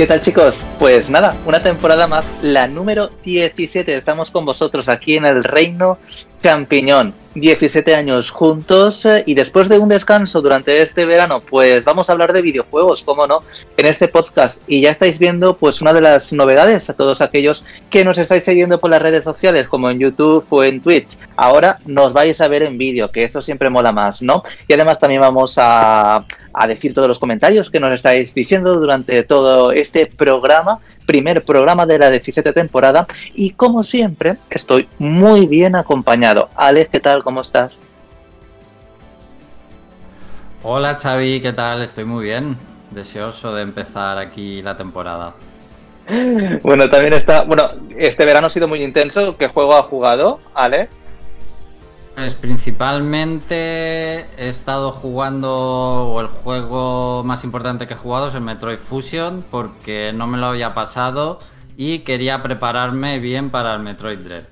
¿Qué tal chicos? Pues nada, una temporada más, la número 17. Estamos con vosotros aquí en el Reino Champiñón. 17 años juntos eh, y después de un descanso durante este verano, pues vamos a hablar de videojuegos, cómo no, en este podcast. Y ya estáis viendo pues una de las novedades a todos aquellos que nos estáis siguiendo por las redes sociales, como en YouTube o en Twitch. Ahora nos vais a ver en vídeo, que eso siempre mola más, ¿no? Y además también vamos a, a decir todos los comentarios que nos estáis diciendo durante todo este programa primer programa de la 17 temporada y como siempre estoy muy bien acompañado. Alex, ¿qué tal? ¿Cómo estás? Hola Xavi, ¿qué tal? Estoy muy bien. Deseoso de empezar aquí la temporada. Bueno, también está. Bueno, este verano ha sido muy intenso. ¿Qué juego ha jugado, Alex? Pues principalmente he estado jugando, o el juego más importante que he jugado es el Metroid Fusion, porque no me lo había pasado y quería prepararme bien para el Metroid Dread.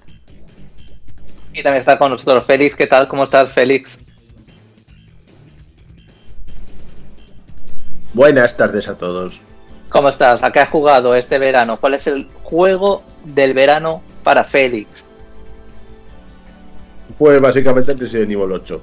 Y también está con nosotros Félix. ¿Qué tal? ¿Cómo estás, Félix? Buenas tardes a todos. ¿Cómo estás? ¿A qué has jugado este verano? ¿Cuál es el juego del verano para Félix? Pues básicamente el Resident Evil 8.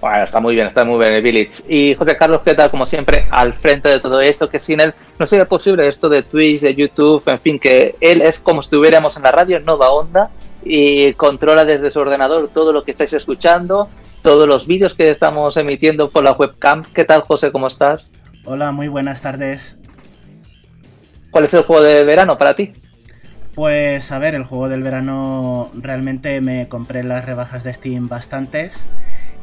Bueno, está muy bien, está muy bien el Village. Y José Carlos, ¿qué tal? Como siempre, al frente de todo esto, que sin él no sería posible esto de Twitch, de YouTube, en fin, que él es como si estuviéramos en la radio en Nova Onda y controla desde su ordenador todo lo que estáis escuchando, todos los vídeos que estamos emitiendo por la webcam. ¿Qué tal, José? ¿Cómo estás? Hola, muy buenas tardes. ¿Cuál es el juego de verano para ti? Pues a ver, el juego del verano realmente me compré las rebajas de Steam bastantes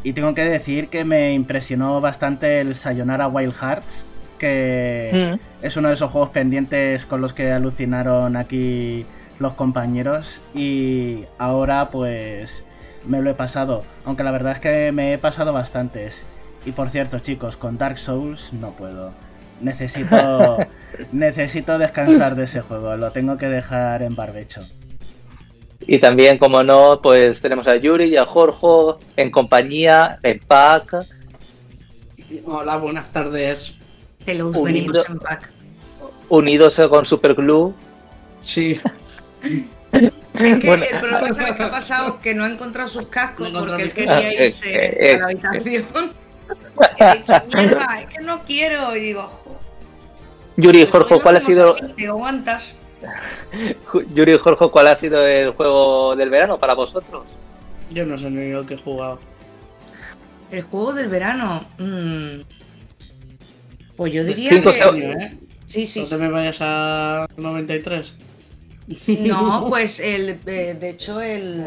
y tengo que decir que me impresionó bastante el Sayonara Wild Hearts, que mm. es uno de esos juegos pendientes con los que alucinaron aquí los compañeros y ahora pues me lo he pasado, aunque la verdad es que me he pasado bastantes. Y por cierto chicos, con Dark Souls no puedo. Necesito, necesito descansar de ese juego, lo tengo que dejar en barbecho. Y también, como no, pues tenemos a Yuri y a Jorge en compañía, en pack. Hola, buenas tardes. Hello, venimos en pack. Unidos con Superglue. Sí. Es que el problema es que ha pasado que no ha encontrado sus cascos porque él quería ah, irse eh, eh, a la habitación. He dicho, mierda, es que no quiero. Y digo, Yuri, Jorge, ¿cuál ha sido. Te aguantas. Yuri, Jorge, ¿cuál ha sido el juego del verano para vosotros? Yo no sé ni lo que he jugado. El juego del verano. Mmm... Pues yo diría Cinco que. ¿eh? Sí, sí. No te me vayas a 93. No, pues el. Eh, de hecho, el.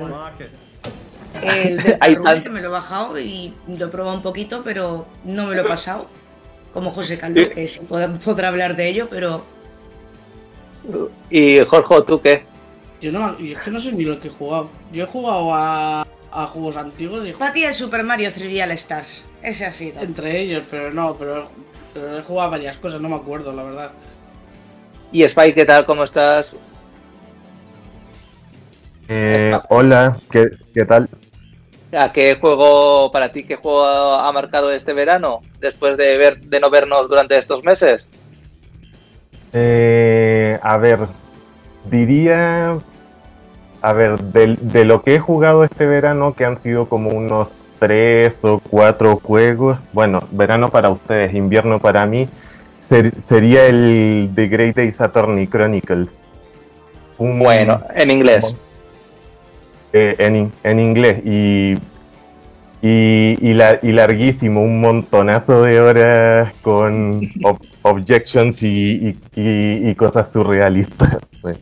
El de que me lo he bajado y lo he probado un poquito, pero no me lo he pasado. Como José Carlos, que sí podrá hablar de ello, pero. ¿Y Jorge, tú qué? Yo no, es que no sé ni lo que he jugado. Yo he jugado a, a juegos antiguos. Y... Pati el Super Mario 3D All Stars. Ese ha sido. Entre ellos, pero no, pero, pero he jugado a varias cosas, no me acuerdo, la verdad. ¿Y Spike, qué tal? ¿Cómo estás? Eh, hola, ¿qué, ¿qué tal? ¿A qué juego para ti, qué juego ha marcado este verano después de ver de no vernos durante estos meses? Eh, a ver, diría, a ver, de, lo que he jugado este verano, que han sido como unos tres o cuatro juegos, bueno, verano para ustedes, invierno para mí, sería el The Great Ace Attorney Chronicles. bueno, en inglés. Eh, en, inglés y, y, larguísimo, un montonazo de horas con objections y, cosas surrealistas.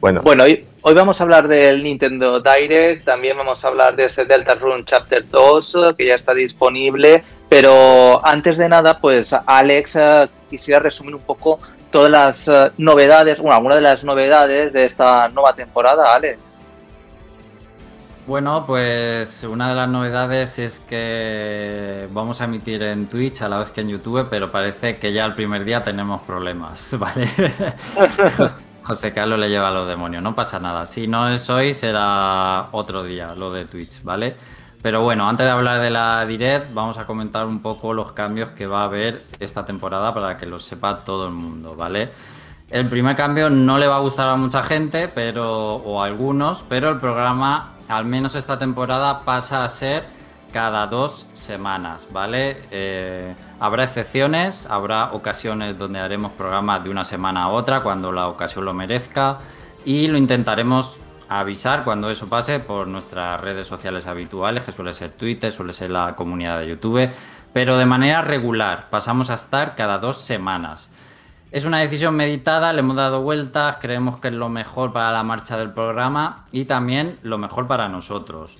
Bueno, bueno hoy, hoy vamos a hablar del Nintendo Direct, también vamos a hablar de ese Delta Run Chapter 2 que ya está disponible, pero antes de nada, pues Alex, eh, quisiera resumir un poco todas las eh, novedades, bueno, algunas de las novedades de esta nueva temporada, Alex. Bueno, pues una de las novedades es que vamos a emitir en Twitch a la vez que en YouTube, pero parece que ya el primer día tenemos problemas, ¿vale? José Carlos le lleva a los demonios, no pasa nada. Si no es hoy, será otro día lo de Twitch, ¿vale? Pero bueno, antes de hablar de la Direct, vamos a comentar un poco los cambios que va a haber esta temporada para que lo sepa todo el mundo, ¿vale? El primer cambio no le va a gustar a mucha gente, pero o a algunos, pero el programa, al menos esta temporada, pasa a ser cada dos semanas, ¿vale? Eh, habrá excepciones, habrá ocasiones donde haremos programas de una semana a otra cuando la ocasión lo merezca y lo intentaremos avisar cuando eso pase por nuestras redes sociales habituales, que suele ser Twitter, suele ser la comunidad de YouTube, pero de manera regular. Pasamos a estar cada dos semanas. Es una decisión meditada, le hemos dado vueltas, creemos que es lo mejor para la marcha del programa y también lo mejor para nosotros.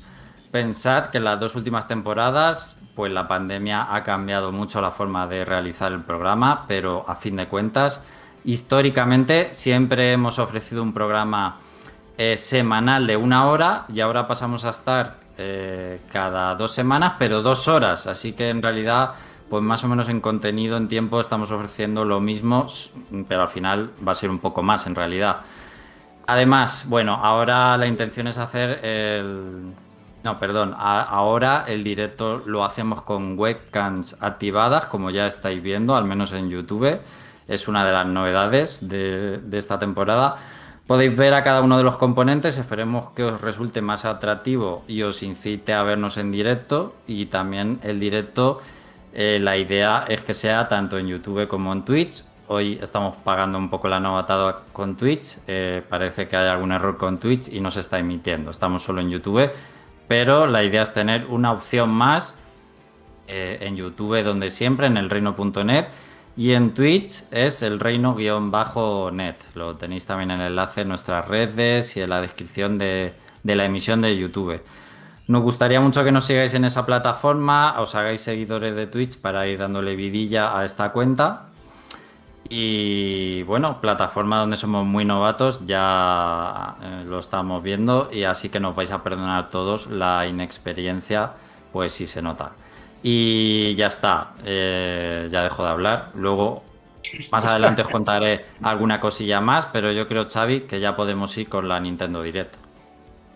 Pensad que en las dos últimas temporadas, pues la pandemia ha cambiado mucho la forma de realizar el programa, pero a fin de cuentas, históricamente siempre hemos ofrecido un programa eh, semanal de una hora y ahora pasamos a estar eh, cada dos semanas, pero dos horas. Así que en realidad, pues más o menos en contenido, en tiempo, estamos ofreciendo lo mismo, pero al final va a ser un poco más en realidad. Además, bueno, ahora la intención es hacer el... No, perdón, ahora el directo lo hacemos con webcams activadas, como ya estáis viendo, al menos en YouTube. Es una de las novedades de, de esta temporada. Podéis ver a cada uno de los componentes, esperemos que os resulte más atractivo y os incite a vernos en directo y también el directo, eh, la idea es que sea tanto en YouTube como en Twitch. Hoy estamos pagando un poco la novatada con Twitch, eh, parece que hay algún error con Twitch y no se está emitiendo, estamos solo en YouTube, pero la idea es tener una opción más eh, en YouTube donde siempre, en elreino.net y en Twitch es el reino-net. Lo tenéis también en el enlace en nuestras redes y en la descripción de, la emisión de YouTube. Nos gustaría mucho que nos sigáis en esa plataforma, os hagáis seguidores de Twitch para ir dándole vidilla a esta cuenta. Y bueno, plataforma donde somos muy novatos, ya eh, lo estamos viendo y así que nos vais a perdonar todos la inexperiencia, pues si se nota. Y ya está, eh, ya dejo de hablar. Luego, más adelante os contaré alguna cosilla más, pero yo creo, Xavi, que ya podemos ir con la Nintendo Direct.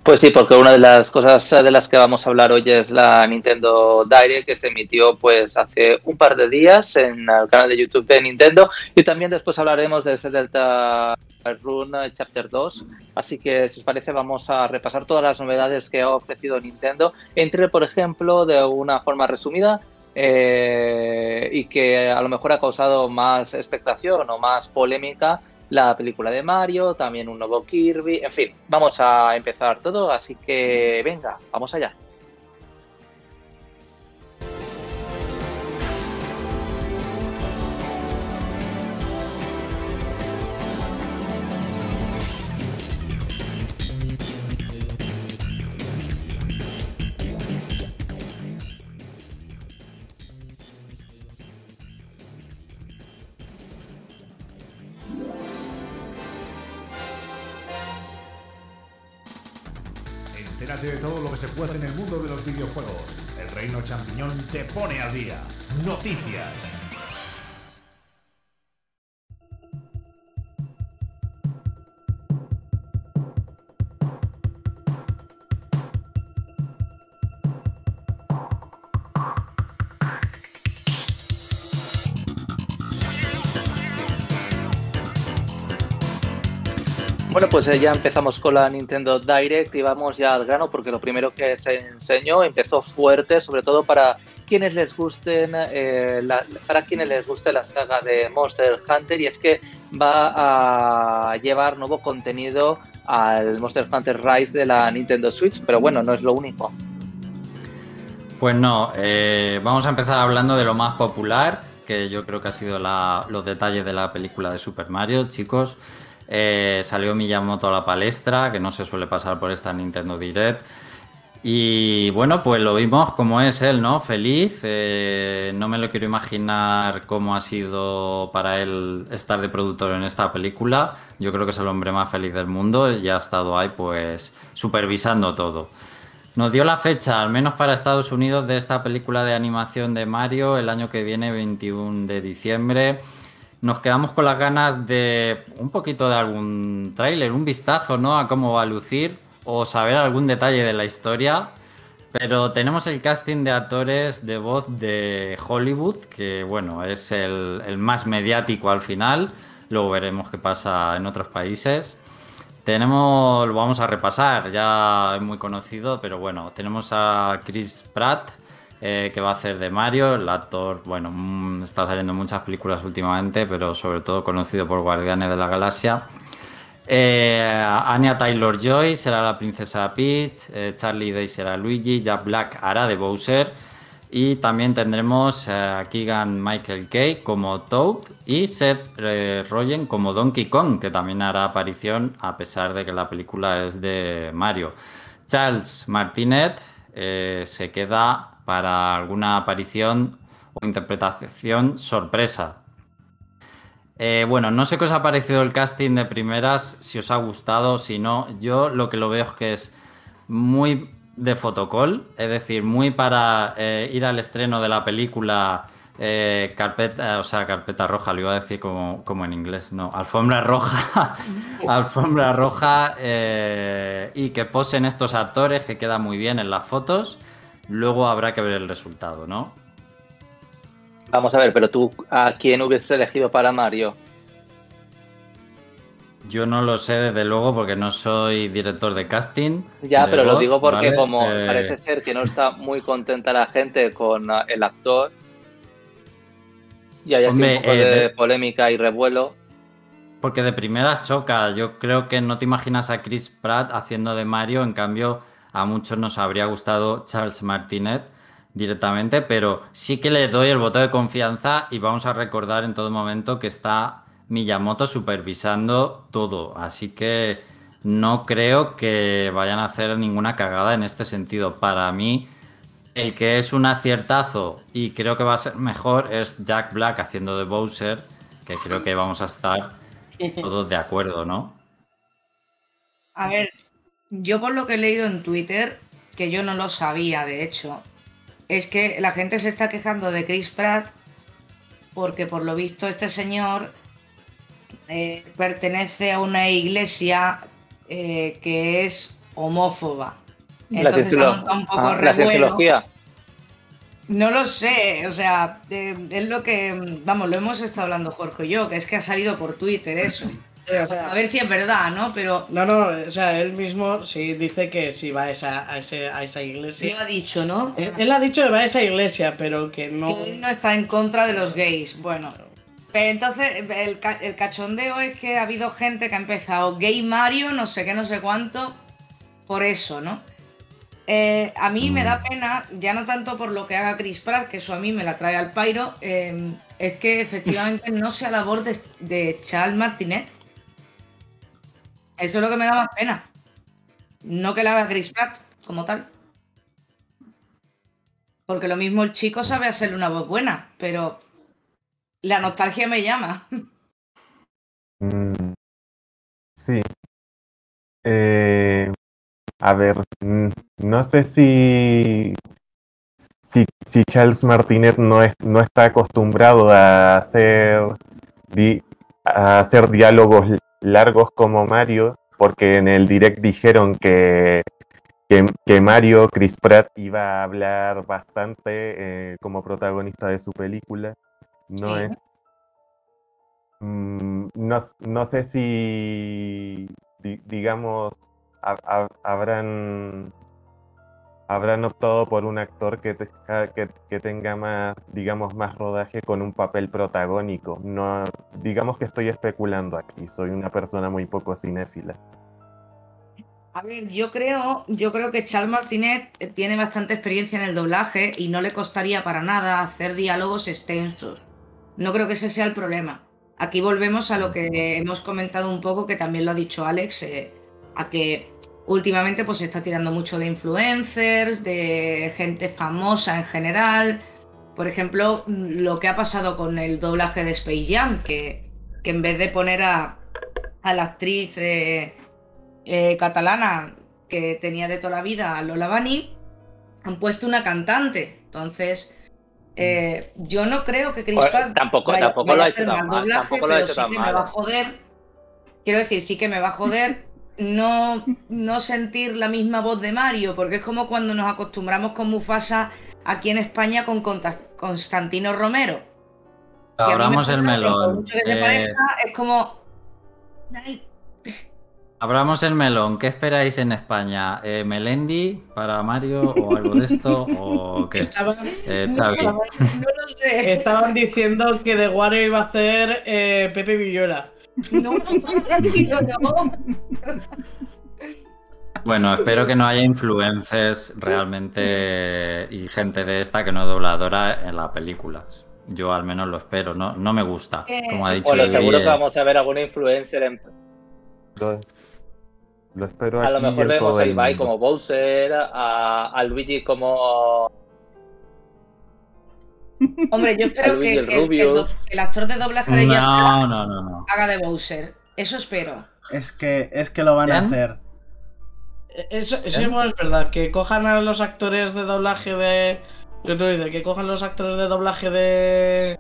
Pues sí, porque una de las cosas de las que vamos a hablar hoy es la Nintendo Direct que se emitió pues hace un par de días en el canal de YouTube de Nintendo y también después hablaremos de Delta Run Chapter 2. Así que si os parece vamos a repasar todas las novedades que ha ofrecido Nintendo, entre por ejemplo de una forma resumida eh, y que a lo mejor ha causado más expectación o más polémica la película de Mario, también un nuevo Kirby, en fin, vamos a empezar todo, así que venga, vamos allá. Te pone al día. Noticias. Bueno, pues eh, ya empezamos con la Nintendo Direct y vamos ya al grano porque lo primero que se enseñó empezó fuerte, sobre todo para quienes les gusten eh, para quienes les guste la saga de Monster Hunter y es que va a llevar nuevo contenido al Monster Hunter Rise de la Nintendo Switch, pero bueno, no es lo único. Pues no, eh, vamos a empezar hablando de lo más popular, que yo creo que ha sido los detalles de la película de Super Mario, chicos. Eh, salió Miyamoto a la palestra, que no se suele pasar por esta Nintendo Direct. Y bueno, pues lo vimos como es él, ¿no? Feliz. Eh, no me lo quiero imaginar cómo ha sido para él estar de productor en esta película. Yo creo que es el hombre más feliz del mundo y ha estado ahí pues supervisando todo. Nos dio la fecha, al menos para Estados Unidos, de esta película de animación de Mario el año que viene, 21 de diciembre nos quedamos con las ganas de un poquito de algún tráiler, un vistazo, ¿no? A cómo va a lucir o saber algún detalle de la historia. Pero tenemos el casting de actores de voz de Hollywood, que bueno, es el, más mediático al final. Luego veremos qué pasa en otros países. Tenemos, lo vamos a repasar, ya es muy conocido, pero bueno, tenemos a Chris Pratt, eh, que va a hacer de Mario, el actor, bueno, mm, está saliendo en muchas películas últimamente, pero sobre todo conocido por Guardianes de la Galaxia. Eh, Anya Taylor Joy será la princesa Peach, eh, Charlie Day será Luigi, Jack Black hará de Bowser. Y también tendremos a Keegan Michael Kay como Toad y Seth eh, Rogen como Donkey Kong, que también hará aparición a pesar de que la película es de Mario. Charles Martinet eh, se queda para alguna aparición o interpretación sorpresa. Eh, bueno, no sé qué os ha parecido el casting de primeras, si os ha gustado, si no. Yo lo que lo veo es que es muy de fotocall, es decir, muy para eh, ir al estreno de la película eh, carpeta, o sea, carpeta roja, lo iba a decir como, como en inglés, no, alfombra roja, alfombra roja y que posen estos actores que quedan muy bien en las fotos, luego habrá que ver el resultado, ¿no? Vamos a ver, pero tú, ¿a quién hubieses elegido para Mario? Yo no lo sé desde luego porque no soy director de casting. Ya, de pero lo digo porque ¿vale? como Eh, parece ser que no está muy contenta la gente con ah, el actor y hay un poco eh, de, de- polémica y revuelo. Porque de primeras choca. Yo creo que no te imaginas a Chris Pratt haciendo de Mario. En cambio, a muchos nos habría gustado Charles Martinet directamente. Pero sí que le doy el voto de confianza y vamos a recordar en todo momento que está Miyamoto supervisando todo. Así que no creo que vayan a hacer ninguna cagada en este sentido. Para mí, el que es un aciertazo y creo que va a ser mejor es Jack Black haciendo de Bowser, que creo que vamos a estar todos de acuerdo, ¿no? A ver, yo por lo que he leído en Twitter, que yo no lo sabía de hecho, es que la gente se está quejando de Chris Pratt porque por lo visto este señor eh, pertenece a una iglesia eh, que es homófoba. La, Entonces se montado un poco ah, la cienciología. No lo sé, o sea, eh, es lo que, vamos, lo hemos estado hablando Jorge y yo, que es que ha salido por Twitter eso. O sea- a ver si es verdad, ¿no? Pero No, no, o sea, él mismo sí dice que sí va a esa, a ese- a esa sí iglesia. lo ha dicho, ¿no? Él, él ha dicho que va a esa iglesia, pero que no. Que él no está en contra de los gays. Bueno, pero entonces el, ca- el cachondeo es que ha habido gente que ha empezado gay Mario, no sé qué, no sé cuánto, por eso, ¿no? Eh, a mí me da pena, ya no tanto por lo que haga Chris Pratt, que eso a mí me la trae al pairo, eh, es que efectivamente no sea labor de, de Charles Martinet. Eso es lo que me da más pena. No que la haga Chris como tal. Porque lo mismo el chico sabe hacerle una voz buena, pero la nostalgia me llama. Mm, Sí. Eh, a ver, mm, no sé si, si, Charles Martinet no, es, no está acostumbrado a hacer, a hacer diálogos largos como Mario, porque en el direct dijeron que, que, que Mario, Chris Pratt, iba a hablar bastante eh, como protagonista de su película. No Sí. es, Mm, no, no sé si, di- digamos, ha- ha- habrán, habrán optado por un actor que, te- que, que tenga más, digamos, más rodaje con un papel protagónico. No, digamos que estoy especulando aquí, soy una persona muy poco cinéfila. A ver, yo creo, yo creo que Charles Martinet eh, tiene bastante experiencia en el doblaje y no le costaría para nada hacer diálogos extensos. No creo que ese sea el problema. Aquí volvemos a lo que hemos comentado un poco, que también lo ha dicho Alex, eh, a que últimamente pues se está tirando mucho de influencers, de gente famosa en general. Por ejemplo, mm, lo que ha pasado con el doblaje de Space Jam, que, que en vez de poner a, a la actriz eh, eh, catalana que tenía de toda la vida, Lola Bunny, han puesto una cantante. Entonces, eh, yo no creo que Chris Pratt tampoco- vaya, tampoco vaya lo ha a hecho tan mal doblaje, tampoco lo ha pero sí que me va a joder. Quiero decir, sí que me va a joder no, no sentir la misma voz de Mario, porque es como cuando nos acostumbramos con Mufasa aquí en España con Constantino Romero. Abramos el melón. Eh, es como. Abramos el melón. ¿Qué esperáis en España? Eh, ¿Melendi para Mario o algo de esto? ¿O qué? Estaban, eh, Xavi. No, lo sé. Estaban diciendo que de Wario iba a ser eh, Pepe Villola. No, no. Bueno, espero que no haya influencers realmente y gente de esta que no dobladora en las películas. Yo al menos lo espero, no, no me gusta. Como ha dicho bueno, seguro que vamos a ver alguna influencer en. Lo, espero A lo mejor vemos a Ibai como Bowser, a, Luigi como. Hombre, yo espero que, el, actor de doblaje de no, no, no, haga de Bowser. Eso espero. Es que, es que lo van a hacer. Eso, eso es verdad, que cojan a los actores de doblaje de. Yo te digo, que cojan los actores de doblaje de.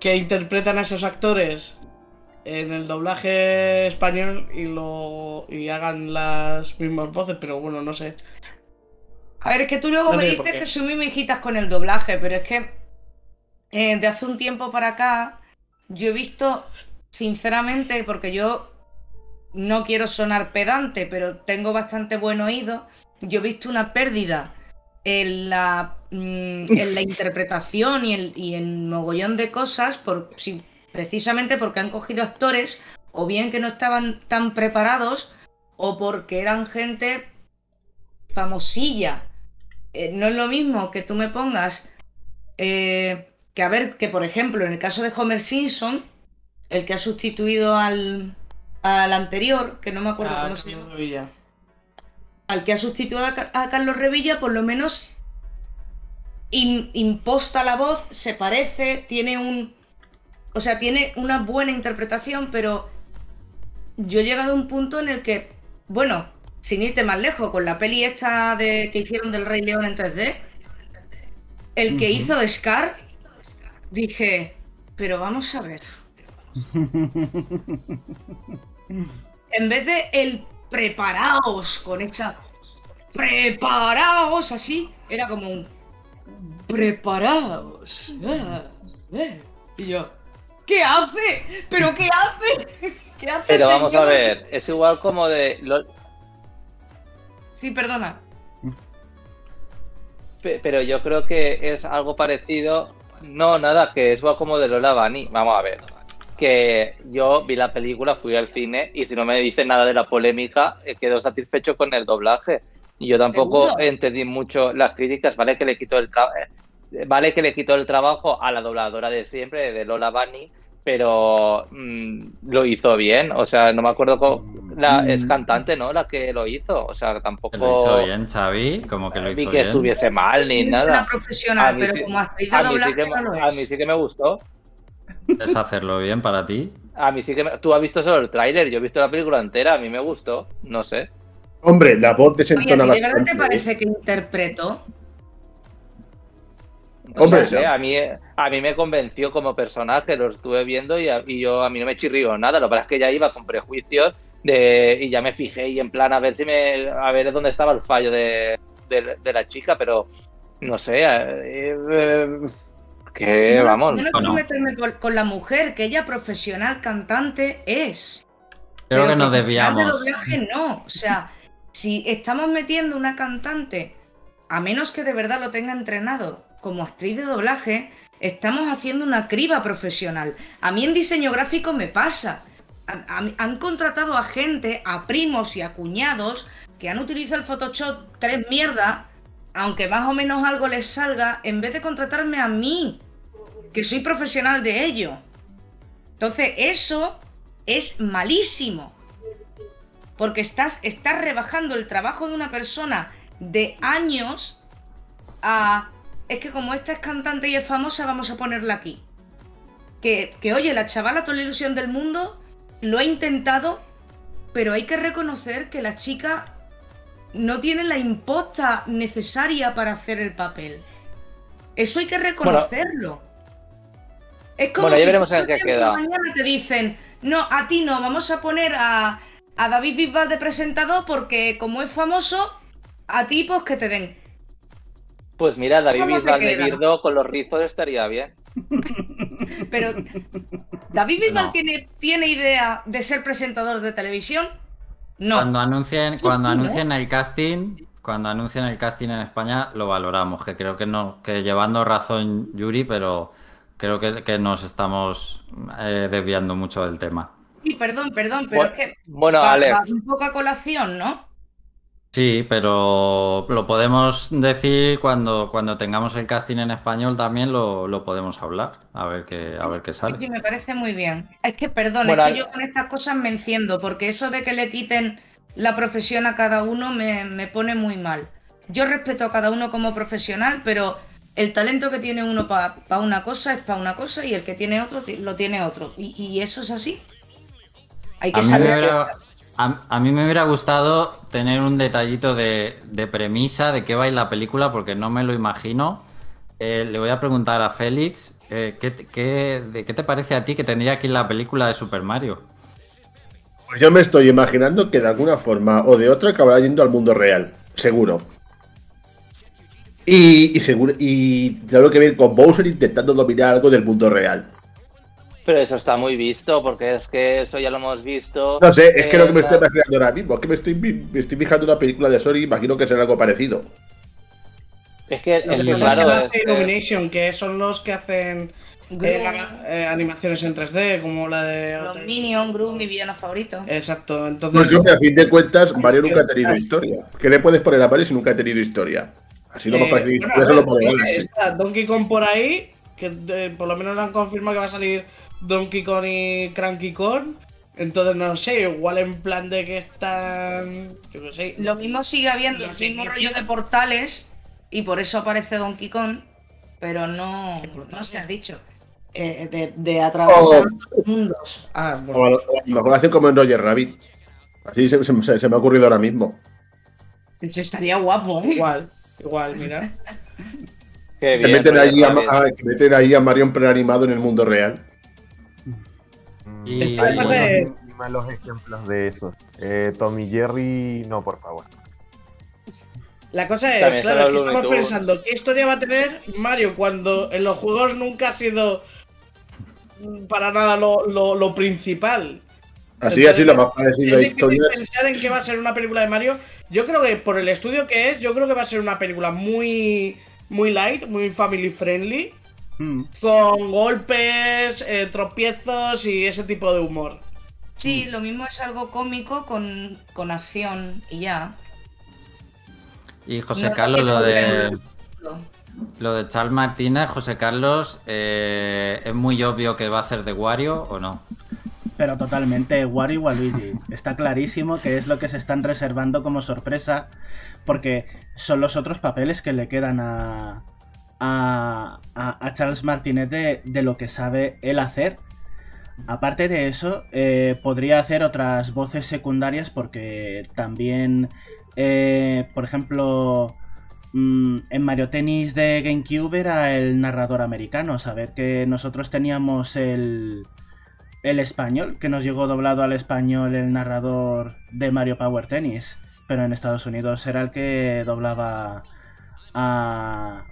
que interpretan a esos actores en el doblaje español y lo. y hagan las mismas voces, pero bueno, no sé. A ver, es que tú luego me dices que soy muy hijitas con el doblaje, pero es que. Eh, de hace un tiempo para acá, yo he visto, sinceramente, porque yo no quiero sonar pedante, pero tengo bastante buen oído, yo he visto una pérdida en la, mm, en la interpretación y en, y en mogollón de cosas, por, precisamente porque han cogido actores o bien que no estaban tan preparados o porque eran gente famosilla. Eh, no es lo mismo que tú me pongas eh, que a ver, que por ejemplo en el caso de Homer Simpson, el que ha sustituido al, al anterior, que no me acuerdo ah, cómo se llama. Al que ha sustituido a, Carlos Revilla, por lo menos imposta la voz, se parece, tiene un. O sea, tiene una buena interpretación, pero yo he llegado a un punto en el que, bueno, sin irte más lejos, con la peli esta de, que hicieron del Rey León en 3D, el que hizo de Scar, dije, pero vamos a ver. En vez de el preparaos con esa. Preparaos así, era como un. Preparaos. Ah, eh. Y yo. ¿Qué hace? ¿Pero qué hace? ¿Qué hace? Pero vamos a ver, es igual como de. Sí, perdona. Pero yo creo que es algo parecido. No, nada, que es igual como de Lola Bunny. Vamos a ver que yo vi la película, fui al cine y si no me dicen nada de la polémica, eh, quedo satisfecho con el doblaje. Y yo tampoco entendí mucho las críticas, vale que le quitó el eh, vale que le quitó el trabajo a la dobladora de siempre, de Lola Bunny, pero mm, lo hizo bien. O sea, no me acuerdo cómo. La, es cantante, ¿no? La que lo hizo. O sea, tampoco. Lo hizo bien, Xavi. Como que lo hizo que estuviese mal ni nada. profesional, pero como actriz de doblaje a mí sí que me gustó. ¿Es hacerlo bien para ti? A mí sí que Tú has visto solo el tráiler, yo he visto la película entera, a mí me gustó, no sé. Hombre, la voz desentona bastante. ¿De verdad te parece que Hombre, a, mí, a mí me convenció como personaje, lo estuve viendo y, a, yo a mí no me chirrió nada. Lo que pasa es que ya iba con prejuicios de, y ya me fijé y en plan a ver si me a ver dónde estaba el fallo de, la chica, pero no sé. Eh, eh, que vamos. no quiero meterme con, la mujer, que ella profesional cantante es. Creo que no debíamos. doblaje no. O sea, si estamos metiendo una cantante, a menos que de verdad lo tenga entrenado como actriz de doblaje, estamos haciendo una criba profesional. A mí en diseño gráfico me pasa. han contratado a gente, a primos y a cuñados, que han utilizado el Photoshop tres mierdas aunque más o menos algo les salga, en vez de contratarme a mí, que soy profesional de ello. Entonces, eso es malísimo. Porque estás, estás rebajando el trabajo de una persona de años a... Es que como esta es cantante y es famosa, vamos a ponerla aquí. Que, que oye, la chavala, toda la ilusión del mundo, lo ha intentado, pero hay que reconocer que la chica no tiene la imposta necesaria para hacer el papel. Eso hay que reconocerlo. es como si veremos en qué queda. mañana te dicen, no, a ti no, vamos a poner a, a David Bisbal de presentador porque como es famoso, a ti pues que te den. Pues mira, David Bisbal de Birdo con los rizos estaría bien. Pero, ¿David Bisbal tiene, tiene idea de ser presentador de televisión? No. Cuando anuncien, cuando anuncien el casting, cuando anuncien el casting en España, lo valoramos. Que creo que no, que llevando razón Yuri, pero creo que, nos estamos eh, desviando mucho del tema. Sí, perdón, perdón, pero es que. Bueno, Alex. un poco a colación, ¿no? Sí, pero lo podemos decir cuando, cuando tengamos el casting en español también lo, podemos hablar, a ver qué, a ver qué sale. Sí, me parece muy bien. Es que, perdón, es que yo con estas cosas me enciendo, porque eso de que le quiten la profesión a cada uno me, pone muy mal. Yo respeto a cada uno como profesional, pero el talento que tiene uno para una cosa es para una cosa y el que tiene otro lo tiene otro. Y, eso es así. Hay que saber. A, mí me hubiera gustado tener un detallito de, premisa de qué va en la película, porque no me lo imagino. Eh, le voy a preguntar a Félix, eh, ¿qué, de ¿qué te parece a ti que tendría aquí la película de Super Mario? Pues yo me estoy imaginando que de alguna forma o de otra acabará yendo al mundo real, seguro. Y, y seguro y claro que ver con Bowser intentando dominar algo del mundo real. Pero eso está muy visto, porque es que eso ya lo hemos visto. No sé, es que lo que me estoy imaginando ahora mismo, es que me estoy, me estoy fijando una película de Sony, imagino que será algo parecido. Es que el que claro, es Illumination, que son los que hacen eh, eh, animaciones en 3D, como la de. Los Minion, Gru, mi villano favorito. Exacto, entonces. Pues yo, a fin de cuentas, Mario nunca ha tenido historia. ¿Qué le puedes poner a Mario si nunca ha tenido historia? Así lo hemos eh, parecido. eso lo podemos Está Donkey Kong por ahí, que por lo menos han confirmado que va a salir Donkey Kong y Cranky Kong. Entonces, no sé, igual en plan de que están. Yo qué sé. Lo mismo sigue habiendo, el mismo rollo de portales, y por eso aparece Donkey Kong, pero no, no se ha dicho. Eh, de, de, atravesar oh. mundos. Ah, bueno. a, lo, mejor hacen como en Roger Rabbit. Así se, se, me ha ocurrido ahora mismo. Eso estaría guapo, ¿eh? Igual, igual, mira. que meten, ahí a, a, meten ahí a Marion preanimado en el mundo real. Y, hay malos ejemplos de eso. Eh, Tommy Jerry, no, por favor. La cosa es, claro, aquí estamos pensando, ¿qué historia va a tener Mario cuando en los juegos nunca ha sido para nada lo, principal? Así, así, lo más parecido a historias. pensar en que va a ser una película de Mario. Yo creo que por el estudio que es, yo creo que va a ser una película muy, muy light, muy family friendly. Mm. Con golpes, eh, tropiezos y ese tipo de humor. Sí, lo mismo es algo cómico con, acción y ya. Y José Carlos, lo de. Lo de Charles Martínez, José Carlos, eh, ¿es muy obvio que va a hacer de Wario o no? Pero totalmente, Wario y Waluigi. Está clarísimo que es lo que se están reservando como sorpresa, porque son los otros papeles que le quedan a, a, Charles Martinet de, lo que sabe él hacer. Aparte de eso, eh, podría hacer otras voces secundarias porque también, eh, por ejemplo, mm, en Mario Tennis de GameCube era el narrador americano. Saber que nosotros teníamos el, el español, que nos llegó doblado al español el narrador de Mario Power Tennis. Pero en Estados Unidos era el que doblaba a,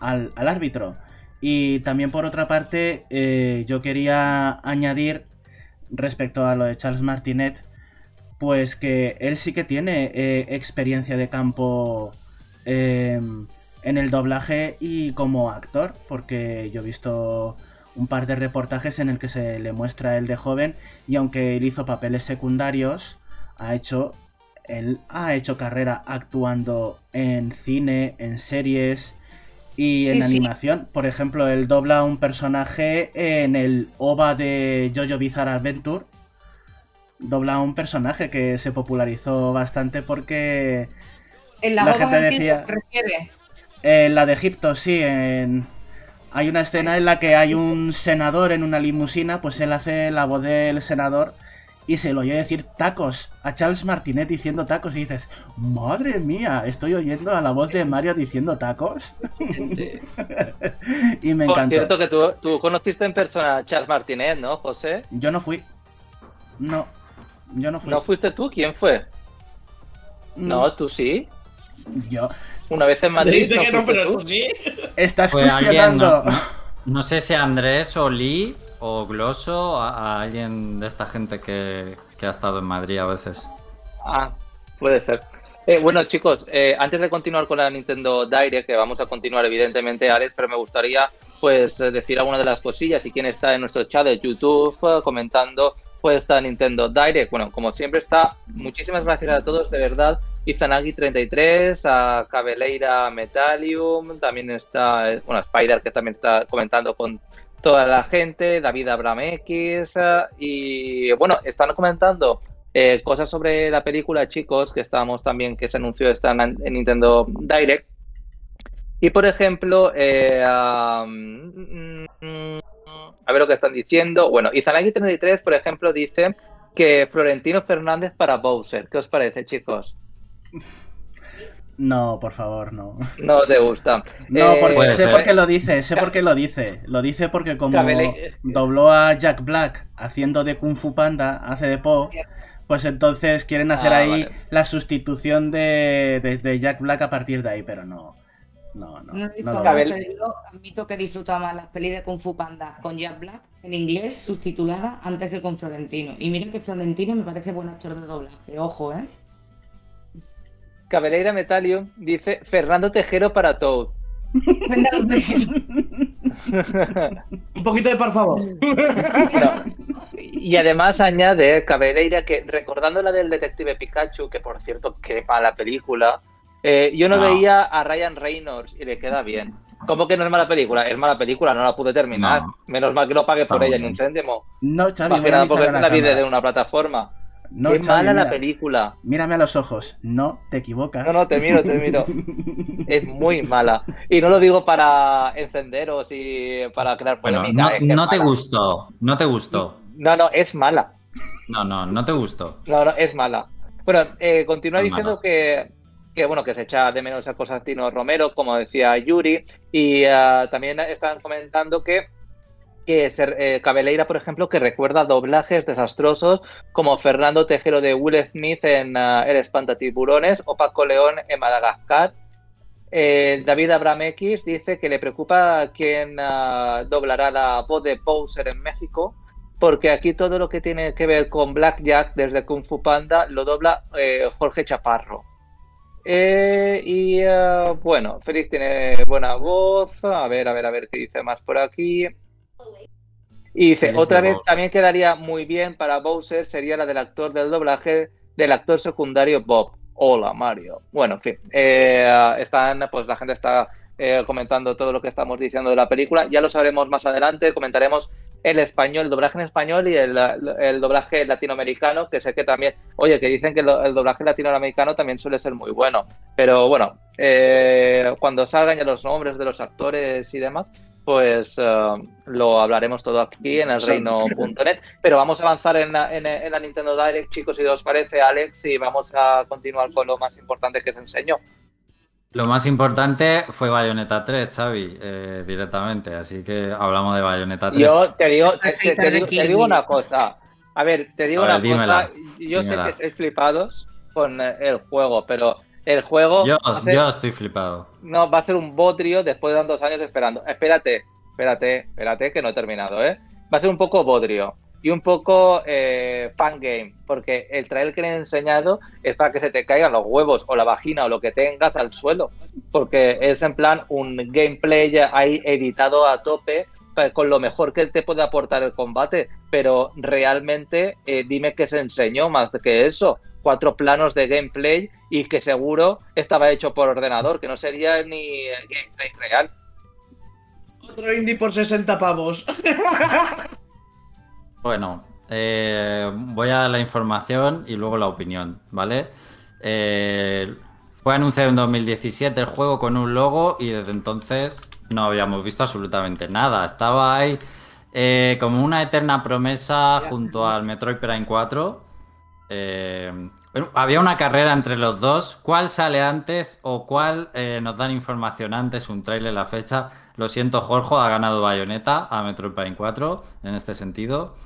al, árbitro. Y también por otra parte, eh, yo quería añadir respecto a lo de Charles Martinet, pues que él sí que tiene eh, experiencia de campo eh, en el doblaje y como actor, porque yo he visto un par de reportajes en el que se le muestra él de joven y aunque él hizo papeles secundarios, ha hecho él ha hecho carrera actuando en cine, en series, y en animación, por ejemplo, él dobla un personaje en el OVA de Jojo Bizarre Adventure. Dobla un personaje que se popularizó bastante porque ¿En la, gente decía. refiere? En la de Egipto, sí. En... Hay una escena en la que hay un senador en una limusina, pues él hace la voz del senador y se lo oye decir tacos a Charles Martinet diciendo tacos y dices, madre mía, estoy oyendo a la voz de Mario diciendo tacos. y me encantó. cierto que tú, conociste en persona a Charles Martinet, ¿no, José? Yo no fui. No. Yo no fui. ¿No fuiste tú? ¿Quién fue? Mm. No, tú sí. Yo. Una vez en Madrid. Dice que no, pero tú? tú sí. Estás cuestionando. no, no- no sé si Andrés o Lee o Gloso, a, alguien de esta gente que, que ha estado en Madrid a veces. Ah, puede ser. Eh, bueno, chicos, eh, antes de continuar con la Nintendo Direct, que vamos a continuar evidentemente, Alex, pero me gustaría pues eh, decir alguna de las cosillas y quién está en nuestro chat de YouTube comentando pues esta Nintendo Direct. Bueno, como siempre está, muchísimas gracias a todos, de verdad. Izanagi33, a Cabeleira Metallium, también está, bueno, Spider que también está comentando con toda la gente, David Abraham X, eh, y bueno, están comentando eh, cosas sobre la película, chicos, que estábamos también, que se anunció esta en, en Nintendo Direct. Y por ejemplo, eh, mm, a ver lo que están diciendo. Bueno, Izanagi33, por ejemplo, dice que Florentino Fernández para Bowser. ¿Qué os parece, chicos? No, por favor, no. No te gusta. No, Eh, porque sé ser. por qué lo dice, sé por qué lo dice. Lo dice porque como dobló a Jack Black haciendo de Kung Fu Panda, hace de Po, pues entonces quieren hacer Ah, ahí vale. la sustitución de, de- de Jack Black a partir de ahí, pero no. No, no. No no yo admito que disfrutaba más las pelis de Kung Fu Panda con Jack Black en inglés subtitulada antes que con Florentino. Y mira que Florentino me parece buen actor de doblaje, ojo, ¿eh? Cabeleira Metallium dice Fernando Tejero para Toad. Un poquito de por favor. No. Y además añade Cabeleira que recordando la del detective Pikachu, que por cierto, qué mala película, eh, yo no, No. veía a Ryan Reynolds y le queda bien. ¿Cómo que no es mala película? Es mala película, no la pude terminar. No. Menos mal que no pagué por Está ella ni un céntimo. No, Xavi, Más que nada porque la una vida de una plataforma. No, qué mala la película. Mírame a los ojos, no te equivocas. No, no, te miro, te miro. Es muy mala. Y no lo digo para encenderos y para crear Bueno, polémica. no, es que es no te mala. gustó, no te gustó. No, no, es mala. No, no, no te gustó. No, no, es mala. Bueno, eh, continúa Es diciendo que, que, bueno, que se echa de menos a Constantino Romero, como decía Yuri, y ah, también están comentando que, que eh, Cabeleira, por ejemplo, que recuerda doblajes desastrosos como Fernando Tejero de Will Smith en ah, El Espantatiburones o Paco León en Madagascar. Eh, David Abraham X dice que le preocupa quién ah, doblará la voz de Bowser en México, porque aquí todo lo que tiene que ver con Blackjack desde Kung Fu Panda lo dobla eh, Jorge Chaparro. Y ah, bueno, Félix tiene buena voz. A ver, a ver, a ver qué dice más por aquí. Y dice, otra vez también quedaría muy bien para Bowser, sería la del actor del doblaje del actor secundario Bob. Hola, Mario. Bueno, en fin, eh, están, pues la gente está eh, comentando todo lo que estamos diciendo de la película. Ya lo sabremos más adelante, comentaremos el español, el doblaje en español y el, el doblaje latinoamericano, que sé que también, oye, que dicen que el, el doblaje latinoamericano también suele ser muy bueno. Pero bueno, eh, cuando salgan ya los nombres de los actores y demás, pues eh, lo hablaremos todo aquí en el reino.net. Pero vamos a avanzar en la, en, en la Nintendo Direct, chicos, si os parece, Alex, y vamos a continuar con lo más importante que se enseñó. Lo más importante fue Bayonetta 3, Xavi, eh, directamente. Así que hablamos de Bayonetta 3. Yo te digo, te, te- Tarjeta te de digo, te Kirby. digo una cosa. A ver, te digo ver, una dímela, cosa. Yo sé que estáis flipados con el juego, pero el juego Yo, ser, yo estoy flipado. no, va a ser un bodrio después de tantos años esperando. Espérate, espérate, espérate, que no he terminado, ¿eh? Va a ser un poco bodrio y un poco eh, fangame, porque el trailer que le he enseñado es para que se te caigan los huevos o la vagina o lo que tengas al suelo, porque es en plan un gameplay ahí editado a tope con lo mejor que te puede aportar el combate, pero realmente eh, dime que se enseñó más que eso, cuatro planos de gameplay y que seguro estaba hecho por ordenador, que no sería ni eh, gameplay real. Otro indie por 60 pavos. Bueno, eh, voy a dar la información y luego la opinión, ¿vale? Eh, fue anunciado en 2017 el juego con un logo y desde entonces no habíamos visto absolutamente nada. Estaba ahí eh, como una eterna promesa junto al Metroid Prime 4. Eh, bueno, había una carrera entre los dos. ¿Cuál sale antes o cuál eh, nos dan información antes? Un trailer, la fecha. Lo siento, Jorge, ha ganado Bayonetta a Metroid Prime 4 en este sentido.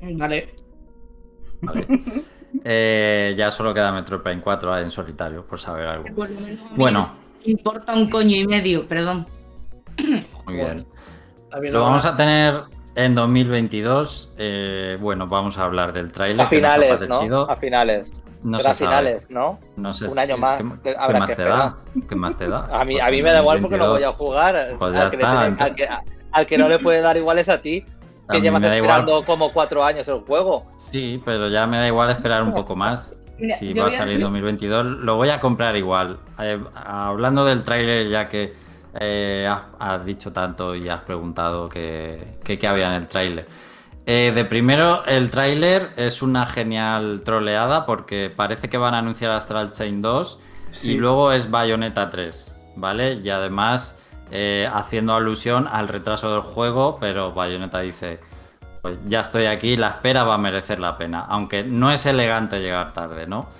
Vale. Eh, ya solo queda Metroid Prime 4 en solitario, por saber algo. bueno. Importa un coño y medio, perdón. Muy bien. Lo vamos a tener en 2022. Eh, bueno, vamos a hablar del trailer. A finales, ¿no? A finales. No a finales, ¿no? No sé Un año más. ¿Qué, más te da? ¿Qué más te da? A mí, a mí me da igual porque no voy a jugar. Pues al, que al, que, no le puede dar igual es a ti. Que llevas esperando como cuatro años el juego. Sí, pero ya me da igual esperar un poco más. si va a salir en 2022, lo voy a comprar igual. Eh, hablando del tráiler, ya que eh, has, dicho tanto y has preguntado qué había en el tráiler. Eh, de primero, el tráiler es una genial troleada porque parece que van a anunciar Astral Chain 2 y luego es Bayonetta 3, ¿vale? Y además eh, haciendo alusión al retraso del juego, pero Bayonetta dice, pues ya estoy aquí, la espera va a merecer la pena, aunque no es elegante llegar tarde, ¿no?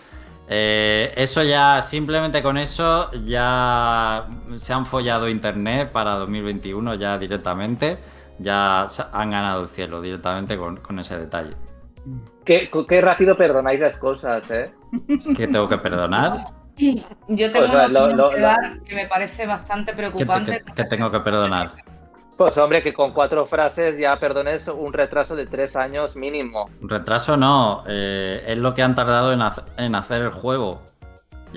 Eh, eso ya, simplemente con eso, ya se han follado internet para 2021 ya directamente ya han ganado el cielo directamente con, ese detalle. Qué, rápido perdonáis las cosas, ¿eh? ¿Qué tengo que perdonar? Yo tengo o que me parece bastante preocupante. ¿Qué, tengo que perdonar? Pues hombre, que con cuatro frases ya perdones un retraso de tres años mínimo. Retraso no, eh, es lo que han tardado en hacer el juego.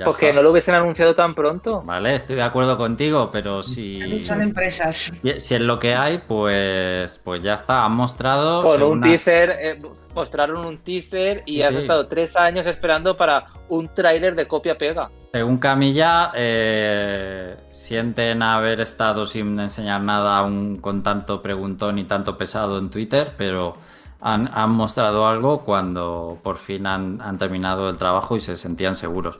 Porque no lo hubiesen anunciado tan pronto. Vale, estoy de acuerdo contigo, pero si. Son empresas. Si es lo que hay, pues, pues ya está. Han mostrado. Con un teaser, eh, mostraron un teaser y has estado tres años esperando para un tráiler de copia-pega. Según Camilla, eh, sienten haber estado sin enseñar nada aún con tanto preguntón y tanto pesado en Twitter, pero. Han, mostrado algo cuando por fin han, han terminado el trabajo y se sentían seguros.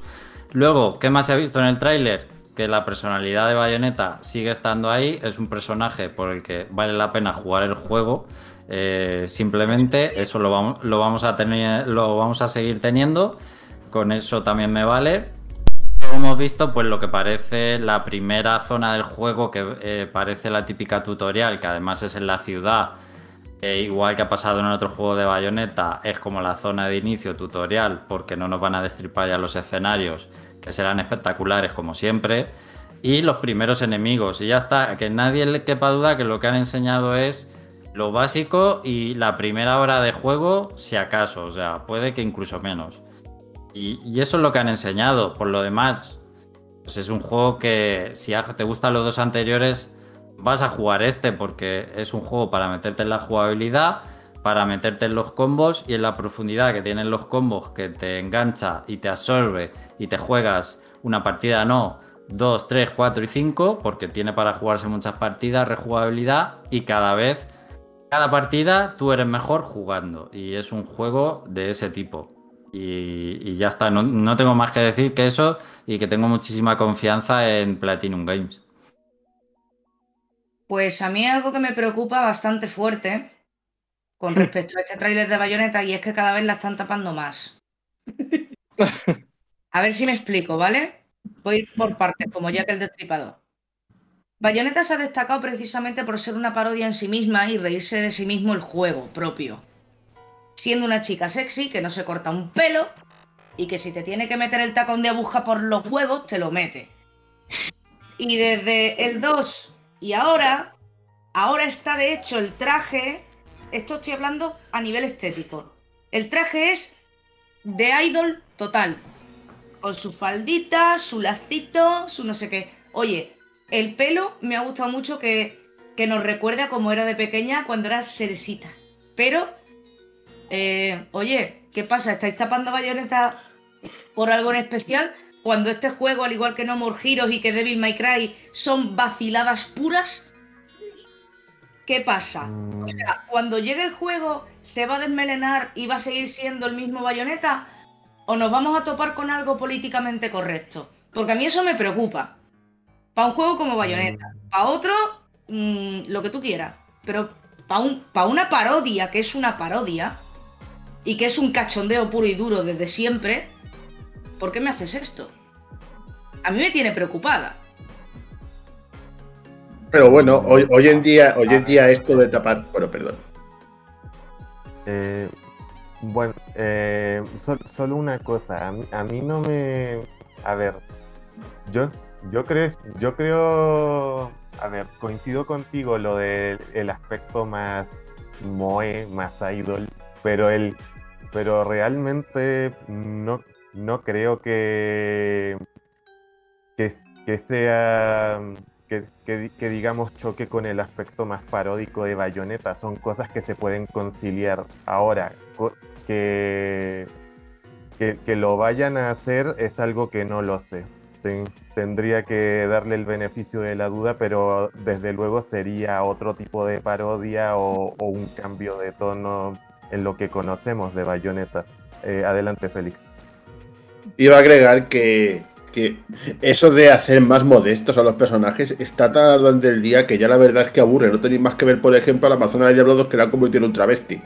Luego, ¿qué más se ha visto en el tráiler? Que la personalidad de Bayonetta sigue estando ahí, es un personaje por el que vale la pena jugar el juego. Eh, simplemente eso lo vamos, a tener, lo vamos a seguir teniendo. Con eso también me vale. Como hemos visto, pues lo que parece la primera zona del juego, que eh, parece la típica tutorial, que además es en la ciudad, e igual que ha pasado en otro juego de Bayonetta, es como la zona de inicio tutorial, porque no nos van a destripar ya los escenarios, que serán espectaculares como siempre. Y los primeros enemigos. Y ya está, que nadie le quepa duda que lo que han enseñado es lo básico y la primera hora de juego, si acaso. O sea, puede que incluso menos. Y, y eso es lo que han enseñado. Por lo demás, pues es un juego que si te gustan los dos anteriores, vas a jugar este porque es un juego para meterte en la jugabilidad, para meterte en los combos y en la profundidad que tienen los combos que te engancha y te absorbe y te juegas una partida no, 2, 3, 4 y 5 porque tiene para jugarse muchas partidas, rejugabilidad y cada vez, cada partida tú eres mejor jugando y es un juego de ese tipo. Y, ya está, no, no tengo más que decir que eso y que tengo muchísima confianza en Platinum Games. Pues a mí es algo que me preocupa bastante fuerte con respecto a este tráiler de Bayonetta y es que cada vez la están tapando más. A ver si me explico, ¿vale? Voy a ir por partes, como ya que el destripador. Bayonetta se ha destacado precisamente por ser una parodia en sí misma y reírse de sí mismo el juego propio. Siendo una chica sexy que no se corta un pelo y que si te tiene que meter el tacón de aguja por los huevos, te lo mete. Y desde el 2 y ahora, ahora está de hecho el traje, esto estoy hablando a nivel estético. El traje es de idol total. Con su faldita, su lacito, su no sé qué. Oye, el pelo me ha gustado mucho que, que nos recuerda como era de pequeña cuando era cerecita. Pero, eh, oye, ¿qué pasa? ¿Estáis tapando bayoneta por algo en especial? Cuando este juego, al igual que No More Heroes y que Devil May Cry, son vaciladas puras? ¿Qué pasa? O sea, cuando llegue el juego, ¿se va a desmelenar y va a seguir siendo el mismo bayoneta? ¿O nos vamos a topar con algo políticamente correcto? Porque a mí eso me preocupa. Para un juego como bayoneta. Mm. Para otro, mm, lo que tú quieras. Pero para un, una parodia, que es una parodia, y que es un cachondeo puro y duro desde siempre, ¿por qué me haces esto? A mí me tiene preocupada. Pero bueno, hoy, en día, hoy en día esto de tapar. Bueno, perdón. Eh, Bueno, eh, solo una cosa, a mí, no me... A ver, yo, yo, creo, yo creo... A ver, coincido contigo lo del aspecto más moe, más idol, pero el pero realmente no, no creo que, que, sea que, que, digamos choque con el aspecto más paródico de Bayonetta. Son cosas que se pueden conciliar. Ahora, que, que, lo vayan a hacer es algo que no lo sé. tendría que darle el beneficio de la duda, pero desde luego sería otro tipo de parodia o, un cambio de tono en lo que conocemos de Bayonetta. Eh, adelante, Félix. Iba a agregar que, eso de hacer más modestos a los personajes está tan durante el día que ya la verdad es que aburre. No tenéis más que ver, por ejemplo, a la Amazona de Diablo 2 que la ha convertido en un travesti.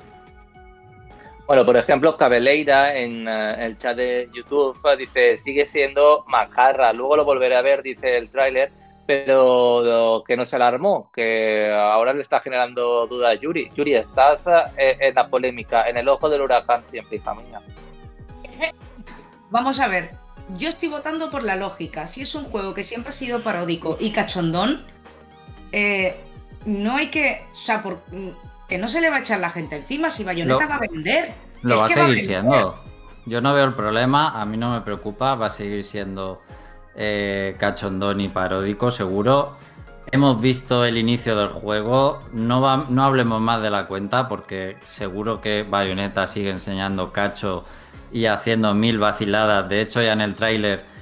Bueno, por ejemplo, Cabeleira en eh, el chat de YouTube dice, sigue siendo macarra, luego lo volveré a ver, dice el tráiler, pero que no se alarmó, que ahora le está generando duda a Yuri. Yuri, estás eh, en la polémica, en el ojo del huracán siempre, hija mía. Vamos a ver, yo estoy votando por la lógica. Si es un juego que siempre ha sido paródico y cachondón, eh, no hay que. O sea, por, que no se le va a echar la gente encima si Bayonetta va a vender. Lo va a seguir siendo. Yo no veo el problema, a mí no me preocupa, va a seguir siendo eh, cachondón y paródico, seguro. Hemos visto el inicio del juego, no, no hablemos más de la cuenta porque seguro que Bayonetta sigue enseñando cacho y haciendo mil vaciladas. De hecho, ya en el tráiler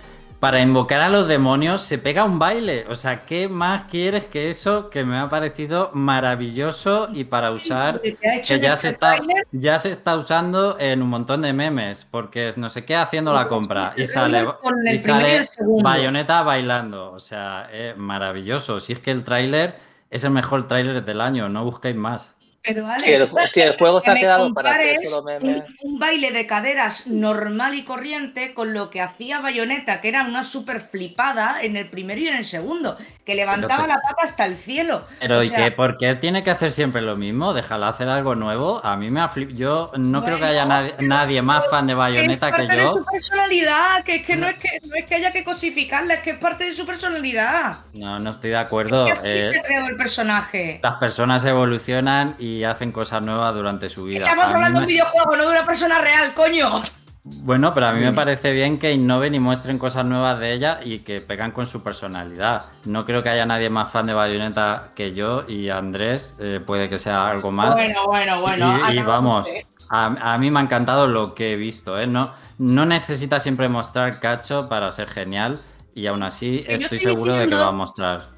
para invocar a los demonios se pega un baile. O sea, ¿qué más quieres que eso que me ha parecido maravilloso y para usar que ya se está ya se está usando en un montón de memes porque no sé qué haciendo la compra y sale y sale bayoneta bailando. O sea, maravilloso. Si es que el tráiler es el mejor tráiler del año, no busquéis más. Pero si, el, juego se ha quedado para hacer solo memes. Un, baile de caderas normal y corriente con lo que hacía Bayonetta, que era una súper flipada en el primero y en el segundo, que levantaba la pata hasta el cielo. Pero ¿y qué? ¿Por qué tiene que hacer siempre lo mismo? Déjala hacer algo nuevo. A mí me ha flipado. Yo no creo que haya nadie, más fan de Bayonetta que yo. Es parte de su personalidad, que es que no, es que no es que haya que cosificarla, es que es parte de su personalidad. No, no estoy de acuerdo. Es que eh, el personaje. Las personas evolucionan y hacen cosas nuevas durante su vida. Estamos hablando de un videojuego, no de una persona real, coño. Bueno, pero a mí me parece bien que innoven y muestren cosas nuevas de ella y que pegan con su personalidad. No creo que haya nadie más fan de Bayonetta que yo y Andrés eh, puede que sea algo más. Bueno, bueno, bueno. Y, vamos, a, mí me ha encantado lo que he visto. ¿eh? No, no necesita siempre mostrar cacho para ser genial y aún así estoy, seguro de que va a mostrar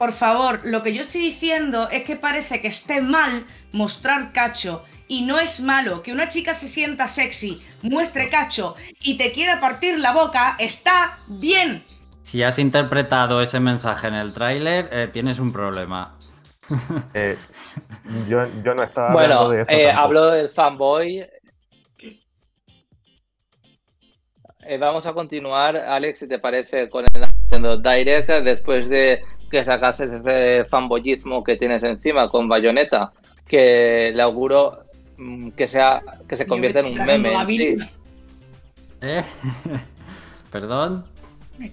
por favor, lo que yo estoy diciendo es que parece que esté mal mostrar cacho. Y no es malo que una chica se sienta sexy, muestre cacho y te quiera partir la boca, está bien. Si has interpretado ese mensaje en el tráiler, eh, tienes un problema. Eh, yo, no estaba hablando de eso. Eh, hablo del fanboy. vamos a continuar, Alex, si te parece, con el Nintendo Direct después de que sacases ese fanboyismo que tienes encima con Bayonetta, que le auguro mm, que sea que se convierta en un meme en sí. ¿Eh? ¿Perdón?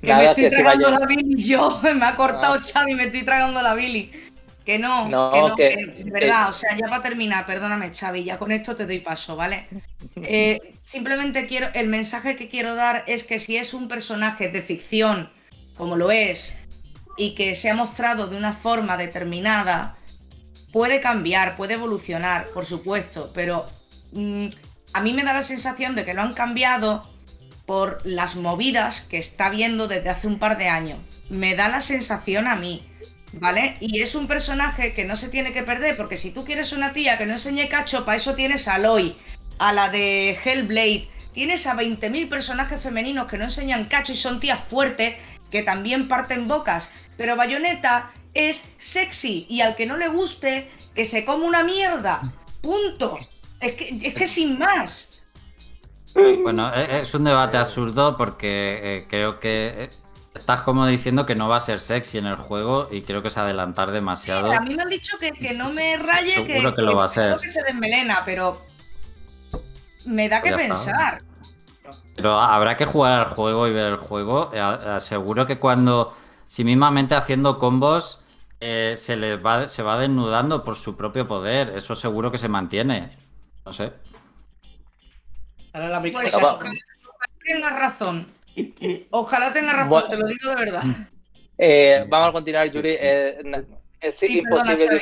Que me estoy tragando la Billy yo, me ha cortado ah. Xavi, me estoy tragando la Billy. Que no, que no, que, de verdad, o sea, ya para terminar, perdóname Xavi, ya con esto te doy paso, ¿vale? Eh, simplemente quiero, el mensaje que quiero dar es que si es un personaje de ficción, como lo es, y que se ha mostrado de una forma determinada, puede cambiar, puede evolucionar, por supuesto, pero mm, a mí me da la sensación de que lo han cambiado por las movidas que está viendo desde hace un par de años. Me da la sensación a mí, ¿vale? Y es un personaje que no se tiene que perder, porque si tú quieres una tía que no enseñe cacho, para eso tienes a Aloy, a la de Hellblade, tienes a 20.000 personajes femeninos que no enseñan cacho y son tías fuertes que también parten bocas. Pero Bayonetta es sexy y al que no le guste, que se come una mierda. Punto. Es que, es que sin más. Bueno, e, es un debate absurdo porque eh, creo que eh, estás como diciendo que no va a ser sexy en el juego y creo que es adelantar demasiado. a mí me han dicho que, no me raye, que, que, lo va a ser. que se desmelena, pero me da que Pues está. pensar. Pero habrá que jugar al juego y ver el juego. Eh, Aseguro que cuando, si mismamente haciendo combos, eh, se le va, se va desnudando por su propio poder. Eso seguro que se mantiene. No sé. Ahora la Pues ojalá tengas razón. Ojalá tengas razón, Bueno. te lo digo de verdad. Eh, vamos a continuar, Yuri. Eh, es, Sí, imposible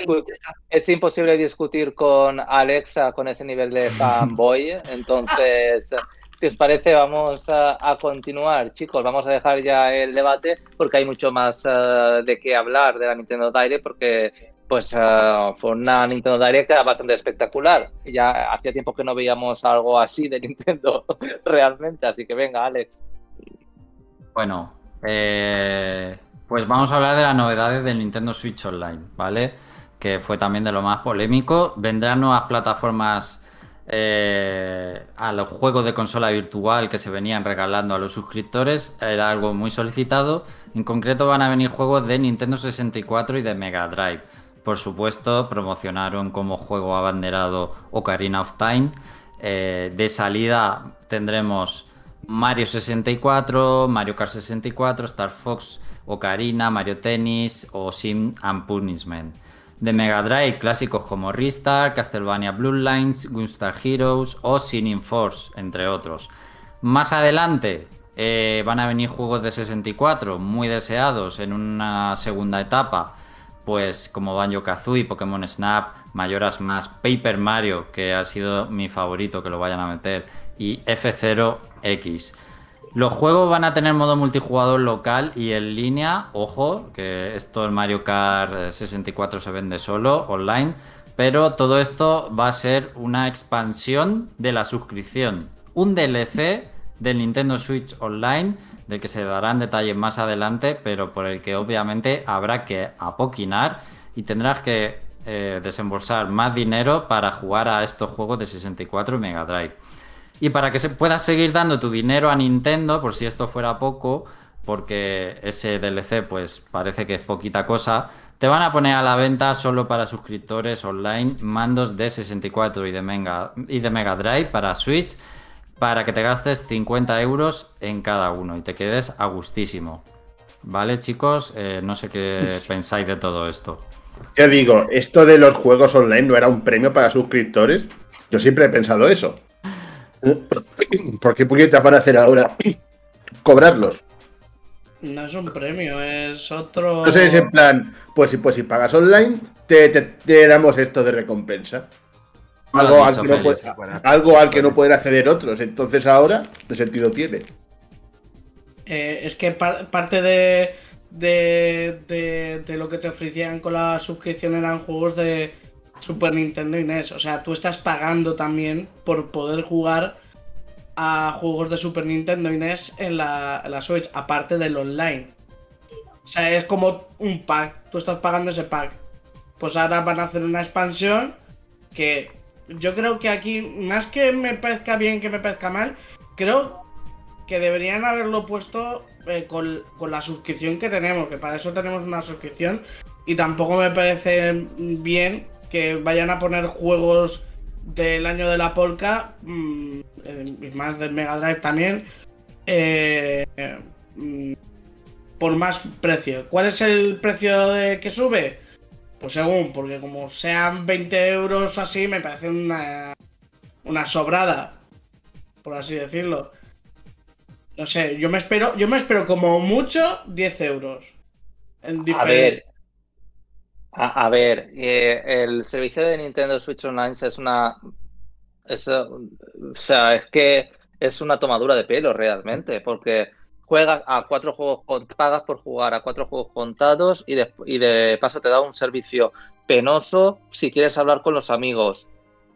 es imposible discutir con Alexa con ese nivel de fanboy. Entonces, ¿qué os parece? Vamos a, continuar, chicos. Vamos a dejar ya el debate porque hay mucho más eh, de qué hablar de la Nintendo Direct porque pues eh, fue una Nintendo Direct bastante espectacular. Ya hacía tiempo que no veíamos algo así de Nintendo realmente. Así que venga, Alex. Bueno, eh, pues vamos a hablar de las novedades del Nintendo Switch Online, ¿vale? Que fue también de lo más polémico. Vendrán nuevas plataformas eh, a los juegos de consola virtual que se venían regalando a los suscriptores. Era algo muy solicitado. En concreto van a venir juegos de Nintendo 64 y de Mega Drive. Por supuesto, promocionaron como juego abanderado Ocarina of Time. Eh, de salida tendremos Mario 64, Mario Kart 64, Star Fox, Ocarina, Mario Tennis o Sim and Punishment. De Mega Drive, clásicos como Ristar, Castlevania Bloodlines, Gunstar Heroes o Sinning Force, entre otros. Más adelante eh, van a venir juegos de 64 muy deseados en una segunda etapa, pues como Banjo Kazooie, Pokémon Snap, Mayoras más, Paper Mario, que ha sido mi favorito que lo vayan a meter, y F0X. Los juegos van a tener modo multijugador local y en línea. Ojo, que esto el Mario Kart eh, 64 se vende solo, online. Pero todo esto va a ser una expansión de la suscripción. Un DLC del Nintendo Switch Online, del que se darán detalles más adelante, pero por el que obviamente habrá que apoquinar y tendrás que eh, desembolsar más dinero para jugar a estos juegos de 64 y Mega Drive. Y para que se puedas seguir dando tu dinero a Nintendo, por si esto fuera poco, porque ese DLC pues parece que es poquita cosa, te van a poner a la venta solo para suscriptores online mandos de 64 y de Mega, y de Mega Drive para Switch, para que te gastes 50 euros en cada uno y te quedes a gustísimo. ¿Vale, chicos? Eh, no sé qué pensáis de todo esto. Yo digo, esto de los juegos online no era un premio para suscriptores. Yo siempre he pensado eso. ¿Por qué puñetas van a hacer ahora? Cobrarlos. No es un premio, es otro. No sé, es en plan, pues si, pues si pagas online, te, te- te damos esto de recompensa. Algo al, que no puede- algo al que no pueden acceder otros. Entonces ahora, ¿qué sentido tiene? Eh, es que par- parte de, de, de- de lo que te ofrecían con la suscripción eran juegos de Super Nintendo y NES. O sea, tú estás pagando también por poder jugar a juegos de Super Nintendo y NES en la, en Switch, aparte del online. O sea, es como un pack. Tú estás pagando ese pack. Pues ahora van a hacer una expansión que yo creo que aquí, más que me parezca bien que me parezca mal, creo que deberían haberlo puesto eh, con, con la suscripción que tenemos, que para eso tenemos una suscripción. Y tampoco me parece bien que vayan a poner juegos del año de la Polka, mm, eh, y más del Mega Drive también, eh, mm, por más precio. ¿Cuál es el precio de que sube? Pues según, porque como sean 20 euros así, me parece una, una sobrada, por así decirlo. No sé, yo me espero, yo me espero como mucho 10 euros. En A ver, a, ver, eh, el servicio de Nintendo Switch Online es una, es, eh, o sea, es que es una tomadura de pelo realmente, porque juegas a cuatro juegos, pagas por jugar a cuatro juegos contados y de, y de paso te da un servicio penoso si quieres hablar con los amigos.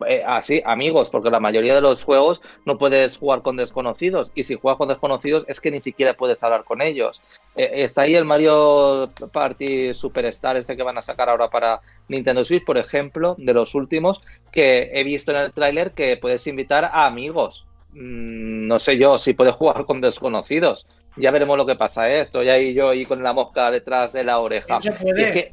Eh, así, amigos, porque la mayoría de los juegos no puedes jugar con desconocidos y si juegas con desconocidos es que ni siquiera puedes hablar con ellos. Eh, está ahí el Mario Party Superstar, este que van a sacar ahora para Nintendo Switch, por ejemplo, de los últimos, que he visto en el tráiler que puedes invitar a amigos. Mm, no sé yo si puedes jugar con desconocidos. Ya veremos lo que pasa, ¿eh? Estoy ahí yo ahí con la mosca detrás de la oreja. No se puede. Y es que-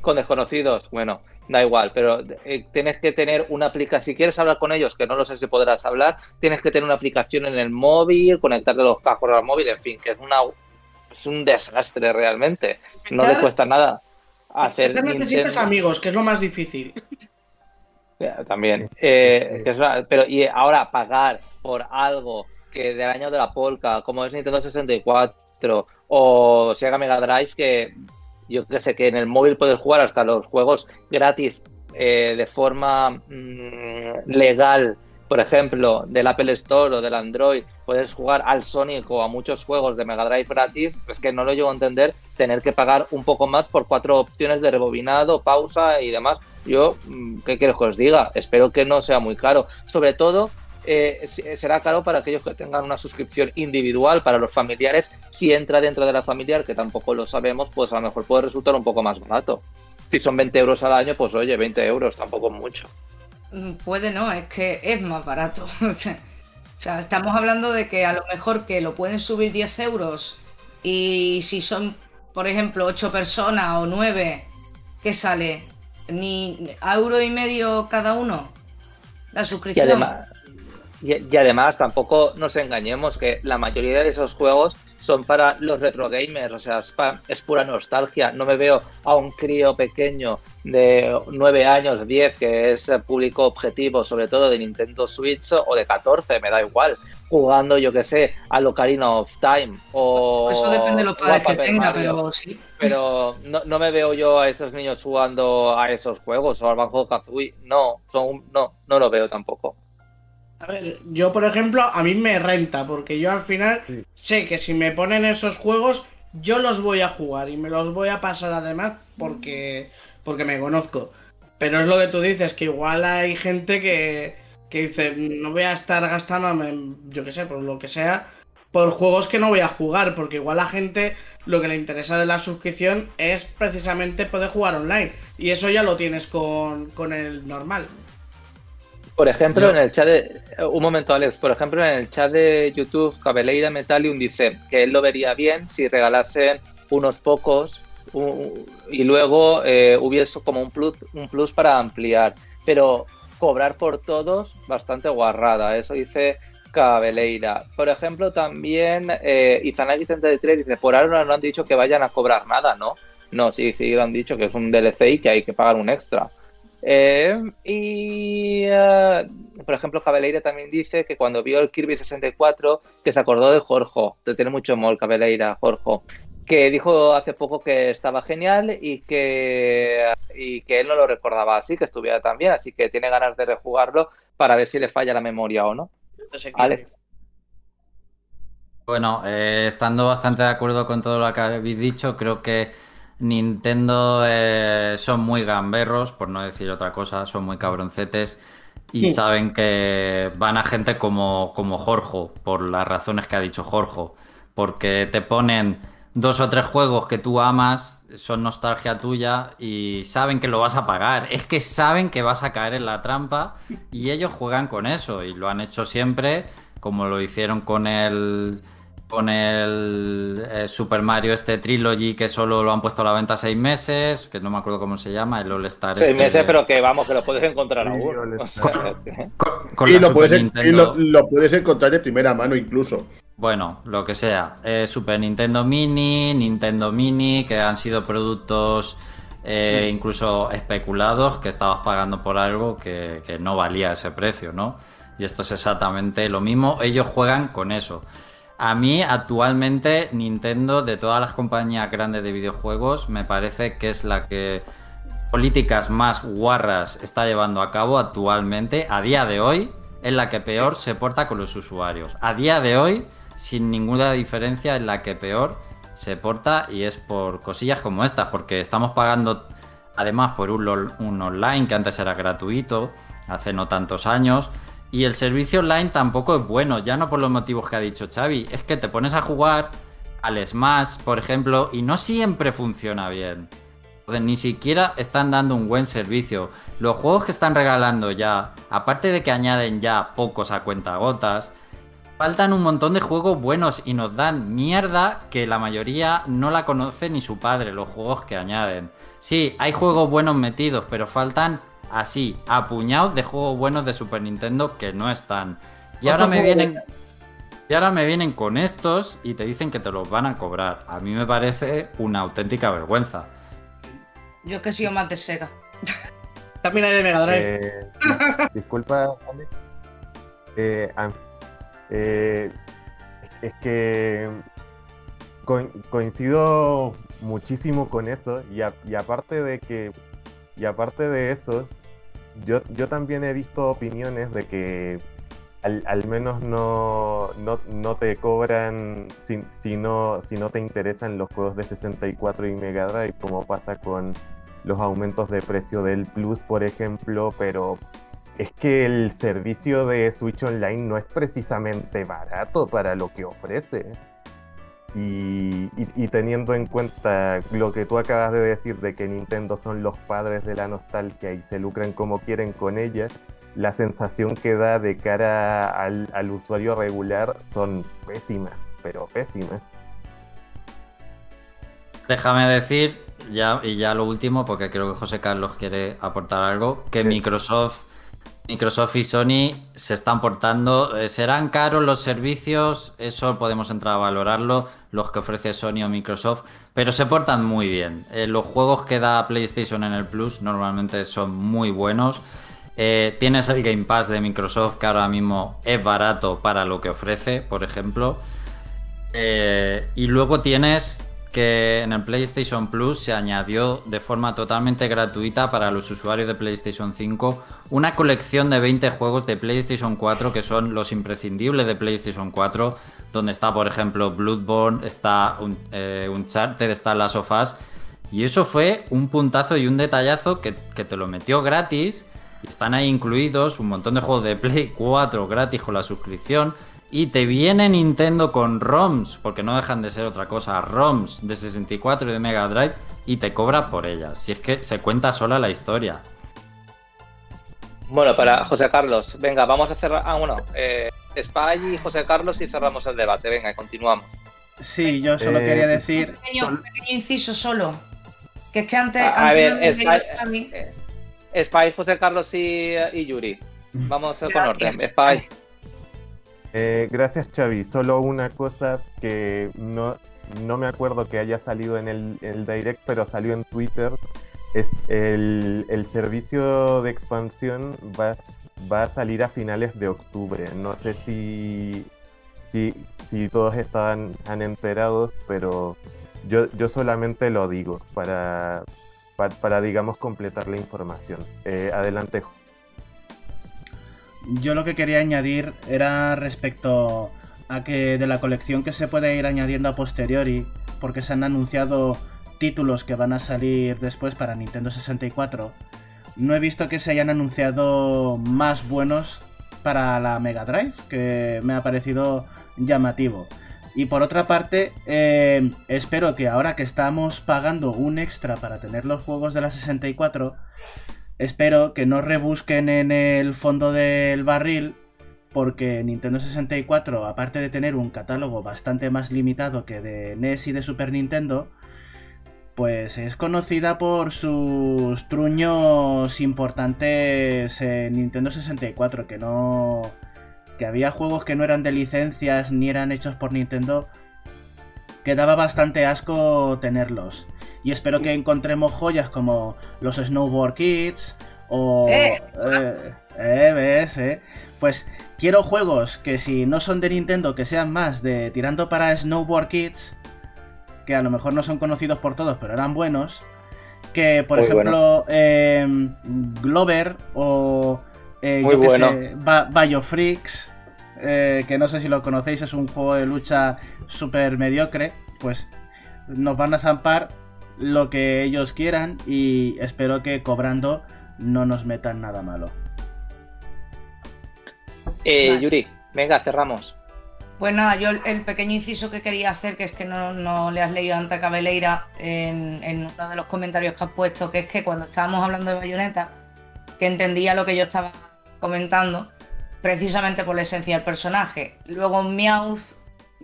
con desconocidos, bueno, da igual, pero eh, tienes que tener una aplicación, si quieres hablar con ellos, que no lo sé si podrás hablar, tienes que tener una aplicación en el móvil, conectarte los cajos al móvil, en fin, que es una es un desastre realmente. No le cuesta nada hacer. necesitas amigos, que es lo más difícil. También. Eh, pero y ahora pagar por algo que del año de la polka, como es Nintendo 64 o Sega Mega Drive, que yo que sé que en el móvil puedes jugar hasta los juegos gratis eh, de forma mm, legal, por ejemplo, del Apple Store o del Android, puedes jugar al Sonic o a muchos juegos de Mega Drive gratis, es que no lo llego a entender tener que pagar un poco más por cuatro opciones de rebobinado, pausa y demás. Yo, mm, ¿qué quiero que os diga? Espero que no sea muy caro. Sobre todo eh, será caro para aquellos que tengan una suscripción individual, para los familiares, si entra dentro de la familiar, que tampoco lo sabemos, pues a lo mejor puede resultar un poco más barato. Si son 20 euros al año, pues oye, 20 euros, tampoco es mucho. Mm, puede no, es que es más barato. o sea, estamos hablando de que a lo mejor que lo pueden subir 10 euros y si son, por ejemplo, 8 personas o 9, ¿qué sale? Ni a euro y medio cada uno la suscripción. Y además, y, además tampoco nos engañemos que la mayoría de esos juegos son para los retro gamers, o sea, es, pura nostalgia. No me veo a un crío pequeño de 9 años, 10, que es público objetivo, sobre todo de Nintendo Switch o de 14, me da igual, jugando, yo que sé, a Ocarina of Time o. Eso depende de los padres que tenga, pero sí. Pero no, me veo yo a esos niños jugando a esos juegos o al Banjo Kazooie. No, son, no, no lo veo tampoco. A ver, yo por ejemplo, a mí me renta, porque yo al final sé que si me ponen esos juegos, yo los voy a jugar y me los voy a pasar además porque, porque me conozco. Pero es lo que tú dices, que igual hay gente que, que dice, no voy a estar gastando, yo qué sé, por lo que sea, por juegos que no voy a jugar, porque igual la gente lo que le interesa de la suscripción es precisamente poder jugar online. Y eso ya lo tienes con, con el normal. Por ejemplo, en el chat de. Un momento, Alex. Por ejemplo, en el chat de YouTube, Cabeleira Metalium dice que él lo vería bien si regalasen unos pocos y luego eh, hubiese como un plus, un plus para ampliar. Pero cobrar por todos, bastante guarrada. Eso dice Cabeleira. Por ejemplo, también eh, Izanagi33 dice: Por ahora no han dicho que vayan a cobrar nada, ¿no? No, sí, sí, lo han dicho que es un DLC y que hay que pagar un extra. Eh, y, eh, por ejemplo, Cabeleira también dice que cuando vio el Kirby 64, que se acordó de Jorge, de tener mucho mol Cabeleira, Jorge, que dijo hace poco que estaba genial y que, y que él no lo recordaba así, que estuviera tan bien, así que tiene ganas de rejugarlo para ver si le falla la memoria o no. Bueno, eh, estando bastante de acuerdo con todo lo que habéis dicho, creo que Nintendo eh, son muy gamberros, por no decir otra cosa, son muy cabroncetes y saben que van a gente como, como Jorge, por las razones que ha dicho Jorge, porque te ponen dos o tres juegos que tú amas, son nostalgia tuya y saben que lo vas a pagar. Es que saben que vas a caer en la trampa y ellos juegan con eso y lo han hecho siempre, como lo hicieron con el con el eh, Super Mario este Trilogy que solo lo han puesto a la venta seis meses, que no me acuerdo cómo se llama, el All Star. Seis este meses, pero que vamos, que lo puedes encontrar aún. y, lo puedes, encontrar de primera mano incluso. Bueno, lo que sea. Eh, Super Nintendo Mini, Nintendo Mini, que han sido productos eh, incluso especulados, que estabas pagando por algo que, que no valía ese precio, ¿no? Y esto es exactamente lo mismo. Ellos juegan con eso. A mí actualmente Nintendo, de todas las compañías grandes de videojuegos, me parece que es la que políticas más guarras está llevando a cabo actualmente, a día de hoy, es la que peor se porta con los usuarios. A día de hoy, sin ninguna diferencia, es la que peor se porta y es por cosillas como estas, porque estamos pagando además por un, un online que antes era gratuito, hace no tantos años, y el servicio online tampoco es bueno, ya no por los motivos que ha dicho Xavi, es que te pones a jugar al Smash, por ejemplo, y no siempre funciona bien. ni siquiera están dando un buen servicio. Los juegos que están regalando ya, aparte de que añaden ya pocos a cuenta gotas, faltan un montón de juegos buenos y nos dan mierda que la mayoría no la conoce ni su padre, los juegos que añaden. Sí, hay juegos buenos metidos, pero faltan así, apuñados de juegos buenos de Super Nintendo que no están. Y ahora me vienen. Y ahora me vienen con estos y te dicen que te los van a cobrar. A mí me parece una auténtica vergüenza. Yo es que he sido más de Sega. También hay de Mega Drive. Eh, disculpa, Ale. Eh, eh, es que coincido muchísimo con eso y, y, aparte de que y aparte de eso yo, yo también he visto opiniones de que al, menos no, no, te cobran si, si, no, si no te interesan los juegos de 64 y Mega Drive, como pasa con los aumentos de precio del Plus, por ejemplo, pero es que el servicio de Switch Online no es precisamente barato para lo que ofrece. Y, y, teniendo en cuenta lo que tú acabas de decir de que Nintendo son los padres de la nostalgia y se lucran como quieren con ella, la sensación que da de cara al, al usuario regular son pésimas, pero pésimas. Déjame decir, ya, y ya lo último, porque creo que José Carlos quiere aportar algo, que Microsoft, Microsoft y Sony se están portando, eh, serán caros los servicios, eso podemos entrar a valorarlo, los que ofrece Sony o Microsoft, pero se portan muy bien. Eh, los juegos que da PlayStation en el Plus normalmente son muy buenos. Eh, tienes el Game Pass de Microsoft que ahora mismo es barato para lo que ofrece, por ejemplo. Y luego tienes que en el PlayStation Plus se añadió de forma totalmente gratuita para los usuarios de PlayStation 5 una colección de 20 juegos de PlayStation 4 que son los imprescindibles de PlayStation 4, donde está por ejemplo Bloodborne, está un, eh, Uncharted, está Last of. Y eso fue un puntazo y un detallazo que, que te lo metió gratis están ahí incluidos un montón de juegos de Play 4 gratis con la suscripción. Y te viene Nintendo con ROMs, porque no dejan de ser otra cosa, ROMs de 64 y de Mega Drive, y te cobra por ellas. Si es que se cuenta sola la historia. Bueno, para José Carlos, venga, vamos a cerrar. Ah, bueno, eh, Spy y José Carlos y cerramos el debate. Venga, continuamos. Sí, yo solo eh, quería decir. Un pequeño, inciso solo. Que es que antes. A, ver, Spy, Spy, José Carlos y, Yuri. Vamos con orden. Spy. Eh, gracias, Xavi. Solo una cosa que no, no me acuerdo que haya salido en el, direct, pero salió en Twitter. Es el, servicio de expansión va, va a salir a finales de octubre. No sé si, si, todos estaban han enterados, pero yo, yo solamente lo digo para, para, digamos, completar la información. Eh, adelante. Yo lo que quería añadir era respecto a que de la colección que se puede ir añadiendo a posteriori, porque se han anunciado títulos que van a salir después para Nintendo 64, no he visto que se hayan anunciado más buenos para la Mega Drive, que me ha parecido llamativo. Y por otra parte, eh, espero que ahora que estamos pagando un extra para tener los juegos de la 64, espero que no rebusquen en el fondo del barril, porque Nintendo 64, aparte de tener un catálogo bastante más limitado que de NES y de Super Nintendo, pues es conocida por sus truños importantes en Nintendo 64, que no que había juegos que no eran de licencias ni eran hechos por Nintendo, que daba bastante asco tenerlos. Y espero que encontremos joyas como los Snowboard Kids o... Eh, eh, eh ves, eh. Pues quiero juegos que si no son de Nintendo, que sean más de tirando para Snowboard Kids, que a lo mejor no son conocidos por todos, pero eran buenos. Que, por ejemplo, em, Glover o eh, Muy bueno. Biofreaks, eh, que no sé si lo conocéis, es un juego de lucha súper mediocre, pues nos van a zampar lo que ellos quieran y espero que cobrando no nos metan nada malo. Eh, Yuri, venga, cerramos. Pues nada, yo el pequeño inciso que quería hacer, que es que no, le has leído a Cabeleira en, en uno de los comentarios que has puesto, que es que cuando estábamos hablando de bayoneta, que entendía lo que yo estaba comentando, precisamente por la esencia del personaje. Luego Meowth,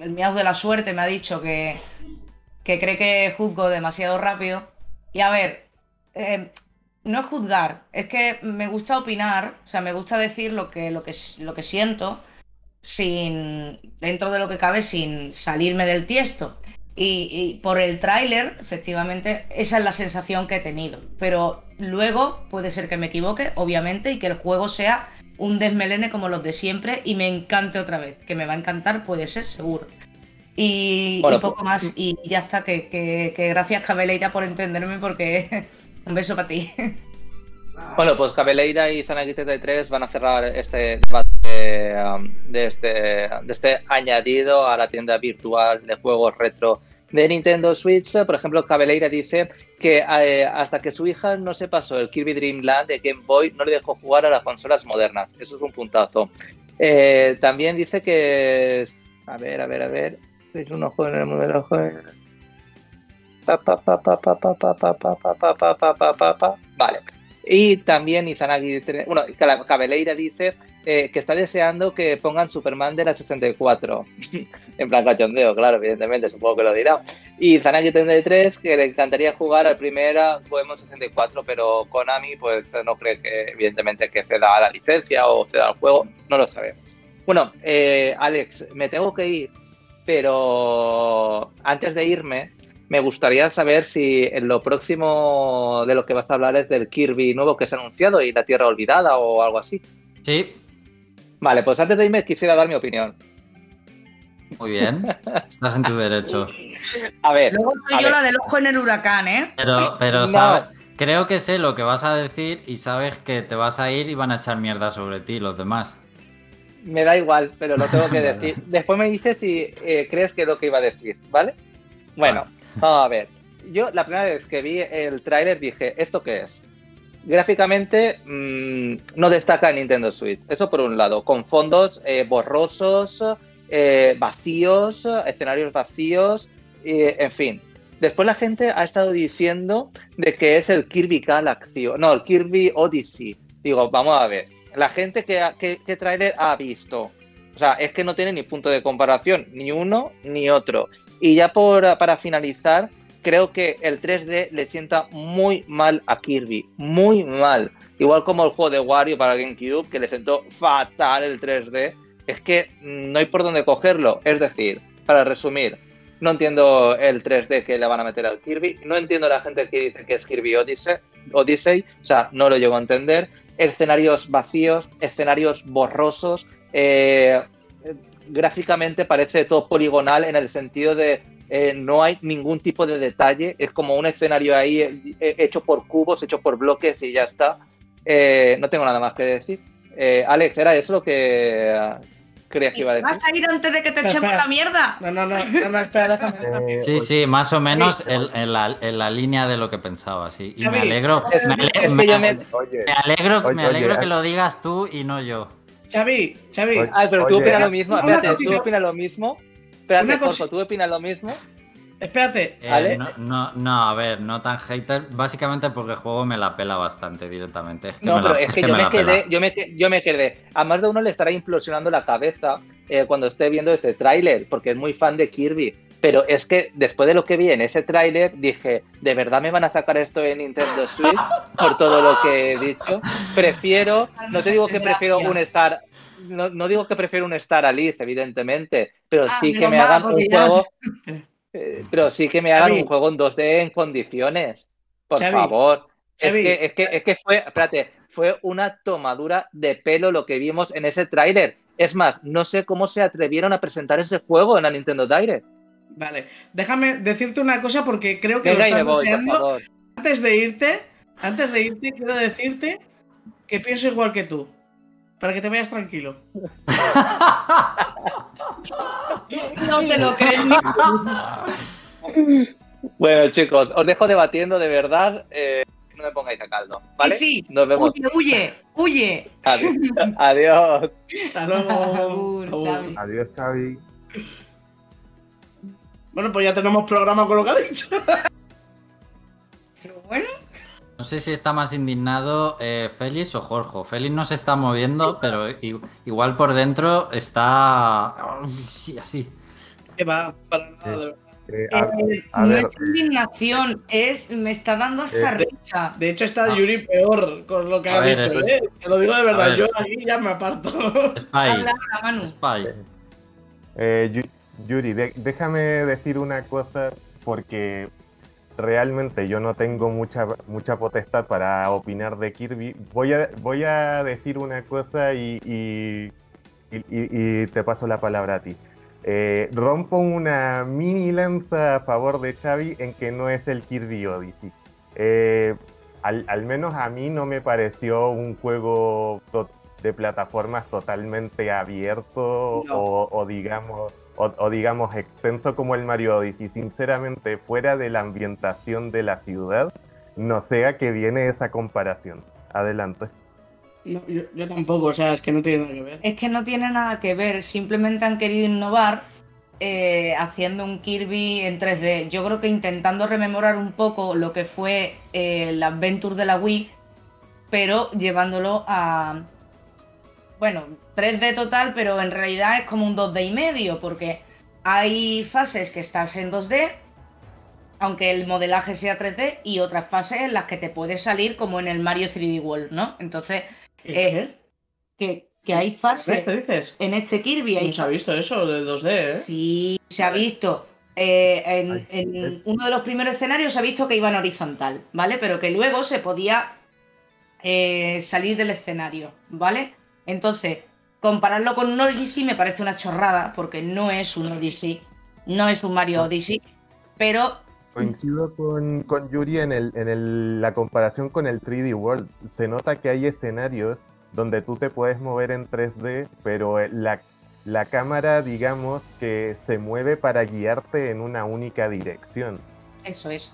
el Meowth de la suerte me ha dicho que, que cree que juzgo demasiado rápido. Y a ver, eh, no es juzgar, es que me gusta opinar, o sea, me gusta decir lo que, lo que, lo que siento sin, dentro de lo que cabe, sin salirme del tiesto. Y, por el tráiler, efectivamente, esa es la sensación que he tenido. Pero luego puede ser que me equivoque, obviamente, y que el juego sea un desmelene como los de siempre y me encante otra vez. Que me va a encantar, puede ser, seguro. Y, poco pues, más, y ya está, que, que gracias Cabeleira por entenderme, porque un beso para ti. Bueno, pues Cabeleira y Zanagi 33 van a cerrar este debate um, de, este, de este añadido a la tienda virtual de juegos retro de Nintendo Switch. Por ejemplo, Cabeleira dice que eh, hasta que su hija no se pasó el Kirby Dream Land de Game Boy, no le dejó jugar a las consolas modernas. Eso es un puntazo. también dice que. A ver, a ver, a ver. Es un ojo en el modelo. Vale. Y también Izanagi, bueno, Cabeleira dice eh, que está deseando que pongan Superman de la 64. en plan cachondeo, claro, evidentemente, supongo que lo dirá. Y Izanagi 33 que le encantaría jugar al primer Pokémon 64, pero Konami pues no cree que evidentemente que ceda la licencia o ceda el juego, no lo sabemos. Bueno, eh, Alex, me tengo que ir, pero antes de irme, me gustaría saber si en lo próximo de lo que vas a hablar es del Kirby nuevo que se ha anunciado y la Tierra Olvidada o algo así. Sí. Vale, pues antes de irme quisiera dar mi opinión. Muy bien, estás en tu derecho. A ver. Luego soy yo la del ojo en el huracán, ¿eh? Pero, pero creo que sé lo que vas a decir y sabes que te vas a ir y van a echar mierda sobre ti los demás. Me da igual, pero lo tengo que decir. Después me dices si eh, crees que es lo que iba a decir, ¿vale? Bueno, a ver, yo la primera vez que vi el tráiler dije, ¿esto qué es? Gráficamente mm, no destaca Nintendo Switch, eso por un lado, con fondos eh, borrosos, eh, vacíos, escenarios vacíos, en fin. Después la gente ha estado diciendo de que es el Kirby Galaxy, no, el Kirby Odyssey. Digo, vamos a ver, la gente que, que, trailer ha visto, o sea, es que no tiene ni punto de comparación, ni uno ni otro. Y ya por, para finalizar, creo que el 3D le sienta muy mal a Kirby, muy mal. Igual como el juego de Wario para GameCube, que le sentó fatal el 3D. Es que no hay por dónde cogerlo. Es decir, para resumir, no entiendo el 3D que le van a meter al Kirby. No entiendo la gente que dice que es Kirby Odyssey. Odyssey o sea, no lo llego a entender. Escenarios vacíos, escenarios borrosos. Eh, gráficamente parece todo poligonal en el sentido de eh, no hay ningún tipo de detalle, es como un escenario ahí eh, eh, hecho por cubos, hecho por bloques y ya está. no tengo nada más que decir. Alex, ¿era eso lo que creías que iba a decir? ¿Vas a ir antes de que te echemos la mierda? No, no, no, no, espera, déjame. sí, sí, más o menos en, la, línea de lo que pensaba, sí. Y me alegro, me, alegro, me alegro que lo digas tú y no yo. Xavi, Xavi. Ay, pero tú opinas lo mismo. Espérate, tú opinas lo mismo. Espérate, Corso, tú opinas lo mismo. Espérate. Eh, no, no, a ver, no tan hater. Básicamente porque el juego me la pela bastante directamente. no, pero es que, yo, me quedé, yo, me, yo me quedé. A más de uno le estará implosionando la cabeza eh, cuando esté viendo este tráiler, porque es muy fan de Kirby. Pero es que después de lo que vi en ese tráiler, dije, ¿de verdad me van a sacar esto en Nintendo Switch? Por todo lo que he dicho. Prefiero, no te digo que prefiero un Star, no, digo que prefiero un Star Alice, evidentemente, pero ah, sí que me hagan un juego, eh, pero sí que me hagan un juego en 2D en condiciones. Por favor. Es que, es que, es que fue, espérate, fue una tomadura de pelo lo que vimos en ese tráiler. Es más, no sé cómo se atrevieron a presentar ese juego en la Nintendo Direct. Vale, déjame decirte una cosa porque creo que lo Antes de irte, antes de irte, quiero decirte que pienso igual que tú. Para que te vayas tranquilo. no te lo crees. bueno, chicos, os dejo debatiendo de verdad. Eh, no me pongáis a caldo, ¿vale? Sí, Nos vemos. Huye, huye, huye. Adiós. Adiós. Hasta luego. Adiós, Xavi. Bueno, pues ya tenemos programa con lo que ha dicho. Pero bueno. No sé si está más indignado eh, Félix o Jorge. Félix no se está moviendo, pero igual por dentro está. Sí, así. ¿Qué va? Para nada, eh, eh, no es indignación, es me está dando hasta risa. De hecho, está ah. Yuri peor con lo que ha dicho. Te lo digo de verdad, yo aquí ya me aparto. Spy. Spy. Yuri, déjame decir una cosa porque realmente yo no tengo mucha, mucha potestad para opinar de Kirby. Voy a, voy a decir una cosa y, y, te paso la palabra a ti. Eh, rompo una mini lanza a favor de Xavi en que no es el Kirby Odyssey. Eh, al, menos a mí no me pareció un juego de plataformas totalmente abierto o digamos o, digamos extenso como el Mario Odyssey, sinceramente fuera de la ambientación de la ciudad, no sé a qué viene esa comparación. Adelante. yo, tampoco, o sea, es que no tiene nada que ver. Es que no tiene nada que ver, simplemente han querido innovar eh, haciendo un Kirby en 3D. Yo creo que intentando rememorar un poco lo que fue eh, el Adventure de la Wii, pero llevándolo a, bueno, 3D total, pero en realidad es como un 2D y medio, porque hay fases que estás en 2D, aunque el modelaje sea 3D, y otras fases en las que te puedes salir como en el Mario 3D World, ¿no? Entonces, eh, que, que, hay fases dices? en este Kirby. ¿Cómo se ha visto eso de 2D, eh? Sí, se ha visto. Eh, en, uno de los primeros escenarios se ha visto que iban horizontal, ¿vale? Pero que luego se podía eh, salir del escenario, ¿vale? Entonces, compararlo con un Odyssey me parece una chorrada, porque no es un Odyssey, no es un Mario Odyssey, pero... Coincido con, Yuri en, el, en la comparación con el 3D World. Se nota que hay escenarios donde tú te puedes mover en 3D, pero la, la cámara, digamos, que se mueve para guiarte en una única dirección. Eso es.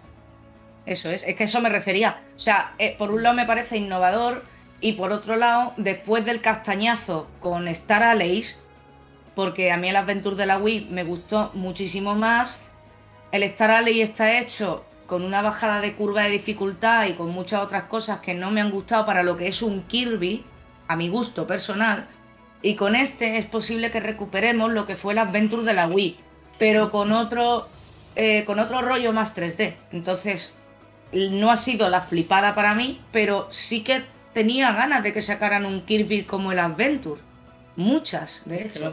Eso es. Es que eso me refería. O sea, eh, por un lado me parece innovador y por otro lado, después del castañazo con Star Allies, porque a mí el Adventure de la Wii me gustó muchísimo más, el Star Allies está hecho con una bajada de curva de dificultad y con muchas otras cosas que no me han gustado para lo que es un Kirby, a mi gusto personal, y con este es posible que recuperemos lo que fue el Adventure de la Wii, pero con otro, eh, con otro rollo más 3D. Entonces, no ha sido la flipada para mí, pero sí que tenía ganas de que sacaran un Kirby como el Adventure. Muchas, de hecho.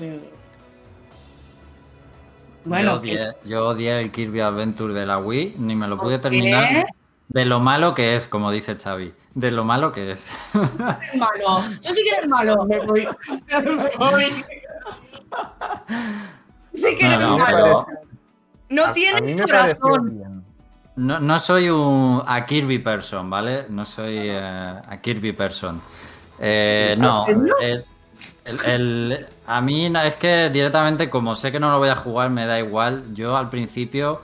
Bueno, yo odié, el Kirby Adventure de la Wii, ni me lo pude terminar. De lo malo que es, como dice Xavi. De lo malo que es. Es malo. Yo sí que eres malo. Me voy. Me voy. Sí que eres no, malo. No tiene corazón. No, soy un, a Kirby person, ¿vale? No soy eh, a Kirby person. Eh, no, a mí es que directamente, como sé que no lo voy a jugar, me da igual. Yo al principio,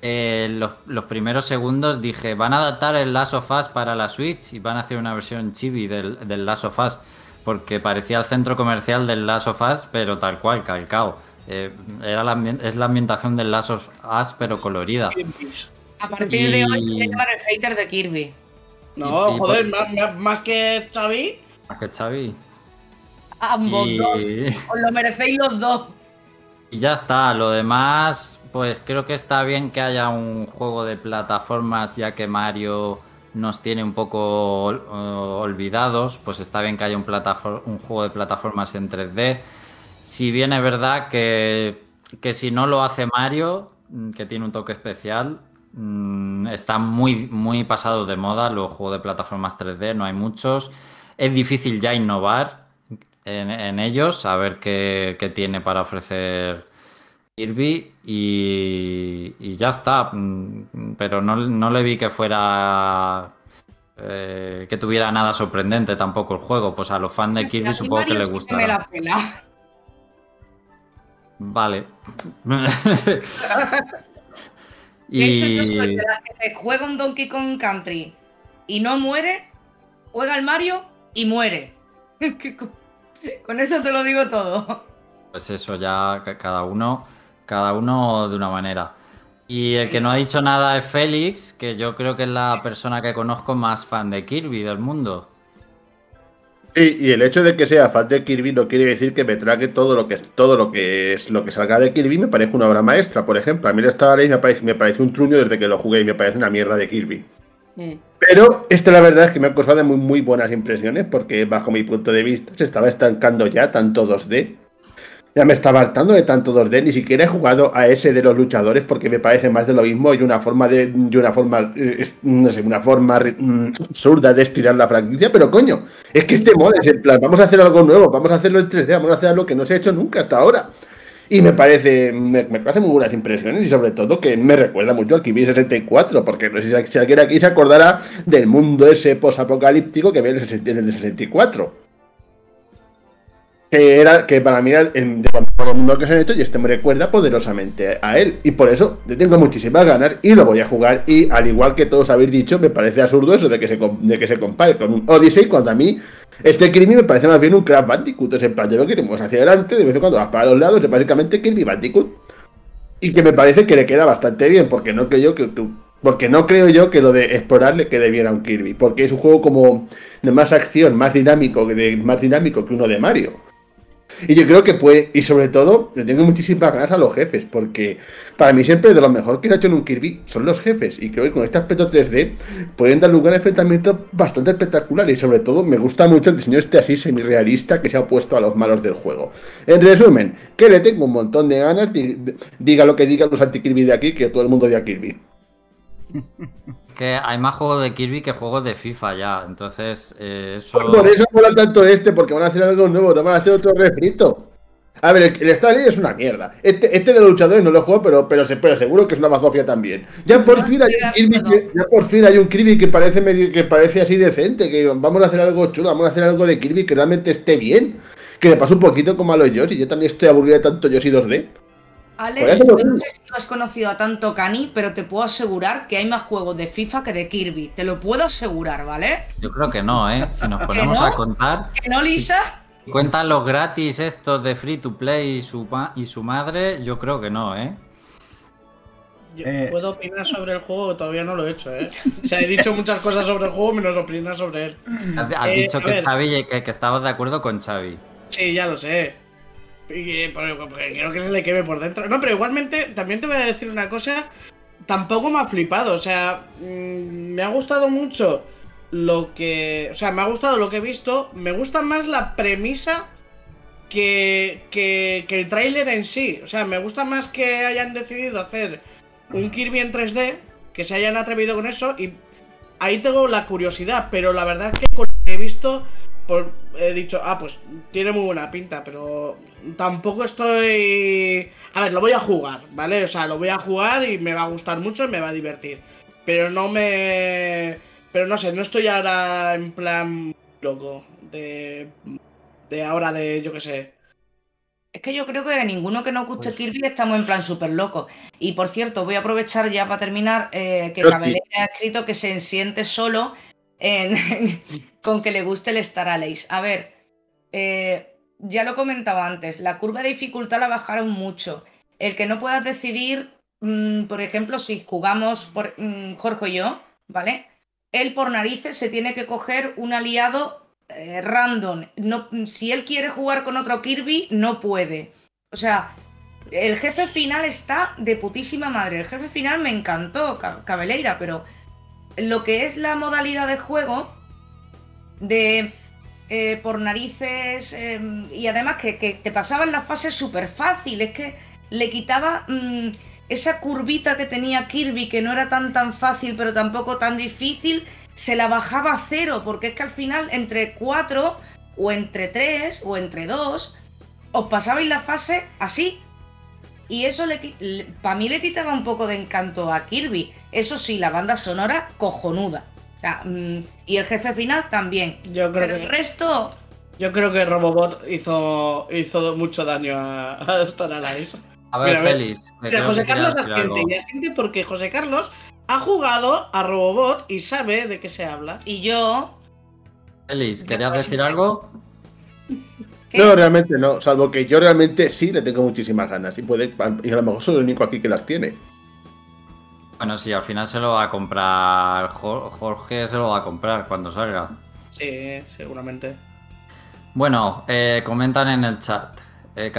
eh, los, primeros segundos dije, van a adaptar el Last of Us para la Switch y van a hacer una versión chibi del, del Last of Us, porque parecía el centro comercial del Last of Us, pero tal cual, calcao. era la, es la ambientación del Last of Us, pero colorida. A partir de hoy voy a llamar el hater de Kirby. No, joder, más, que Xavi. Más que Xavi. Ambos dos. Os lo merecéis los dos. Y ya está, lo demás, pues creo que está bien que haya un juego de plataformas, ya que Mario nos tiene un poco olvidados, pues está bien que haya un, un juego de plataformas en 3D. Si bien es verdad que, que si no lo hace Mario, que tiene un toque especial, Mm, está muy, muy pasado de moda los juegos de plataformas 3D, no hay muchos. Es difícil ya innovar en, ellos, a ver qué, tiene para ofrecer Kirby y, ya está. Mm, pero no, le vi que fuera eh, que tuviera nada sorprendente tampoco el juego. Pues a los fans de Kirby supongo que les gustará. Vale. De hecho, yo soy de las que juega un Donkey Kong Country y no muere, juega al Mario y muere. Con eso te lo digo todo. Pues eso ya cada uno, cada uno de una manera. Y el que no ha dicho nada es Félix, que yo creo que es la persona que conozco más fan de Kirby del mundo. Sí, y el hecho de que sea fan de Kirby no quiere decir que me trague todo lo que todo lo que es lo que salga de Kirby me parece una obra maestra, por ejemplo. A mí esta ley me parece, me parece un truño desde que lo jugué y me parece una mierda de Kirby. Mm. Pero esta la verdad es que me ha causado muy, muy buenas impresiones porque bajo mi punto de vista se estaba estancando ya tanto 2D ya me estaba hartando de tanto 2D, ni siquiera he jugado a ese de los luchadores porque me parece más de lo mismo y una forma de y una forma eh, no sé, una forma mm, absurda de estirar la franquicia, pero coño, es que este mola, es en plan, vamos a hacer algo nuevo, vamos a hacerlo en 3D, vamos a hacer algo que no se ha hecho nunca hasta ahora. Y me parece, me, parece muy buenas impresiones y sobre todo que me recuerda mucho al Kirby 64, porque no sé si, alguien aquí se acordará del mundo ese posapocalíptico que ve en el 64 que era que para mí era el, mundo que se ha hecho y este me recuerda poderosamente a él. Y por eso le tengo muchísimas ganas y lo voy a jugar. Y al igual que todos habéis dicho me parece absurdo eso de que se, de que se compare con un Odyssey cuando a mí este Kirby me parece más bien un Crash Bandicoot. Es el plan que tenemos hacia adelante de vez en cuando vas para los lados es básicamente Kirby Bandicoot. Y que me parece que le queda bastante bien porque no creo yo que, porque no creo yo que lo de explorar le quede bien a un Kirby porque es un juego como de más acción más dinámico de más dinámico que uno de Mario y yo creo que puede, y sobre todo, le tengo muchísimas ganas a los jefes, porque para mí siempre de lo mejor que ha hecho en un Kirby son los jefes. Y creo que con este aspecto 3D pueden dar lugar a enfrentamientos bastante espectaculares. Y sobre todo, me gusta mucho el diseño este así semi-realista que se ha opuesto a los malos del juego. En resumen, que le tengo un montón de ganas, diga lo que digan los anti-Kirby de aquí, que todo el mundo de Kirby. que hay más juegos de Kirby que juegos de FIFA ya, entonces eh, eso... Pues por eso mola tanto este, porque van a hacer algo nuevo, no van a hacer otro refrito. A ver, el, Star es una mierda. Este, este de los luchadores no lo juego, pero, pero, pero seguro que es una bazofia también. Ya por fin hay un Kirby que, ya por fin hay un Kirby que parece medio, que parece así decente, que vamos a hacer algo chulo, vamos a hacer algo de Kirby que realmente esté bien. Que le pasa un poquito como a los Yoshi. Yo también estoy aburrido de tanto Yoshi 2D. Alex, no sé si tú has conocido a tanto Cani, pero te puedo asegurar que hay más juegos de FIFA que de Kirby. Te lo puedo asegurar, ¿vale? Yo creo que no, ¿eh? Si nos ponemos a contar. ¿Que no, Lisa? cuentan los gratis estos de free to play y su, y su madre, yo creo que no, ¿eh? Yo eh. puedo opinar sobre el juego, que todavía no lo he hecho, ¿eh? O sea, he dicho muchas cosas sobre el juego, menos opinar sobre él. Has, eh, dicho que Xavi, que, que estabas de acuerdo con Xavi. Sí, ya lo sé. Porque quiero que se le queme por dentro. No, pero igualmente, también te voy a decir una cosa. Tampoco me ha flipado. O sea, mm, me ha gustado mucho lo que. O sea, me ha gustado lo que he visto. Me gusta más la premisa que, que, que el tráiler en sí. O sea, me gusta más que hayan decidido hacer un Kirby en 3D. Que se hayan atrevido con eso. Y ahí tengo la curiosidad. Pero la verdad es que con lo que he visto. He dicho, ah, pues tiene muy buena pinta, pero tampoco estoy... A ver, lo voy a jugar, ¿vale? O sea, lo voy a jugar y me va a gustar mucho y me va a divertir. Pero no me... Pero no sé, no estoy ahora en plan loco. De... De ahora de, yo qué sé. Es que yo creo que ninguno que nos guste pues Kirby estamos en plan súper loco. Y por cierto, voy a aprovechar ya para terminar eh, que Cabelera ha escrito que se siente solo con que le guste el Star Allies. A ver, eh, ya lo comentaba antes, la curva de dificultad la bajaron mucho. El que no puedas decidir, mm, por ejemplo, si jugamos por, mm, Jorge y yo, ¿vale? Él por narices se tiene que coger un aliado eh, random. No, si él quiere jugar con otro Kirby, no puede. O sea, el jefe final está de putísima madre. El jefe final me encantó, Cabeleira, pero lo que es la modalidad de juego de eh, por narices em, y además que, te pasaban las fases súper fácil, es que le quitaba mm, esa curvita que tenía Kirby que no era tan tan fácil pero tampoco tan difícil, se la bajaba a cero porque es que al final entre cuatro o entre tres o entre dos os pasabais la fase así. Y eso le, para mí le quitaba un poco de encanto a Kirby. Eso sí, la banda sonora cojonuda. O sea, mm, y el jefe final también. Yo creo Pero que el resto. Yo creo que Robobot hizo, hizo mucho daño a, a Star Allies. A ver, Félix. José Carlos asiente y asiente porque José Carlos ha jugado a Robobot y sabe de qué se habla. Y yo. Félix, ¿querías decir algo? No, realmente no, salvo que yo realmente sí le tengo muchísimas ganas y puede y a lo mejor soy el único aquí que las tiene. Bueno, sí, al final se lo va a comprar. Jorge se lo va a comprar cuando salga. Sí, seguramente. Bueno, eh, comentan en el chat. Eh,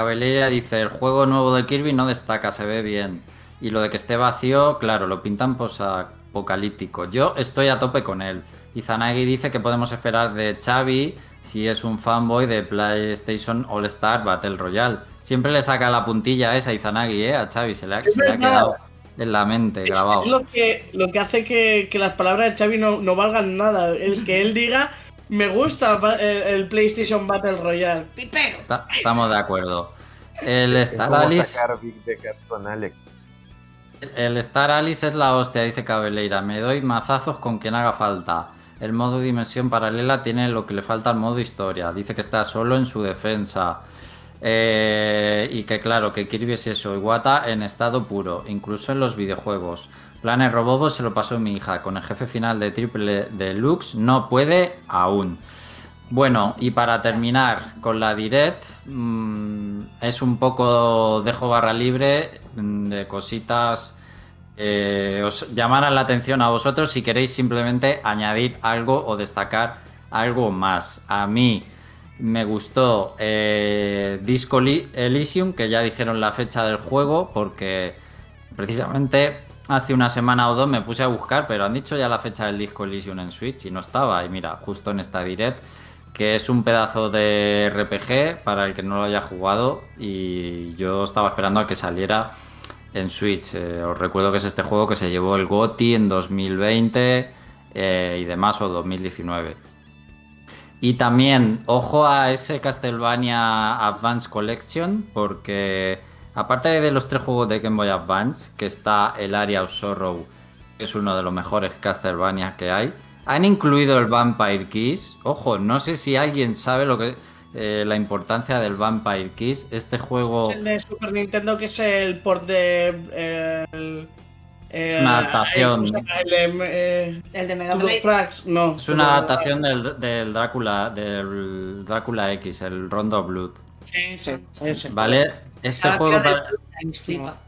dice: el juego nuevo de Kirby no destaca, se ve bien. Y lo de que esté vacío, claro, lo pintan apocalíptico. Yo estoy a tope con él. Y Zanagi dice que podemos esperar de Xavi si es un fanboy de PlayStation All Star Battle Royale. Siempre le saca la puntilla esa a Izanagi, ¿eh? A Xavi, se le ha, quedado en la mente grabado. Es lo que, lo que hace que, las palabras de Xavi no, valgan nada. El que él diga, me gusta el, PlayStation Battle Royale. estamos de acuerdo. El Star Alice... El Star Alice es la hostia, dice Cabeleira. Me doy mazazos con quien haga falta. El modo dimensión paralela tiene lo que le falta al modo historia. Dice que está solo en su defensa. Eh, y que claro, que Kirby es eso, Iwata en estado puro, incluso en los videojuegos. Planes Robobo se lo pasó mi hija, con el jefe final de Triple Deluxe no puede aún. Bueno, y para terminar con la Direct, mm, es un poco dejo barra libre mm, de cositas eh, os llamarán la atención a vosotros si queréis simplemente añadir algo o destacar algo más. A mí me gustó eh, Disco Elysium, que ya dijeron la fecha del juego, porque precisamente hace una semana o dos me puse a buscar, pero han dicho ya la fecha del Disco Elysium en Switch y no estaba. Y mira, justo en esta direct, que es un pedazo de RPG para el que no lo haya jugado, y yo estaba esperando a que saliera en Switch. Eh, os recuerdo que es este juego que se llevó el GOTI en 2020 eh, y demás, o 2019. Y también, ojo a ese Castlevania Advance Collection, porque aparte de los tres juegos de Game Boy Advance, que está el Area of Sorrow, que es uno de los mejores Castlevania que hay, han incluido el Vampire Keys. Ojo, no sé si alguien sabe lo que eh, la importancia del Vampire Kiss. Este juego. Es el de Super Nintendo, que es el port de. Eh, es una adaptación. El, de Mega no. Es una adaptación del, Drácula, del Drácula X, el Rondo Blood. Ese, Vale, este juego,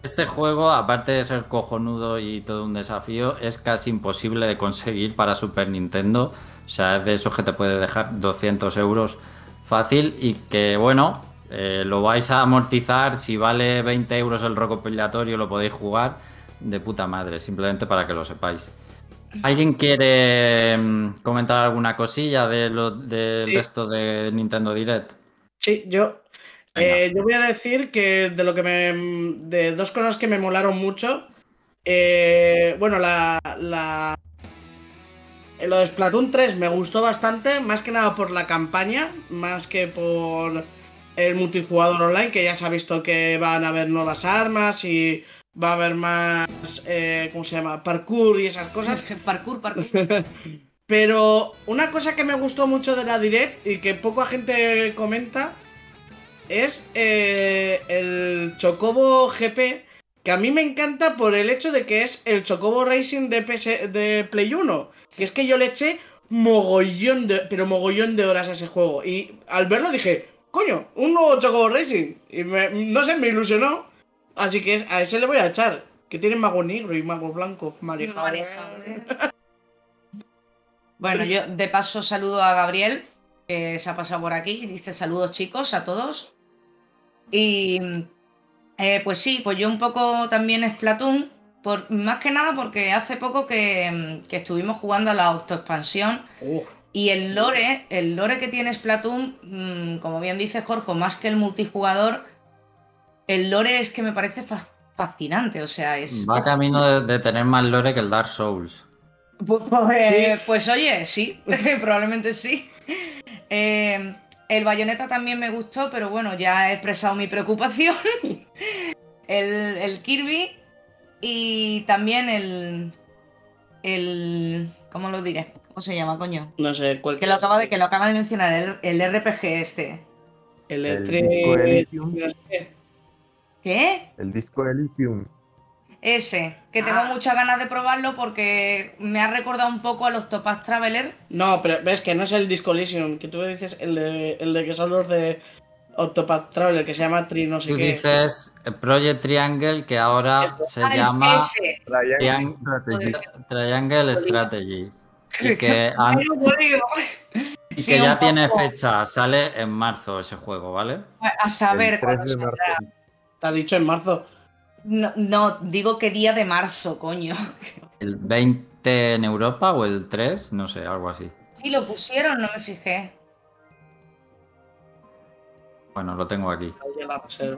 este juego, aparte de ser cojonudo y todo un desafío, es casi imposible de conseguir para Super Nintendo. O sea, es de esos que te puede dejar 200 euros fácil y que, bueno, eh, lo vais a amortizar. Si vale 20 euros el recopilatorio, lo podéis jugar de puta madre, simplemente para que lo sepáis. ¿Alguien quiere mm, comentar alguna cosilla de lo, del resto de Nintendo Direct? Sí, yo. Eh, yo voy a decir que de lo que me. de dos cosas que me molaron mucho. Eh, bueno, la, la lo de Splatoon 3 me gustó bastante, más que nada por la campaña, más que por el multijugador online, que ya se ha visto que van a haber nuevas armas y va a haber más, eh, ¿cómo se llama? Parkour y esas cosas. parkour, parkour. Pero una cosa que me gustó mucho de la Direct y que poca gente comenta es eh, el Chocobo GP, que a mí me encanta por el hecho de que es el Chocobo Racing de, de Play 1. Y es que yo le eché mogollón de, pero mogollón de horas a ese juego. Y al verlo dije, coño, un nuevo Chocobo Racing. Y no sé, me ilusionó. Así que a ese le voy a echar. Que tiene mago negro y mago blanco. Mareja. bueno, yo de paso saludo a Gabriel, que se ha pasado por aquí. Dice saludos chicos a todos. Y eh, pues sí, pues yo un poco también es Platón más que nada porque hace poco que, estuvimos jugando a la autoexpansión y el lore, el lore que tiene Splatoon, mm, como bien dice Jorge, más que el multijugador, el lore es que me parece fascinante, o sea, es... Va camino de, tener más lore que el Dark Souls. Pues, pues, pues oye, sí, probablemente sí. Eh, el bayoneta también me gustó, pero bueno, ya he expresado mi preocupación. el, el Kirby y también el. el ¿Cómo lo diré? ¿Cómo se llama, coño? No sé, cuál. Que lo acaba de, que lo acaba de mencionar, el, el RPG este. El, el disco Elysium. ¿Qué? El disco Elysium. Ese, que tengo ah. muchas ganas de probarlo porque me ha recordado un poco a los Topaz Traveler. No, pero ves que no es el Disco Elysium, que tú dices el de, el de que son los de Octopath Traveler que se llama Tri no sé Tú qué. dices Project Triangle que ahora Esto. se Ah, llama ese. Triangle Triang- Strategy. Triangle Strategy. Y que, han- y ya tiene fecha, sale en marzo ese juego, ¿vale? A saber El 3 cuándo de marzo. saldrá. Te ha dicho en marzo. No, no, digo que día de marzo, coño. El 20 en Europa o el 3, no sé, algo así. Sí, lo pusieron, no me fijé. Bueno, lo tengo aquí.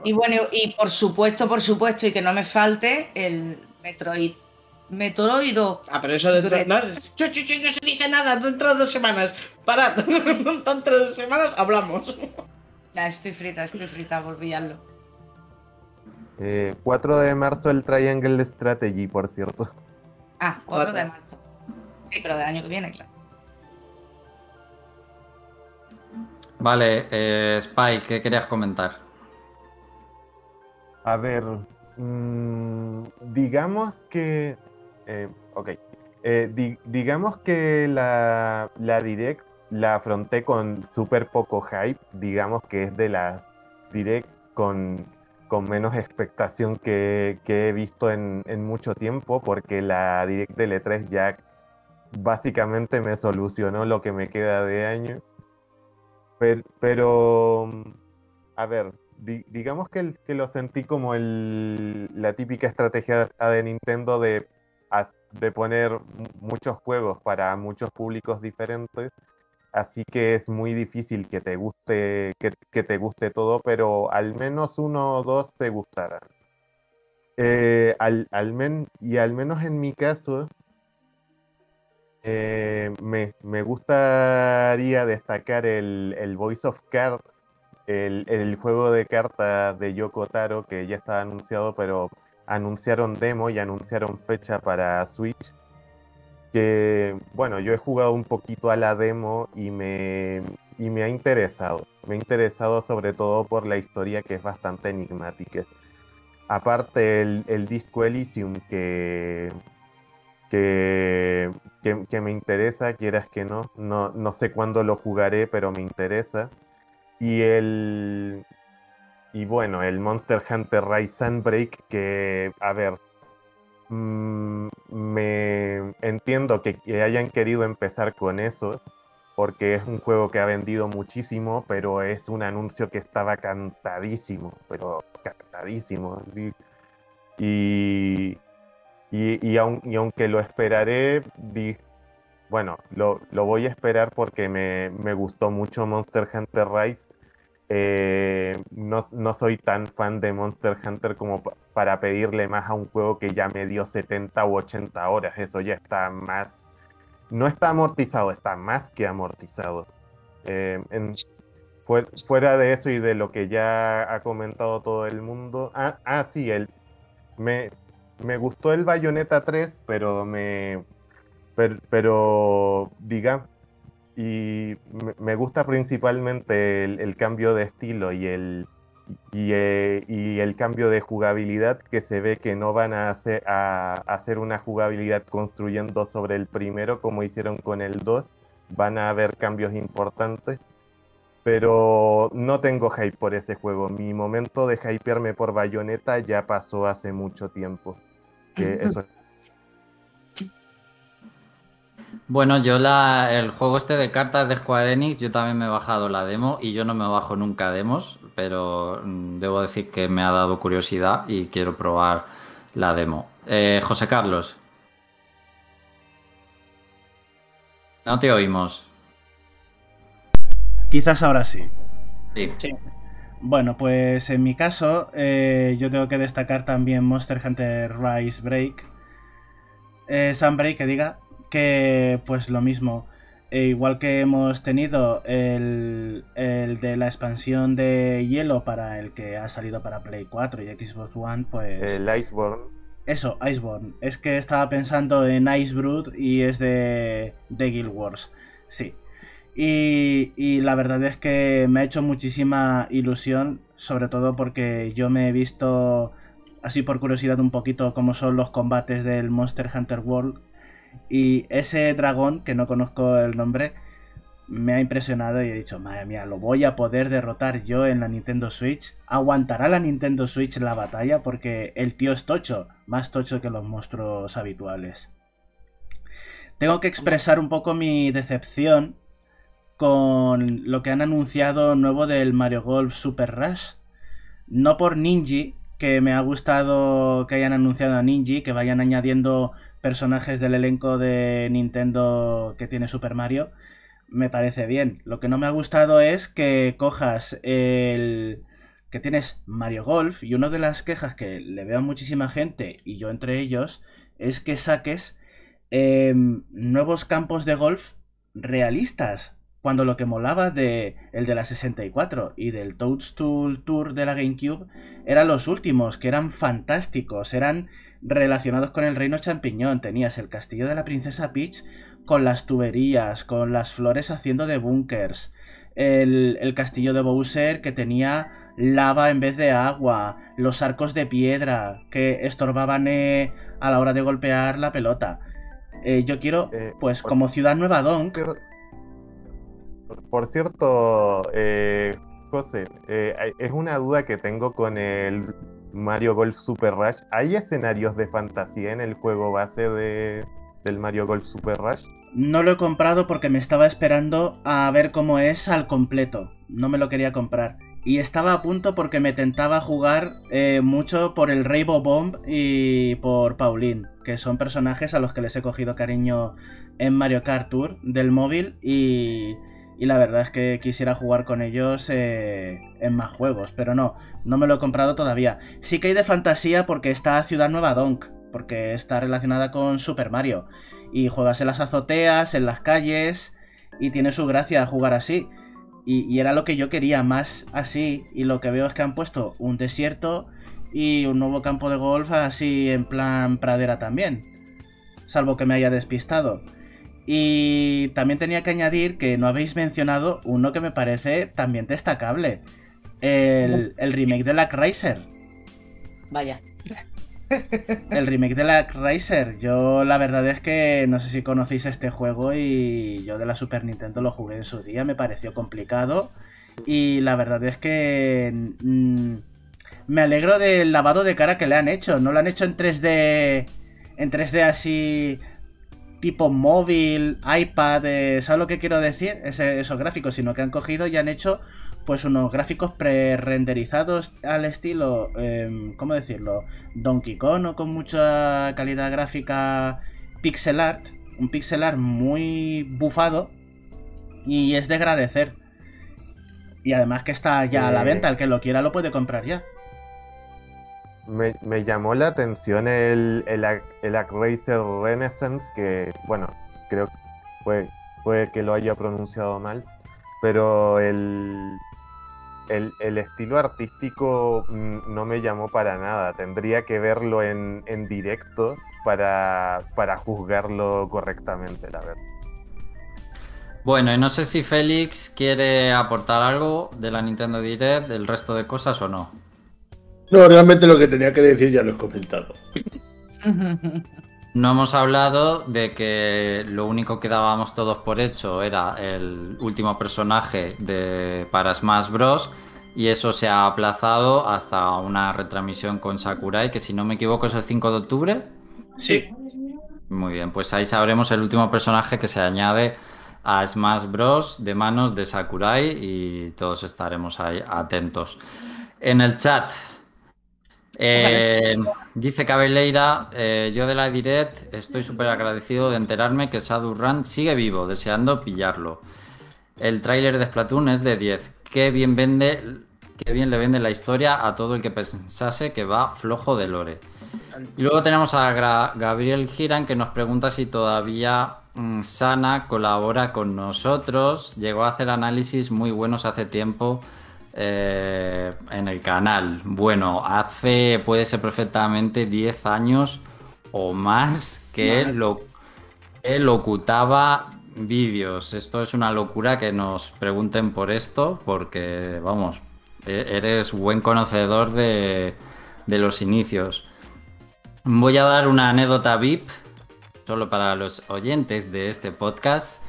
Y bueno, y por supuesto, por supuesto, y que no me falte el Metroid. Metroid 2. Ah, pero eso dentro. Dure- No, chu, no se dice nada dentro de dos semanas. Parad. dentro de dos semanas hablamos. Ya, estoy frita, estoy frita por pillarlo. Eh, 4 de marzo el Triangle Strategy, por cierto. Ah, 4 de marzo. Sí, pero del año que viene, claro. Vale, eh, Spy, ¿qué querías comentar? A ver, mm, digamos que... eh, ok. Eh, di- digamos que la, la Direct la afronté con súper poco hype. Digamos que es de las Direct con, con menos expectación que, que he visto en, en mucho tiempo, porque la Direct del E3 ya básicamente me solucionó lo que me queda de año. Per- pero, a ver, di- digamos que, lo sentí como la típica estrategia de Nintendo de, de poner mu- muchos juegos para muchos públicos diferentes. Así que es muy difícil que te guste, que, te guste todo, pero al menos uno o dos te gustarán. Eh, al, al y al menos en mi caso, eh, me, gustaría destacar el, Voice of Cards, el, el juego de cartas de Yoko Taro, que ya estaba anunciado, pero anunciaron demo y anunciaron fecha para Switch. Que bueno, yo he jugado un poquito a la demo y me, y me ha interesado. Me ha interesado sobre todo por la historia que es bastante enigmática. Aparte el, el disco Elysium que, que, que, me interesa, quieras que no. no. No sé cuándo lo jugaré, pero me interesa. Y el. Y bueno, el Monster Hunter Rise Sunbreak, que, a ver, mm, me entiendo que, hayan querido empezar con eso, porque es un juego que ha vendido muchísimo, pero es un anuncio que estaba cantadísimo, pero cantadísimo. Y, y, y aun- y aunque lo esperaré, di- bueno, lo, lo voy a esperar porque me, me gustó mucho Monster Hunter Rise. Eh, no, no soy tan fan de Monster Hunter como pa- para pedirle más a un juego que ya me dio 70 u 80 horas. Eso ya está más... No está amortizado, está más que amortizado. Eh, fuera de eso y de lo que ya ha comentado todo el mundo. Ah, ah, sí, el, me, me gustó el Bayonetta 3, pero me... per- pero, diga, y me- gusta principalmente el, cambio de estilo y el, y, eh, y el cambio de jugabilidad que se ve que no van a hacer, a hacer una jugabilidad construyendo sobre el primero como hicieron con el 2. Van a haber cambios importantes. Pero no tengo hype por ese juego. Mi momento de hypearme por Bayonetta ya pasó hace mucho tiempo. Que Bueno, yo la, el juego este de cartas de Square Enix, yo también me he bajado la demo y yo no me bajo nunca demos, pero mm, debo decir que me ha dado curiosidad y quiero probar la demo. Eh, José Carlos. No te oímos. Quizás ahora sí. Sí. Bueno, pues en mi caso, eh, yo tengo que destacar también Monster Hunter Rise Break. Eh, Sunbreak, que diga, que pues lo mismo. E igual que hemos tenido el, el de la expansión de hielo para el que ha salido para Play 4 y Xbox One, pues... el Iceborne. Eso, Iceborne. Es que estaba pensando en Icebrood y es de, de Guild Wars. Sí. Y, y la verdad es que me ha hecho muchísima ilusión, sobre todo porque yo me he visto, así por curiosidad un poquito, cómo son los combates del Monster Hunter World. Y ese dragón, que no conozco el nombre, me ha impresionado y he dicho, madre mía, lo voy a poder derrotar yo en la Nintendo Switch. ¿Aguantará la Nintendo Switch la batalla? Porque el tío es tocho, más tocho que los monstruos habituales. Tengo que expresar un poco mi decepción con lo que han anunciado nuevo del Mario Golf Super Rush. No por Ninji, que me ha gustado que hayan anunciado a Ninji, que vayan añadiendo personajes del elenco de Nintendo que tiene Super Mario, me parece bien. Lo que no me ha gustado es que cojas el que tienes Mario Golf y una de las quejas que le veo a muchísima gente y yo entre ellos es que saques em, nuevos campos de golf realistas. Cuando lo que molaba de el de la 64 y del Toadstool Tour de la GameCube eran los últimos, que eran fantásticos, eran relacionados con el reino champiñón. Tenías el castillo de la princesa Peach con las tuberías, con las flores haciendo de búnkers. El, el, castillo de Bowser que tenía lava en vez de agua, los arcos de piedra que estorbaban eh, a la hora de golpear la pelota. Eh, yo quiero, eh, pues como ciudad nueva Donk. Por cierto, José, es una duda que tengo con el Mario Golf Super Rush. ¿Hay escenarios de fantasía en el juego base de, del Mario Golf Super Rush? No lo he comprado porque me estaba esperando a ver cómo es al completo. No me lo quería comprar. Y estaba a punto porque me tentaba jugar eh, mucho por el Rainbow Bomb y por Pauline, que son personajes a los que les he cogido cariño en Mario Kart Tour del móvil y, y la verdad es que quisiera jugar con ellos eh, en más juegos, pero no, no me lo he comprado todavía. Sí que hay de fantasía porque está Ciudad Nueva Donk, porque está relacionada con Super Mario. Y juegas en las azoteas, en las calles, y tiene su gracia jugar así. Y, era lo que yo quería, más así. Y lo que veo es que han puesto un desierto y un nuevo campo de golf así en plan pradera también. Salvo que me haya despistado. Y también tenía que añadir que no habéis mencionado uno que me parece también destacable. El, el remake de la Racer. Vaya. El remake de la Racer. Yo la verdad es que no sé si conocéis este juego y yo de la Super Nintendo lo jugué en su día, me pareció complicado y la verdad es que mm, me alegro del lavado de cara que le han hecho. No lo han hecho en 3D, en 3D así tipo móvil, iPad, eh, ¿sabes lo que quiero decir? esos gráficos, sino que han cogido y han hecho pues unos gráficos pre-renderizados al estilo, em, ¿cómo decirlo? Donkey Kong o con mucha calidad gráfica pixel art, un pixel art muy bufado y es de agradecer. Y además que está ya a la venta, el que lo quiera lo puede comprar ya. Me, llamó la atención el, el, el Renaissance, que bueno, creo que puede, que lo haya pronunciado mal, pero el, el, estilo artístico mm, no me llamó para nada. Tendría que verlo en, directo para, juzgarlo correctamente, la verdad. Bueno, y no sé si Félix quiere aportar algo de la Nintendo Direct, del resto de cosas o no. No, realmente lo que tenía que decir ya lo he comentado. No hemos hablado de que lo único que dábamos todos por hecho era el último personaje de, para Smash Bros. Y eso se ha aplazado hasta una retransmisión con Sakurai, que si no me equivoco es el 5 de octubre. Sí. Muy bien, pues ahí sabremos el último personaje que se añade a Smash Bros. de manos de Sakurai y todos estaremos ahí atentos. En el chat eh, dice Cabeleira, eh, yo de la Direct estoy súper agradecido de enterarme que Sadu Run sigue vivo, deseando pillarlo. El tráiler de Splatoon es de 10. Qué bien vende, qué bien le vende la historia a todo el que pensase que va flojo de lore. Y luego tenemos a Gabriel Giran que nos pregunta si todavía mm, Sana colabora con nosotros. Llegó a hacer análisis muy buenos hace tiempo eh, en el canal. Bueno, hace, puede ser perfectamente 10 años o más que, lo, locutaba vídeos. Esto es una locura que nos pregunten por esto, porque, vamos, e-, eres buen conocedor de, de los inicios. Voy a dar una anécdota VIP, solo para los oyentes de este podcast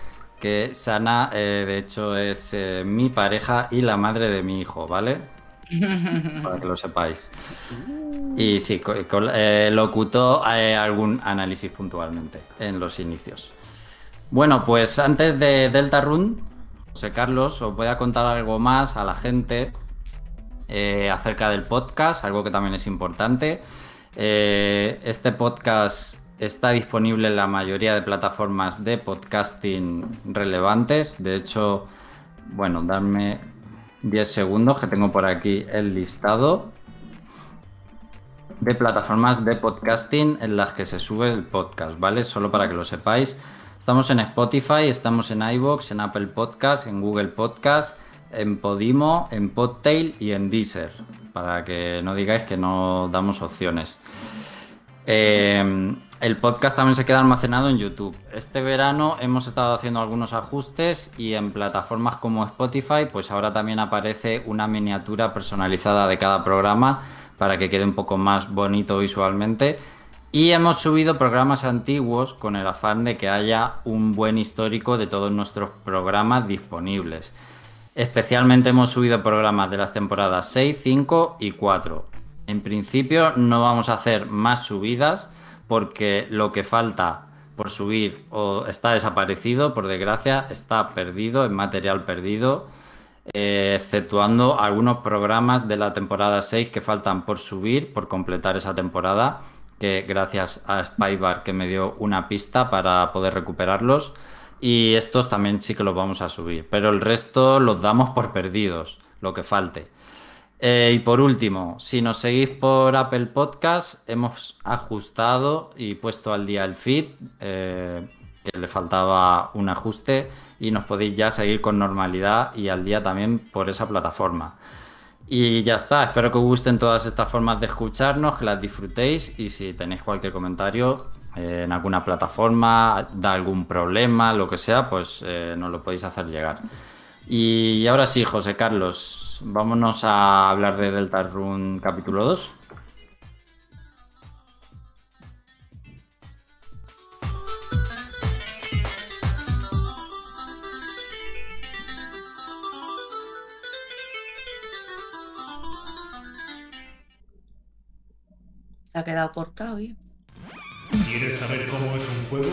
que Sana, eh, de hecho, es eh, mi pareja y la madre de mi hijo, ¿vale? Para que lo sepáis. Y sí, eh, locutó algún análisis puntualmente en los inicios. Bueno, pues antes de Delta Run, José Carlos, os voy a contar algo más a la gente acerca del podcast, algo que también es importante. este podcast Está disponible en la mayoría de plataformas de podcasting relevantes. De hecho, bueno, darme 10 segundos que tengo por aquí el listado de plataformas de podcasting en las que se sube el podcast, ¿vale? Solo para que lo sepáis. Estamos en Spotify, estamos en iVoox, en Apple Podcast, en Google Podcast, en Podimo, en Podtail y en Deezer, para que no digáis que no damos opciones. Eh, el podcast también se queda almacenado en YouTube. Este verano hemos estado haciendo algunos ajustes y en plataformas como Spotify, pues ahora también aparece una miniatura personalizada de cada programa para que quede un poco más bonito visualmente. Y hemos subido programas antiguos con el afán de que haya un buen histórico de todos nuestros programas disponibles. Especialmente hemos subido programas de las temporadas 6, 5 y 4. En principio no vamos a hacer más subidas porque lo que falta por subir o está desaparecido, por desgracia, está perdido, es material perdido, eh, exceptuando algunos programas de la temporada 6 que faltan por subir, por completar esa temporada, que gracias a Spybar que me dio una pista para poder recuperarlos. Y estos también sí que los vamos a subir, pero el resto los damos por perdidos, lo que falte. Eh, y por último, si nos seguís por Apple Podcast, hemos ajustado y puesto al día el feed, eh, que le faltaba un ajuste, y nos podéis ya seguir con normalidad y al día también por esa plataforma. Y ya está, espero que os gusten todas estas formas de escucharnos, que las disfrutéis y si tenéis cualquier comentario eh, en alguna plataforma, da algún problema, lo que sea, pues nos lo podéis hacer llegar. Y ahora sí, José Carlos, vámonos a hablar de Delta Run capítulo 2. Se ha quedado cortado, ¿eh? ¿Quieres saber cómo es un juego?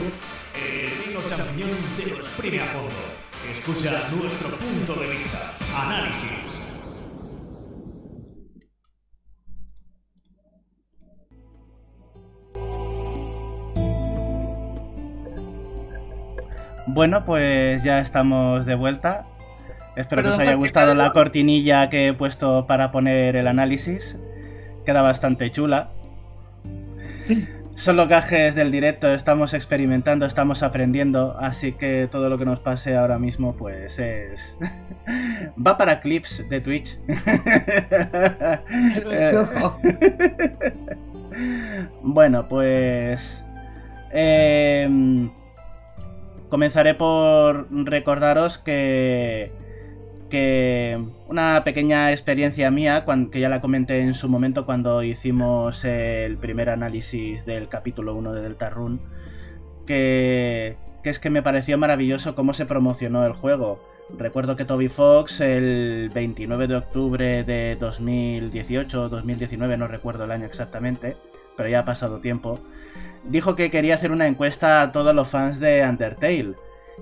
El reino champiñón te lo exprime a fondo. Escucha nuestro punto de vista. Análisis. Bueno, pues ya estamos de vuelta. Espero que os haya gustado la cortinilla que he puesto para poner el análisis. Queda bastante chula. Son los gajes del directo, estamos experimentando, estamos aprendiendo, así que todo lo que nos pase ahora mismo pues es... Va para clips de Twitch. bueno, pues... Em, comenzaré por recordaros que que una pequeña experiencia mía, que ya la comenté en su momento cuando hicimos el primer análisis del capítulo 1 de Delta Run, que, es que me pareció maravilloso cómo se promocionó el juego. Recuerdo que Toby Fox el 29 de octubre de 2018 o 2019, no recuerdo el año exactamente, pero ya ha pasado tiempo, dijo que quería hacer una encuesta a todos los fans de Undertale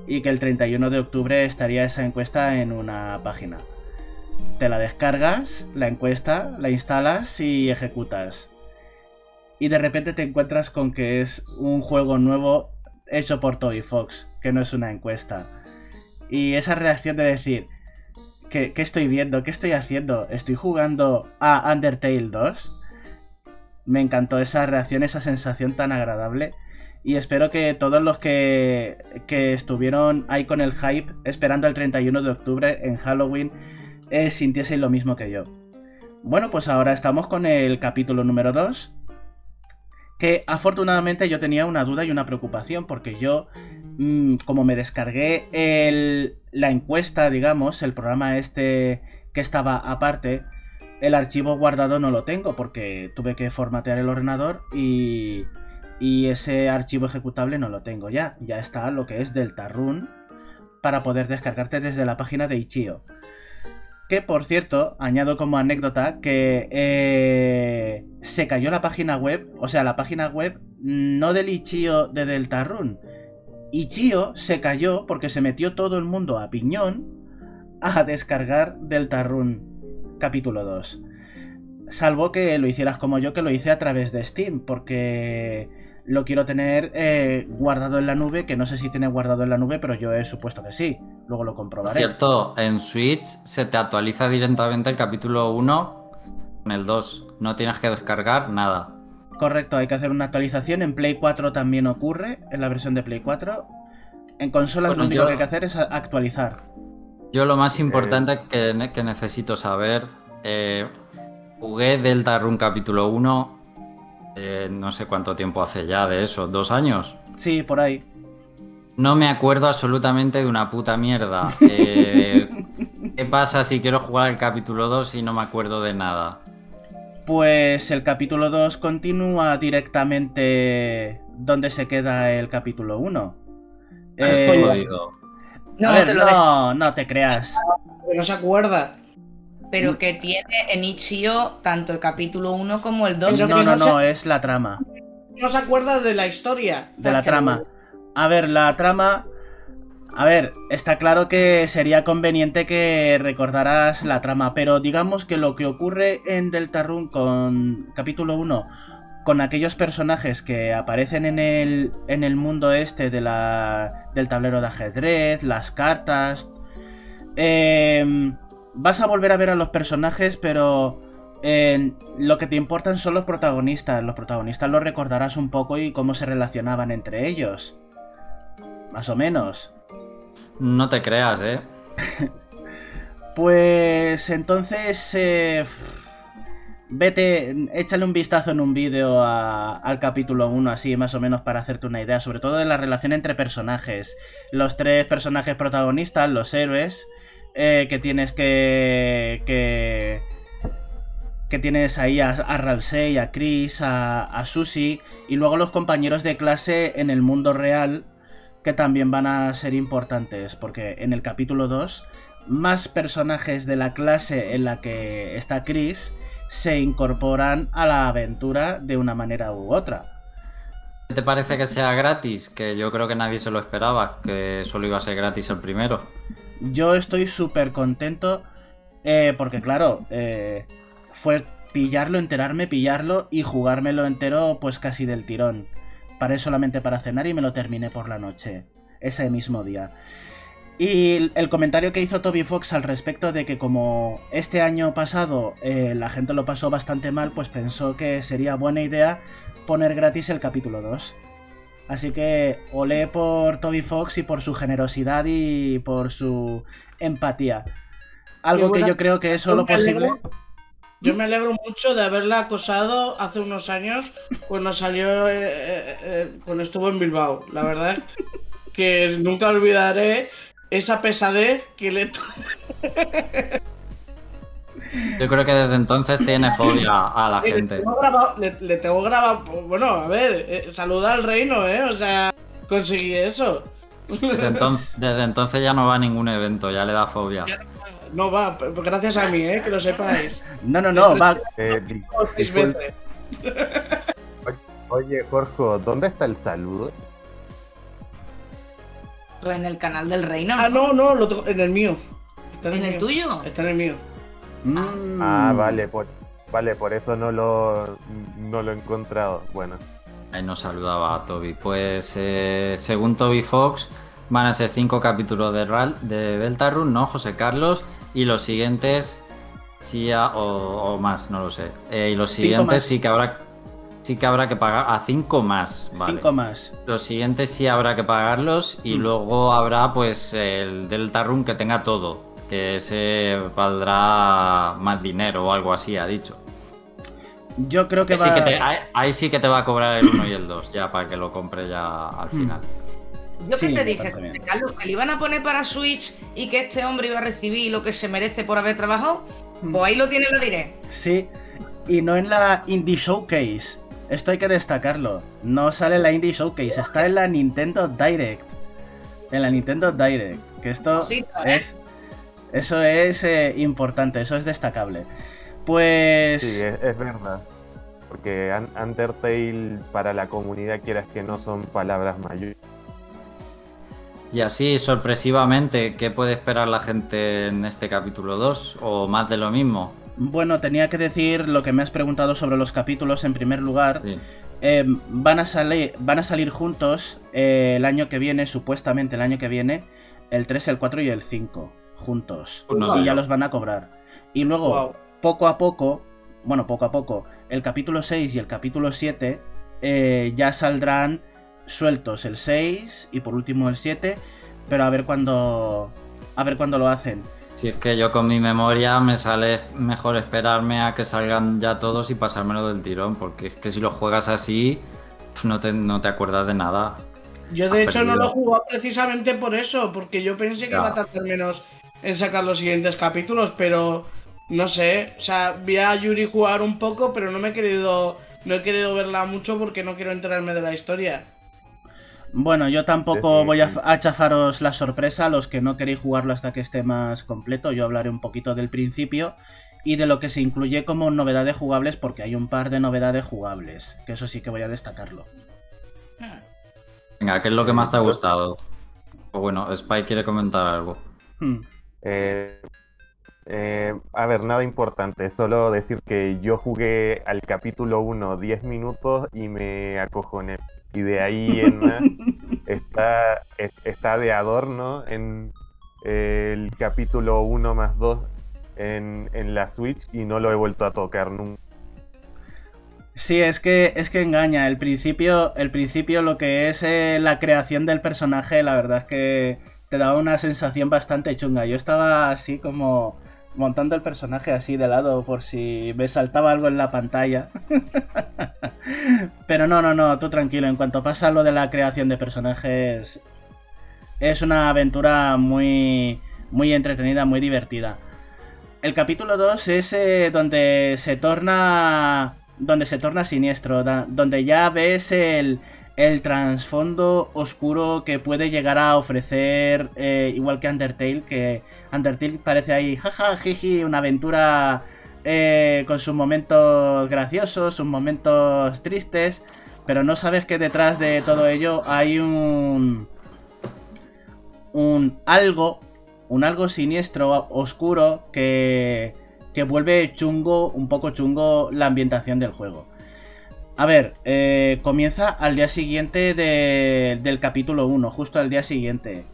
y que el 31 de octubre estaría esa encuesta en una página. Te la descargas, la encuesta, la instalas y ejecutas. Y de repente te encuentras con que es un juego nuevo hecho por Toby Fox, que no es una encuesta. Y esa reacción de decir, ¿qué, ¿qué, estoy viendo? ¿Qué estoy haciendo? ¿Estoy jugando a Undertale 2? Me encantó esa reacción, esa sensación tan agradable y espero que todos los que, estuvieron ahí con el hype esperando el 31 de octubre en Halloween eh, sintiesen lo mismo que yo. Bueno, pues ahora estamos con el capítulo número 2. Que afortunadamente yo tenía una duda y una preocupación porque yo, mm, como me descargué la encuesta, digamos, el programa este que estaba aparte, el archivo guardado no lo tengo porque tuve que formatear el ordenador y y ese archivo ejecutable no lo tengo ya. Ya está lo que es Deltarune para poder descargarte desde la página de Ichio. Que por cierto, añado como anécdota que eh, se cayó la página web, o sea, la página web no del Ichio de Deltarune. Ichio se cayó porque se metió todo el mundo a piñón a descargar Deltarune capítulo 2. Salvo que lo hicieras como yo, que lo hice a través de Steam, porque lo quiero tener eh, guardado en la nube, que no sé si tiene guardado en la nube, pero yo he supuesto que sí. Luego lo comprobaré. Cierto, en Switch se te actualiza directamente el capítulo 1 con el 2. No tienes que descargar nada. Correcto, hay que hacer una actualización. En Play 4 también ocurre, en la versión de Play 4. En consola lo único que hay que hacer es actualizar. Yo lo más importante que, que, necesito saber, eh, jugué Delta Run capítulo 1 eh, no sé cuánto tiempo hace ya de eso, ¿dos años? Sí, por ahí. No me acuerdo absolutamente de una puta mierda. Eh, ¿Qué pasa si quiero jugar el capítulo 2 y no me acuerdo de nada? Pues el capítulo 2 continúa directamente donde se queda el capítulo 1. Ah, estoy eh, No, no, no te creas. No se acuerda pero que tiene en Ichio tanto el capítulo 1 como el 2. No, no, no, es la trama. No se acuerda de la historia. De la trama. A ver, la trama... A ver, está claro que sería conveniente que recordaras la trama, pero digamos que lo que ocurre en Deltarune con capítulo 1, con aquellos personajes que aparecen en el, en el mundo este de la, del tablero de ajedrez, las cartas... Eh, vas a volver a ver a los personajes, pero lo que te importan son los protagonistas. Los protagonistas los recordarás un poco y cómo se relacionaban entre ellos. Más o menos. No te creas, ¿eh? pues entonces... Eh, vete, échale un vistazo en un vídeo al capítulo 1, así más o menos para hacerte una idea, sobre todo de la relación entre personajes. Los tres personajes protagonistas, los héroes, eh, que tienes que, que, que tienes ahí a, a Ralsei, a Chris, a, a Susie y luego los compañeros de clase en el mundo real que también van a ser importantes porque en el capítulo 2 más personajes de la clase en la que está Chris se incorporan a la aventura de una manera u otra. ¿Te parece que sea gratis? Que yo creo que nadie se lo esperaba, que solo iba a ser gratis el primero. Yo estoy súper contento eh, porque, claro, eh, fue pillarlo, enterarme, pillarlo y jugármelo entero pues casi del tirón. Paré solamente para cenar y me lo terminé por la noche, ese mismo día. Y el comentario que hizo Toby Fox al respecto de que como este año pasado eh, la gente lo pasó bastante mal, pues pensó que sería buena idea poner gratis el capítulo 2. Así que olé por Toby Fox y por su generosidad y por su empatía. Algo que yo creo que es solo posible. Yo me alegro mucho de haberla acosado hace unos años cuando salió, eh, eh, eh, cuando estuvo en Bilbao. La verdad que nunca olvidaré esa pesadez que le... Yo creo que desde entonces tiene fobia a la gente. Le tengo grabado, bueno, a ver, eh, saluda al reino, ¿eh? O sea, conseguí eso. Desde entonces, ya no va a ningún evento, ya le da fobia. No va, gracias a mí, ¿eh? Que lo sepáis. No, no, no, va. Eh, Oye, Jorge, ¿dónde está el saludo? En el canal del reino. Ah, no, no, lo en el mío. ¿En, el tuyo? Está en el mío. Mm. Ah, vale, por, vale, por eso no lo, no lo he encontrado. Bueno. Ahí nos saludaba a Toby. Pues eh, según Toby Fox, van a ser cinco capítulos de, Ral, de Deltarune, ¿no, José Carlos? Y los siguientes, sí, o, más, no lo sé. Eh, y los siguientes sí que habrá sí que habrá que pagar a cinco más, ¿vale? Cinco más. Los siguientes sí habrá que pagarlos y mm. luego habrá pues el Deltarune que tenga todo que se valdrá más dinero o algo así, ha dicho. Yo creo que, va... ahí, sí que te va a cobrar el 1 y el 2, ya para que lo compre ya al hmm. final. Yo que te dije, Carlos, que le iban a poner para Switch y que este hombre iba a recibir lo que se merece por haber trabajado, hmm. pues ahí lo tiene, lo diré. Sí, y no en la Indie Showcase. Esto hay que destacarlo. No sale en la Indie Showcase, está en la Nintendo Direct. En la Nintendo Direct. Que esto es. Eso es eh, importante, eso es destacable. Pues. Sí, es, verdad. Porque Undertale para la comunidad, quieras que no son palabras mayores. Y así, sorpresivamente, ¿qué puede esperar la gente en este capítulo 2? ¿O más de lo mismo? Bueno, tenía que decir lo que me has preguntado sobre los capítulos en primer lugar. Eh, van, a salir, van a salir juntos eh, el año que viene, supuestamente el año que viene, el 3, el 4 y el 5, juntos. y ya los van a cobrar. Y luego, poco a poco, bueno, poco a poco, el capítulo 6 y el capítulo 7 eh, ya saldrán sueltos el 6 y por último el 7, pero a ver cuándo a ver cuándo lo hacen. Si es que yo con mi memoria me sale mejor esperarme a que salgan ya todos y pasármelo del tirón, porque es que si lo juegas así, no te, no te acuerdas de nada. Yo de hecho no lo he jugado precisamente por eso, porque yo pensé que iba a tardar menos en sacar los siguientes capítulos, pero no sé, o sea, vi a Yuri jugar un poco, pero no me he querido, no he querido verla mucho porque no quiero enterarme de la historia. Bueno, yo tampoco voy a, chafaros la sorpresa a los que no queréis jugarlo hasta que esté más completo. Yo hablaré un poquito del principio y de lo que se incluye como novedades jugables, porque hay un par de novedades jugables, que eso sí que voy a destacarlo. Venga, ¿qué es lo que más te ha gustado? O bueno, Spy quiere comentar algo. Hmm. Eh, eh, a ver, nada importante, solo decir que yo jugué al capítulo 1 10 minutos y me acojoné y de ahí en está, está de adorno en el capítulo 1 más 2 en, la Switch y no lo he vuelto a tocar nunca. Sí, es que es que engaña. El principio, el principio lo que es eh, la creación del personaje, la verdad es que te daba una sensación bastante chunga. Yo estaba así como montando el personaje así de lado por si me saltaba algo en la pantalla. Pero no, no, no, tú tranquilo, en cuanto pasa lo de la creación de personajes es una aventura muy muy entretenida, muy divertida. El capítulo 2 es eh, donde se torna donde se torna siniestro, donde ya ves el el trasfondo oscuro que puede llegar a ofrecer, eh, igual que Undertale, que Undertale parece ahí, jaja, jiji, una aventura eh, con sus momentos graciosos, sus momentos tristes, pero no sabes que detrás de todo ello hay un. un algo, un algo siniestro, oscuro, que, que vuelve chungo, un poco chungo la ambientación del juego. A ver, eh, comienza al día siguiente del capítulo 1, justo al día siguiente.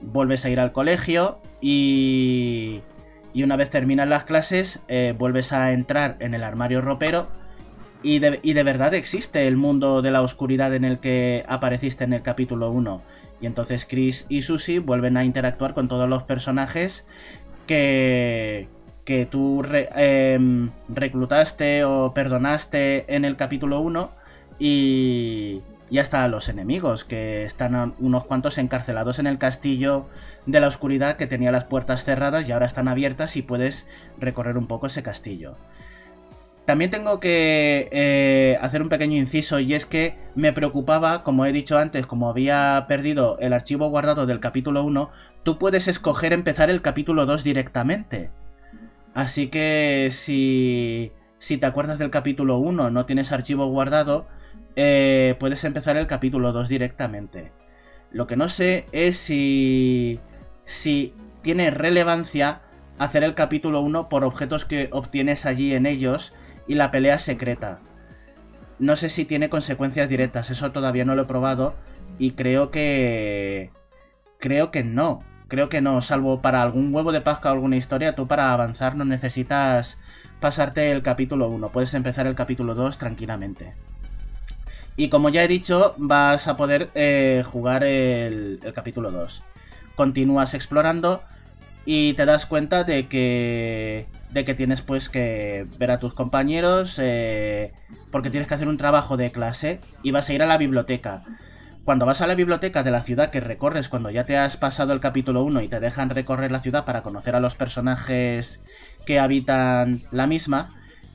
Vuelves a ir al colegio y, y una vez terminan las clases, eh, vuelves a entrar en el armario ropero y de, y de, verdad existe el mundo de la oscuridad en el que apareciste en el capítulo 1. Y entonces Chris y Susie vuelven a interactuar con todos los personajes que, que tú em, reclutaste o perdonaste en el capítulo 1 y, y hasta los enemigos, que están unos cuantos encarcelados en el castillo de la oscuridad que tenía las puertas cerradas y ahora están abiertas y puedes recorrer un poco ese castillo. También tengo que eh, hacer un pequeño inciso y es que me preocupaba, como he dicho antes, como había perdido el archivo guardado del capítulo 1, tú puedes escoger empezar el capítulo 2 directamente. Así que si, si te acuerdas del capítulo 1, no tienes archivo guardado, eh, puedes empezar el capítulo 2 directamente. Lo que no sé es si, si tiene relevancia hacer el capítulo 1 por objetos que obtienes allí en ellos y la pelea secreta. No sé si tiene consecuencias directas, eso todavía no lo he probado y creo que... Creo que no. Creo que no, salvo para algún huevo de Pascua o alguna historia, tú para avanzar no necesitas pasarte el capítulo 1, puedes empezar el capítulo 2 tranquilamente. Y como ya he dicho, vas a poder eh, jugar el, capítulo 2. Continúas explorando y te das cuenta de que, de que tienes pues que ver a tus compañeros eh, porque tienes que hacer un trabajo de clase y vas a ir a la biblioteca. Cuando vas a la biblioteca de la ciudad que recorres cuando ya te has pasado el capítulo 1 y te dejan recorrer la ciudad para conocer a los personajes que habitan la misma,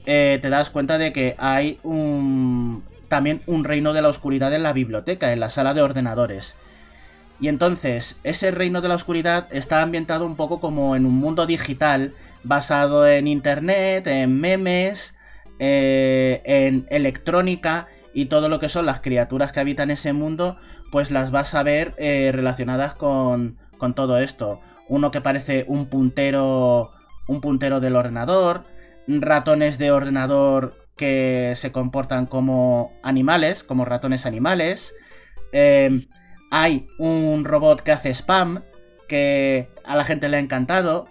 eh, te das cuenta de que hay un, también un reino de la oscuridad en la biblioteca, en la sala de ordenadores. Y entonces, ese reino de la oscuridad está ambientado un poco como en un mundo digital, basado en internet, en memes, eh, en electrónica y todo lo que son las criaturas que habitan ese mundo, pues las vas a ver eh, relacionadas con, con todo esto. Uno que parece un puntero, un puntero del ordenador, ratones de ordenador que se comportan como animales, como ratones animales. Em, hay un robot que hace spam, que a la gente le ha encantado.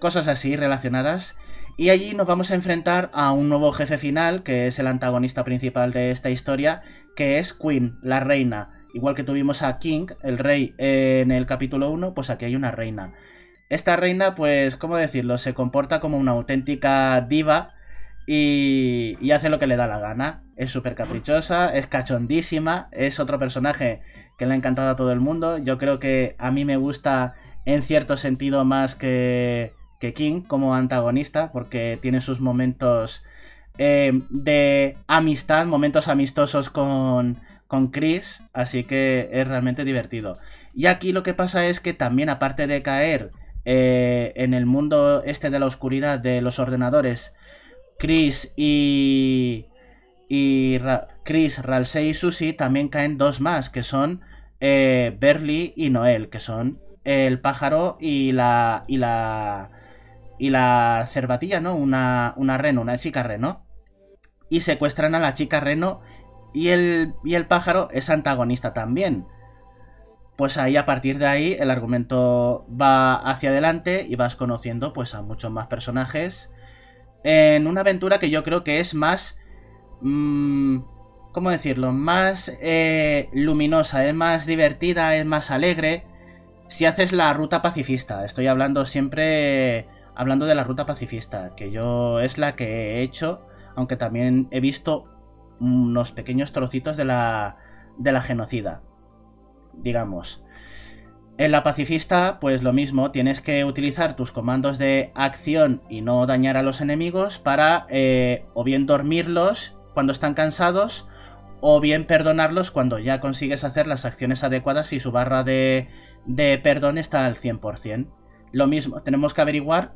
Cosas así relacionadas. Y allí nos vamos a enfrentar a un nuevo jefe final, que es el antagonista principal de esta historia, que es Queen, la reina. Igual que tuvimos a King, el rey, en el capítulo 1, pues aquí hay una reina. Esta reina, pues, ¿cómo decirlo? Se comporta como una auténtica diva y, hace lo que le da la gana. Es súper caprichosa, es cachondísima, es otro personaje que le ha encantado a todo el mundo. Yo creo que a mí me gusta en cierto sentido más que, que King como antagonista, porque tiene sus momentos eh, de amistad, momentos amistosos con, con Chris, así que es realmente divertido. Y aquí lo que pasa es que también aparte de caer eh, en el mundo este de la oscuridad de los ordenadores, Chris y. y Chris, Ralsei y Susie también caen dos más, que son eh, Berly y Noel, que son el pájaro y la. y la. Y la cervatilla, ¿no? Una, una reno, una chica reno. Y secuestran a la chica reno y el, y el pájaro es antagonista también. Pues ahí a partir de ahí el argumento va hacia adelante y vas conociendo pues a muchos más personajes en una aventura que yo creo que es más... Mmm, ¿Cómo decirlo? Más eh, luminosa, es más divertida, es más alegre. Si haces la ruta pacifista, estoy hablando siempre hablando de la ruta pacifista, que yo es la que he hecho, aunque también he visto unos pequeños trocitos de la, de la genocida, digamos. En la pacifista, pues lo mismo, tienes que utilizar tus comandos de acción y no dañar a los enemigos para eh, o bien dormirlos cuando están cansados o bien perdonarlos cuando ya consigues hacer las acciones adecuadas y su barra de, de perdón está al 100%. Lo mismo, tenemos que averiguar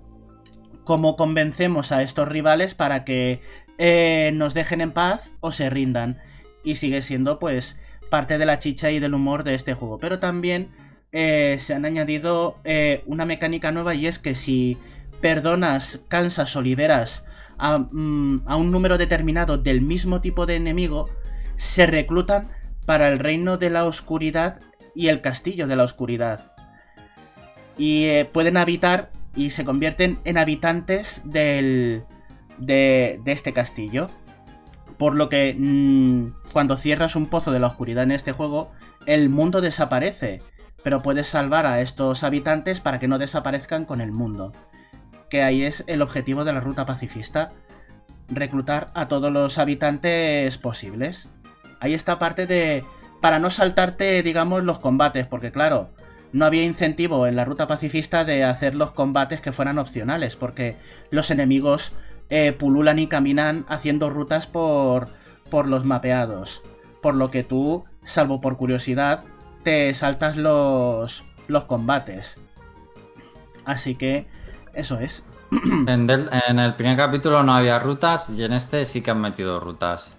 cómo convencemos a estos rivales para que eh, nos dejen en paz o se rindan. Y sigue siendo pues parte de la chicha y del humor de este juego. Pero también eh, se han añadido eh, una mecánica nueva y es que si perdonas, cansas o liberas mm, a, un número determinado del mismo tipo de enemigo, se reclutan para el reino de la oscuridad y el castillo de la oscuridad. Y pueden habitar y se convierten en habitantes del, de, este castillo. Por lo que mm, cuando cierras un pozo de la oscuridad en este juego, el mundo desaparece pero puedes salvar a estos habitantes para que no desaparezcan con el mundo. Que ahí es el objetivo de la ruta pacifista, reclutar a todos los habitantes posibles. Ahí está parte de... para no saltarte, digamos, los combates, porque claro, no había incentivo en la ruta pacifista de hacer los combates que fueran opcionales, porque los enemigos eh, pululan y caminan haciendo rutas por, por los mapeados. Por lo que tú, salvo por curiosidad, te saltas los, los combates. Así que eso es. En, el primer capítulo no había rutas y en este sí que han metido rutas.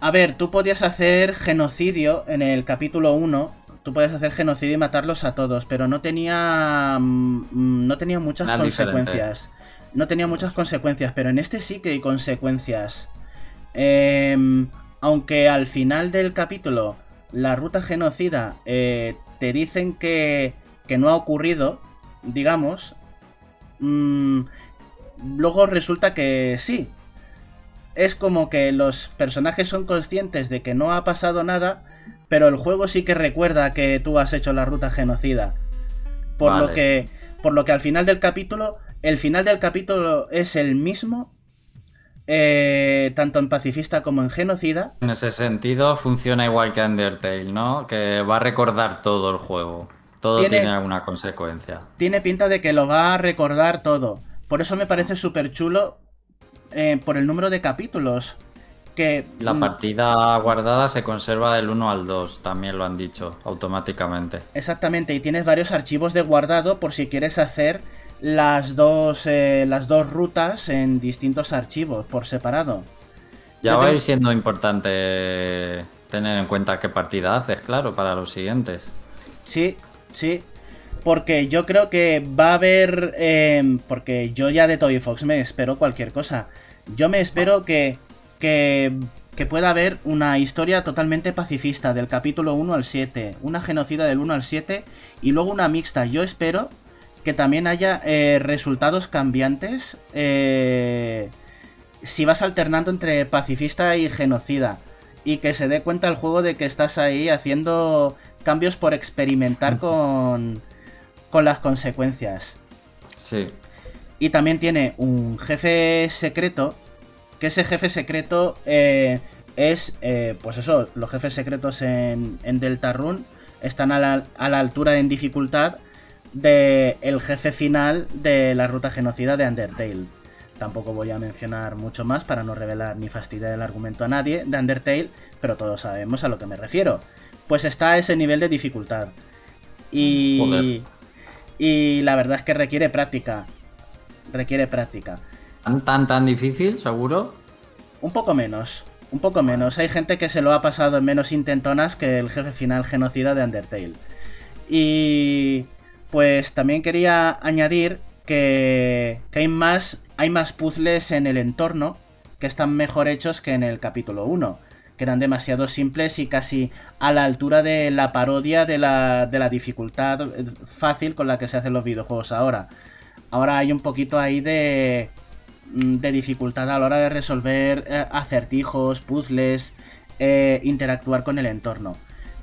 A ver, tú podías hacer genocidio en el capítulo 1. Tú puedes hacer genocidio y matarlos a todos, pero no tenía. Mm, no tenía muchas consecuencias. No tenía muchas consecuencias, pero en este sí que hay consecuencias. Em, aunque al final del capítulo la ruta genocida eh, te dicen que, que, no ha ocurrido, digamos, mm, luego resulta que sí. Es como que los personajes son conscientes de que no ha pasado nada, pero el juego sí que recuerda que tú has hecho la ruta genocida. Por lo que por lo que al final del capítulo, el final del capítulo es el mismo eh, tanto en pacifista como en genocida. En ese sentido funciona igual que Undertale, ¿no? Que va a recordar todo el juego. Todo tiene, alguna consecuencia. Tiene pinta de que lo va a recordar todo. Por eso me parece súper chulo eh, por el número de capítulos. Que... La mm, partida guardada se conserva del 1 al 2, también lo han dicho automáticamente. Exactamente, y tienes varios archivos de guardado por si quieres hacer las dos, eh, las dos rutas en distintos archivos por separado. Ya va a ir siendo importante tener en cuenta qué partida haces, claro, para los siguientes. Sí, sí. Porque yo creo que va a haber. eh, porque yo ya de Toy Fox me espero cualquier cosa. Yo me espero que. Que. que pueda haber una historia totalmente pacifista del capítulo 1 al 7. Una genocida del 1 al 7. Y luego una mixta. Yo espero que también haya eh, resultados cambiantes. eh, si vas alternando entre pacifista y genocida. Y que se dé cuenta el juego de que estás ahí haciendo cambios por experimentar con, con las consecuencias. Sí. Y también tiene un jefe secreto, que ese jefe secreto eh, es, eh, pues eso, los jefes secretos en, en Deltarune están a la, a la altura en dificultad del el jefe final de la ruta genocida de Undertale. Tampoco voy a mencionar mucho más para no revelar ni fastidiar el argumento a nadie de Undertale, pero todos sabemos a lo que me refiero. Pues está a ese nivel de dificultad. Y, Joder. y la verdad es que requiere práctica. Requiere práctica. ¿Tan, tan, tan difícil, seguro? Un poco menos. Un poco menos. Hay gente que se lo ha pasado en menos intentonas que el jefe final genocida de Undertale. Y pues también quería añadir que, que hay, más, hay más puzzles en el entorno que están mejor hechos que en el capítulo 1, que eran demasiado simples y casi a la altura de la parodia de la, de la dificultad fácil con la que se hacen los videojuegos ahora. Ahora hay un poquito ahí de, de dificultad a la hora de resolver eh, acertijos, puzzles, eh, interactuar con el entorno.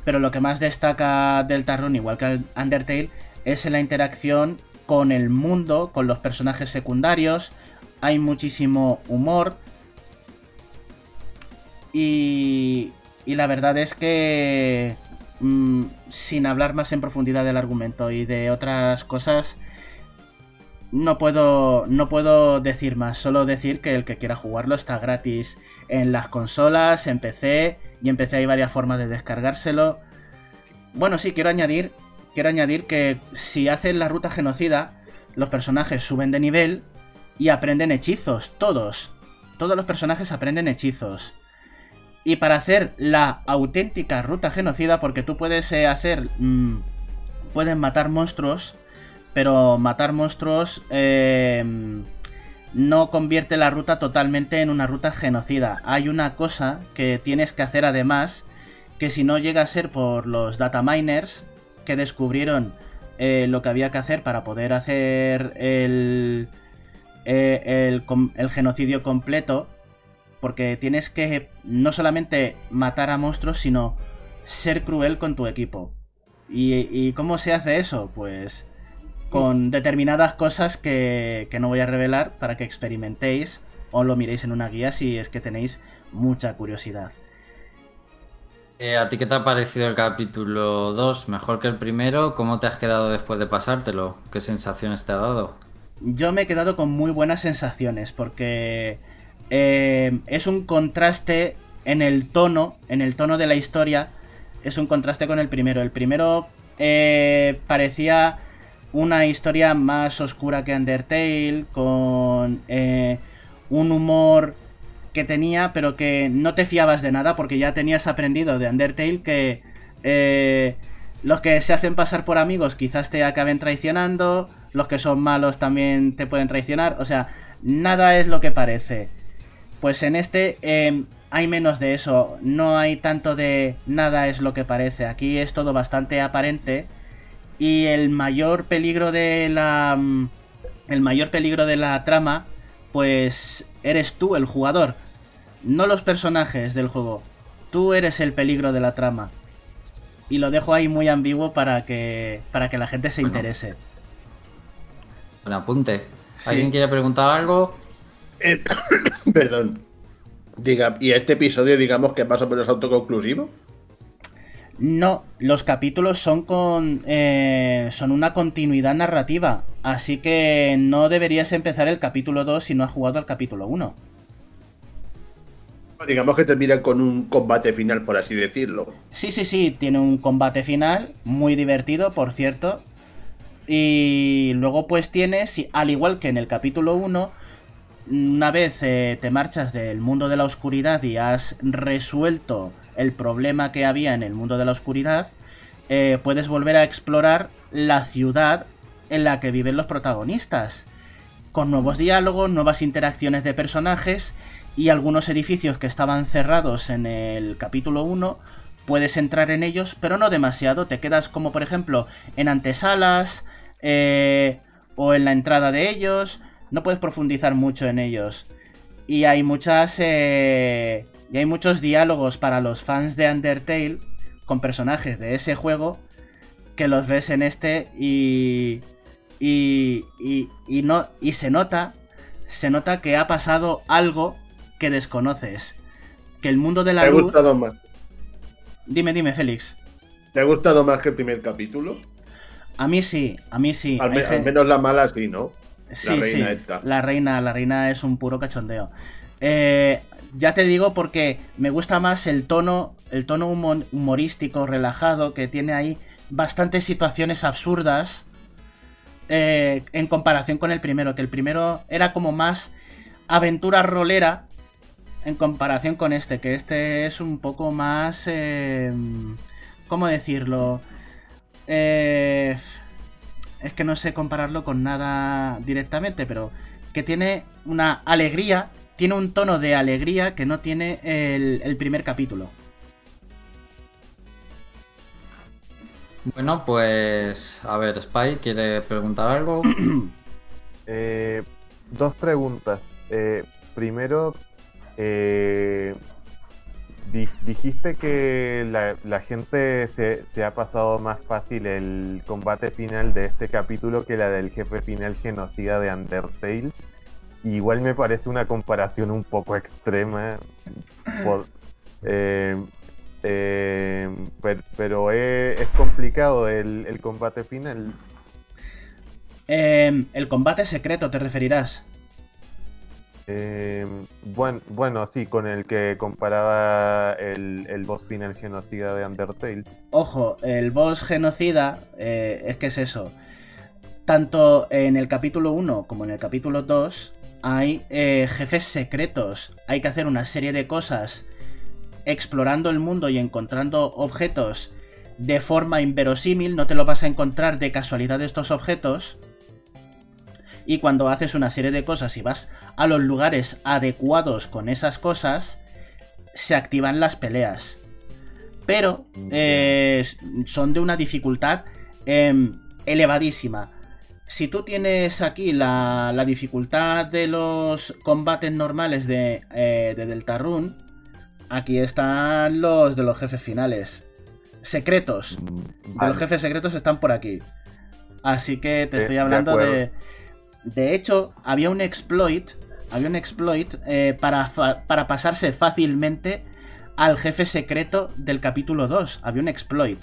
Pero lo que más destaca del Tarrón, igual que Undertale, es la interacción con el mundo, con los personajes secundarios. Hay muchísimo humor. Y, y la verdad es que, mm, sin hablar más en profundidad del argumento y de otras cosas, no puedo, no puedo decir más, solo decir que el que quiera jugarlo está gratis en las consolas, en PC, y en PC hay varias formas de descargárselo. Bueno, sí, quiero añadir, quiero añadir que si hacen la ruta genocida, los personajes suben de nivel y aprenden hechizos, todos. Todos los personajes aprenden hechizos. Y para hacer la auténtica ruta genocida, porque tú puedes eh, hacer... mm, pueden matar monstruos, pero matar monstruos eh, no convierte la ruta totalmente en una ruta genocida. Hay una cosa que tienes que hacer además, que si no llega a ser por los data miners que descubrieron eh, lo que había que hacer para poder hacer el, eh, el, el genocidio completo, porque tienes que no solamente matar a monstruos, sino ser cruel con tu equipo. ¿Y, y cómo se hace eso? Pues con determinadas cosas que, que no voy a revelar para que experimentéis o lo miréis en una guía si es que tenéis mucha curiosidad. Eh, ¿A ti qué te ha parecido el capítulo 2? ¿Mejor que el primero? ¿Cómo te has quedado después de pasártelo? ¿Qué sensaciones te ha dado? Yo me he quedado con muy buenas sensaciones porque eh, es un contraste en el tono, en el tono de la historia, es un contraste con el primero. El primero eh, parecía una historia más oscura que Undertale, con eh, un humor que tenía, pero que no te fiabas de nada porque ya tenías aprendido de Undertale que eh, los que se hacen pasar por amigos quizás te acaben traicionando, los que son malos también te pueden traicionar, o sea, nada es lo que parece. Pues en este eh, hay menos de eso, no hay tanto de nada es lo que parece, aquí es todo bastante aparente y el mayor peligro de la mm, el mayor peligro de la trama pues eres tú el jugador, no los personajes del juego. Tú eres el peligro de la trama. Y lo dejo ahí muy ambiguo para que para que la gente se Bueno. interese. Un apunte. Sí. ¿Alguien quiere preguntar algo? Eh, perdón. Diga, ¿y este episodio, digamos que es más o menos autoconclusivo? No, los capítulos son con eh, son una continuidad narrativa, así que no deberías empezar el capítulo 2 si no has jugado al capítulo 1. Digamos que termina con un combate final, por así decirlo. Sí, sí, sí, tiene un combate final muy divertido, por cierto. Y luego pues tienes, al igual que en el capítulo 1, una vez eh, te marchas del mundo de la oscuridad y has resuelto el problema que había en el mundo de la oscuridad, eh, puedes volver a explorar la ciudad en la que viven los protagonistas, con nuevos diálogos, nuevas interacciones de personajes y algunos edificios que estaban cerrados en el capítulo 1, puedes entrar en ellos, pero no demasiado, te quedas como por ejemplo en antesalas eh, o en la entrada de ellos, no puedes profundizar mucho en ellos. Y hay muchas. Eh, y hay muchos diálogos para los fans de Undertale con personajes de ese juego que los ves en este y. Y, y, no, y se nota. Se nota que ha pasado algo que desconoces. Que el mundo de la ¿Te ha gustado más? Dime, dime, Félix. ¿Te ha gustado más que el primer capítulo? A mí sí, a mí sí. Al, me- menos la mala sí, ¿no? Sí, la reina sí, esta. La reina, la reina es un puro cachondeo. Eh, ya te digo porque me gusta más el tono, el tono humo- humorístico, relajado, que tiene ahí bastantes situaciones absurdas eh, en comparación con el primero, que el primero era como más aventura rolera en comparación con este, que este es un poco más... eh, ¿Cómo decirlo? Eh, es que no sé compararlo con nada directamente, pero que tiene una alegría, tiene un tono de alegría que no tiene el, el primer capítulo. Bueno, pues a ver, Spy, ¿quiere preguntar algo? Eh, dos preguntas. Eh, primero, eh, di- dijiste que la, la gente se, se ha pasado más fácil el combate final de este capítulo que la del jefe final genocida de Undertale. Igual me parece una comparación un poco extrema. eh, eh, per- pero es, es complicado el, el combate final. Eh, el combate secreto, ¿te referirás? Eh, buen- bueno, sí, con el que comparaba el, el boss final genocida de Undertale. Ojo, el boss genocida, eh, es que es eso. Tanto en el capítulo 1 como en el capítulo 2 hay eh, jefes secretos. Hay que hacer una serie de cosas explorando el mundo y encontrando objetos de forma inverosímil. No te lo vas a encontrar de casualidad estos objetos. Y cuando haces una serie de cosas y vas a los lugares adecuados con esas cosas, se activan las peleas pero eh, son de una dificultad em, elevadísima. Si tú tienes aquí la, la dificultad de los combates normales de, eh, de Deltarune, aquí están los de los jefes finales. Secretos. Mm, De los jefes secretos están por aquí. Así que te De- estoy hablando de. De hecho, había un exploit. Había un exploit eh, para, para pasarse fácilmente al jefe secreto del capítulo 2. Había un exploit.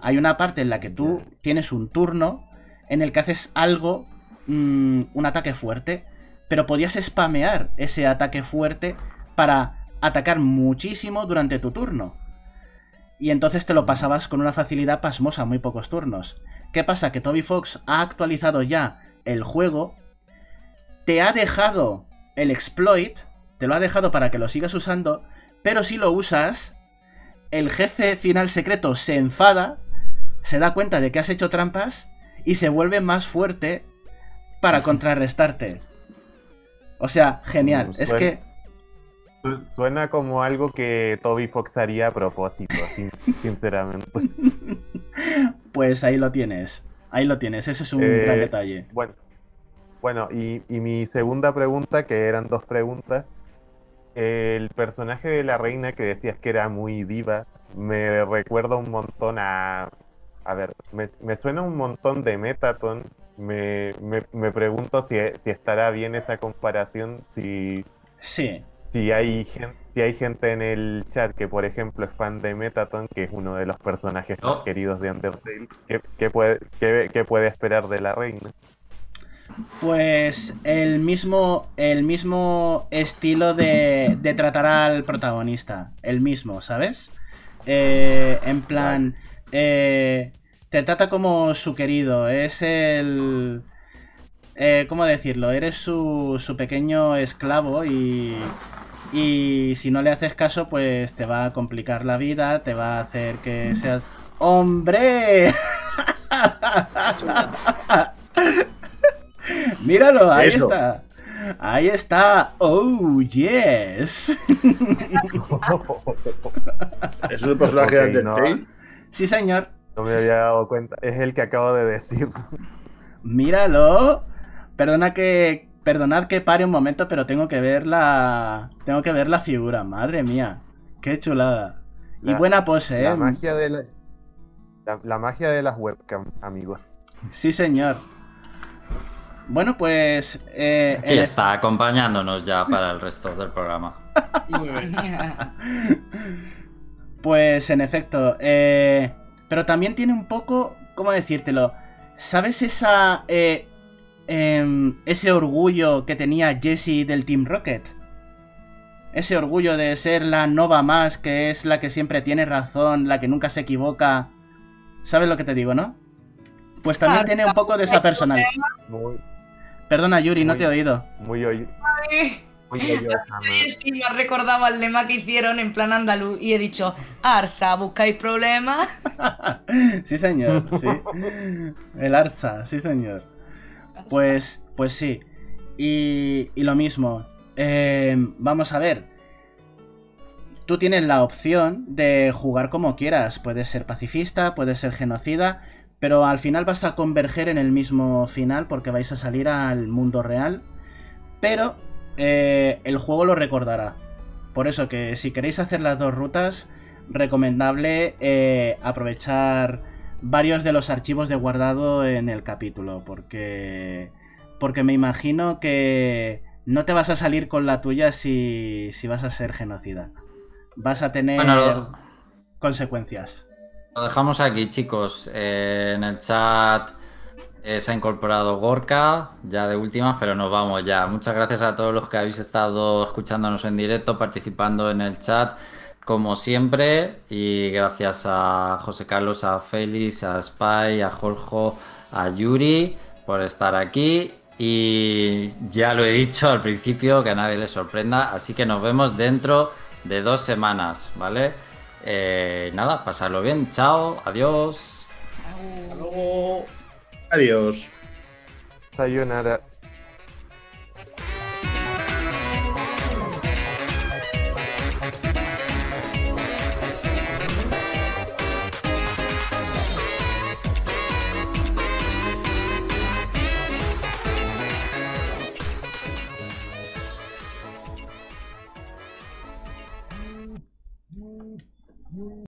Hay una parte en la que tú tienes un turno en el que haces algo, mm, un ataque fuerte, pero podías spamear ese ataque fuerte para atacar muchísimo durante tu turno. Y entonces te lo pasabas con una facilidad pasmosa, muy pocos turnos. ¿Qué pasa? Que Toby Fox ha actualizado ya el juego, te ha dejado el exploit, te lo ha dejado para que lo sigas usando, pero si lo usas, el jefe final secreto se enfada, se da cuenta de que has hecho trampas y se vuelve más fuerte para contrarrestarte. O sea, genial. Es que Su- Suena como algo que Toby Fox haría a propósito, sin- sinceramente. Pues ahí lo tienes. Ahí lo tienes. Ese es un Eh, gran detalle. Bueno, bueno y, y mi segunda pregunta, que eran dos preguntas. El personaje de la reina que decías que era muy diva, me recuerda un montón a... A ver, me, me suena un montón de Metaton. Me, me, me pregunto si, si estará bien esa comparación, si, Sí. si hay, gen- si hay gente en el chat que, por ejemplo, es fan de Metaton, que es uno de los personajes más No. queridos de Undertale, ¿qué, qué puede, qué, qué puede esperar de la reina? Pues el mismo, el mismo estilo de, de tratar al protagonista. El mismo, ¿sabes? Eh, en plan, eh, te trata como su querido. Es el... Eh, ¿Cómo decirlo? Eres su, su pequeño esclavo y, y si no le haces caso, pues te va a complicar la vida, te va a hacer que seas... ¡Hombre! Míralo, ahí está. Ahí está. Oh, yes. ¿Es un personaje de Undertale? Sí, señor. No me había dado cuenta. Es el que acabo de decir. Míralo. Perdona que. Perdonad que pare un momento, pero tengo que ver la. Tengo que ver la figura. Madre mía. Qué chulada. y buena pose, la eh. Magia de la, la magia de las webcam, amigos. Sí, señor. Bueno, pues. Eh, Aquí está, acompañándonos ya para el resto del programa. Muy bien. Pues en efecto. eh, pero también tiene un poco. ¿Cómo decírtelo? ¿Sabes esa. eh, em, ese orgullo que tenía Jessie del Team Rocket? Ese orgullo de ser la nova más, que es la que siempre tiene razón, la que nunca se equivoca. ¿Sabes lo que te digo, no? Pues también tiene un poco de esa personalidad. Muy, Perdona, Yuri, no Muy- te he oído. muy, hoy- Muy orgullosa, ¿no? Sí, me ha recordado al lema que hicieron en plan andaluz y he dicho, Arsa, ¿buscáis problemas? sí, señor, sí. El Arsa, sí, señor. Pues, pues sí. Y, y lo mismo. eh, vamos a ver. Tú tienes la opción de jugar como quieras. Puedes ser pacifista, puedes ser genocida, pero al final vas a converger en el mismo final porque vais a salir al mundo real. Pero eh, el juego lo recordará. Por eso que si queréis hacer las dos rutas, recomendable eh, aprovechar varios de los archivos de guardado en el capítulo, porque porque me imagino que no te vas a salir con la tuya si, si vas a ser genocida. Vas a tener Bueno, lo- consecuencias. Lo dejamos aquí, chicos. Eh, en el chat eh, se ha incorporado Gorka, ya de últimas, pero nos vamos ya. Muchas gracias a todos los que habéis estado escuchándonos en directo, participando en el chat, como siempre. Y gracias a José Carlos, a Félix, a Spy, a Jorge, a Yuri por estar aquí. Y ya lo he dicho al principio, que a nadie le sorprenda. Así que nos vemos dentro de dos semanas, ¿vale? Eh, nada, pasarlo bien. Chao, adiós. Hasta luego. Adiós. Sayonara.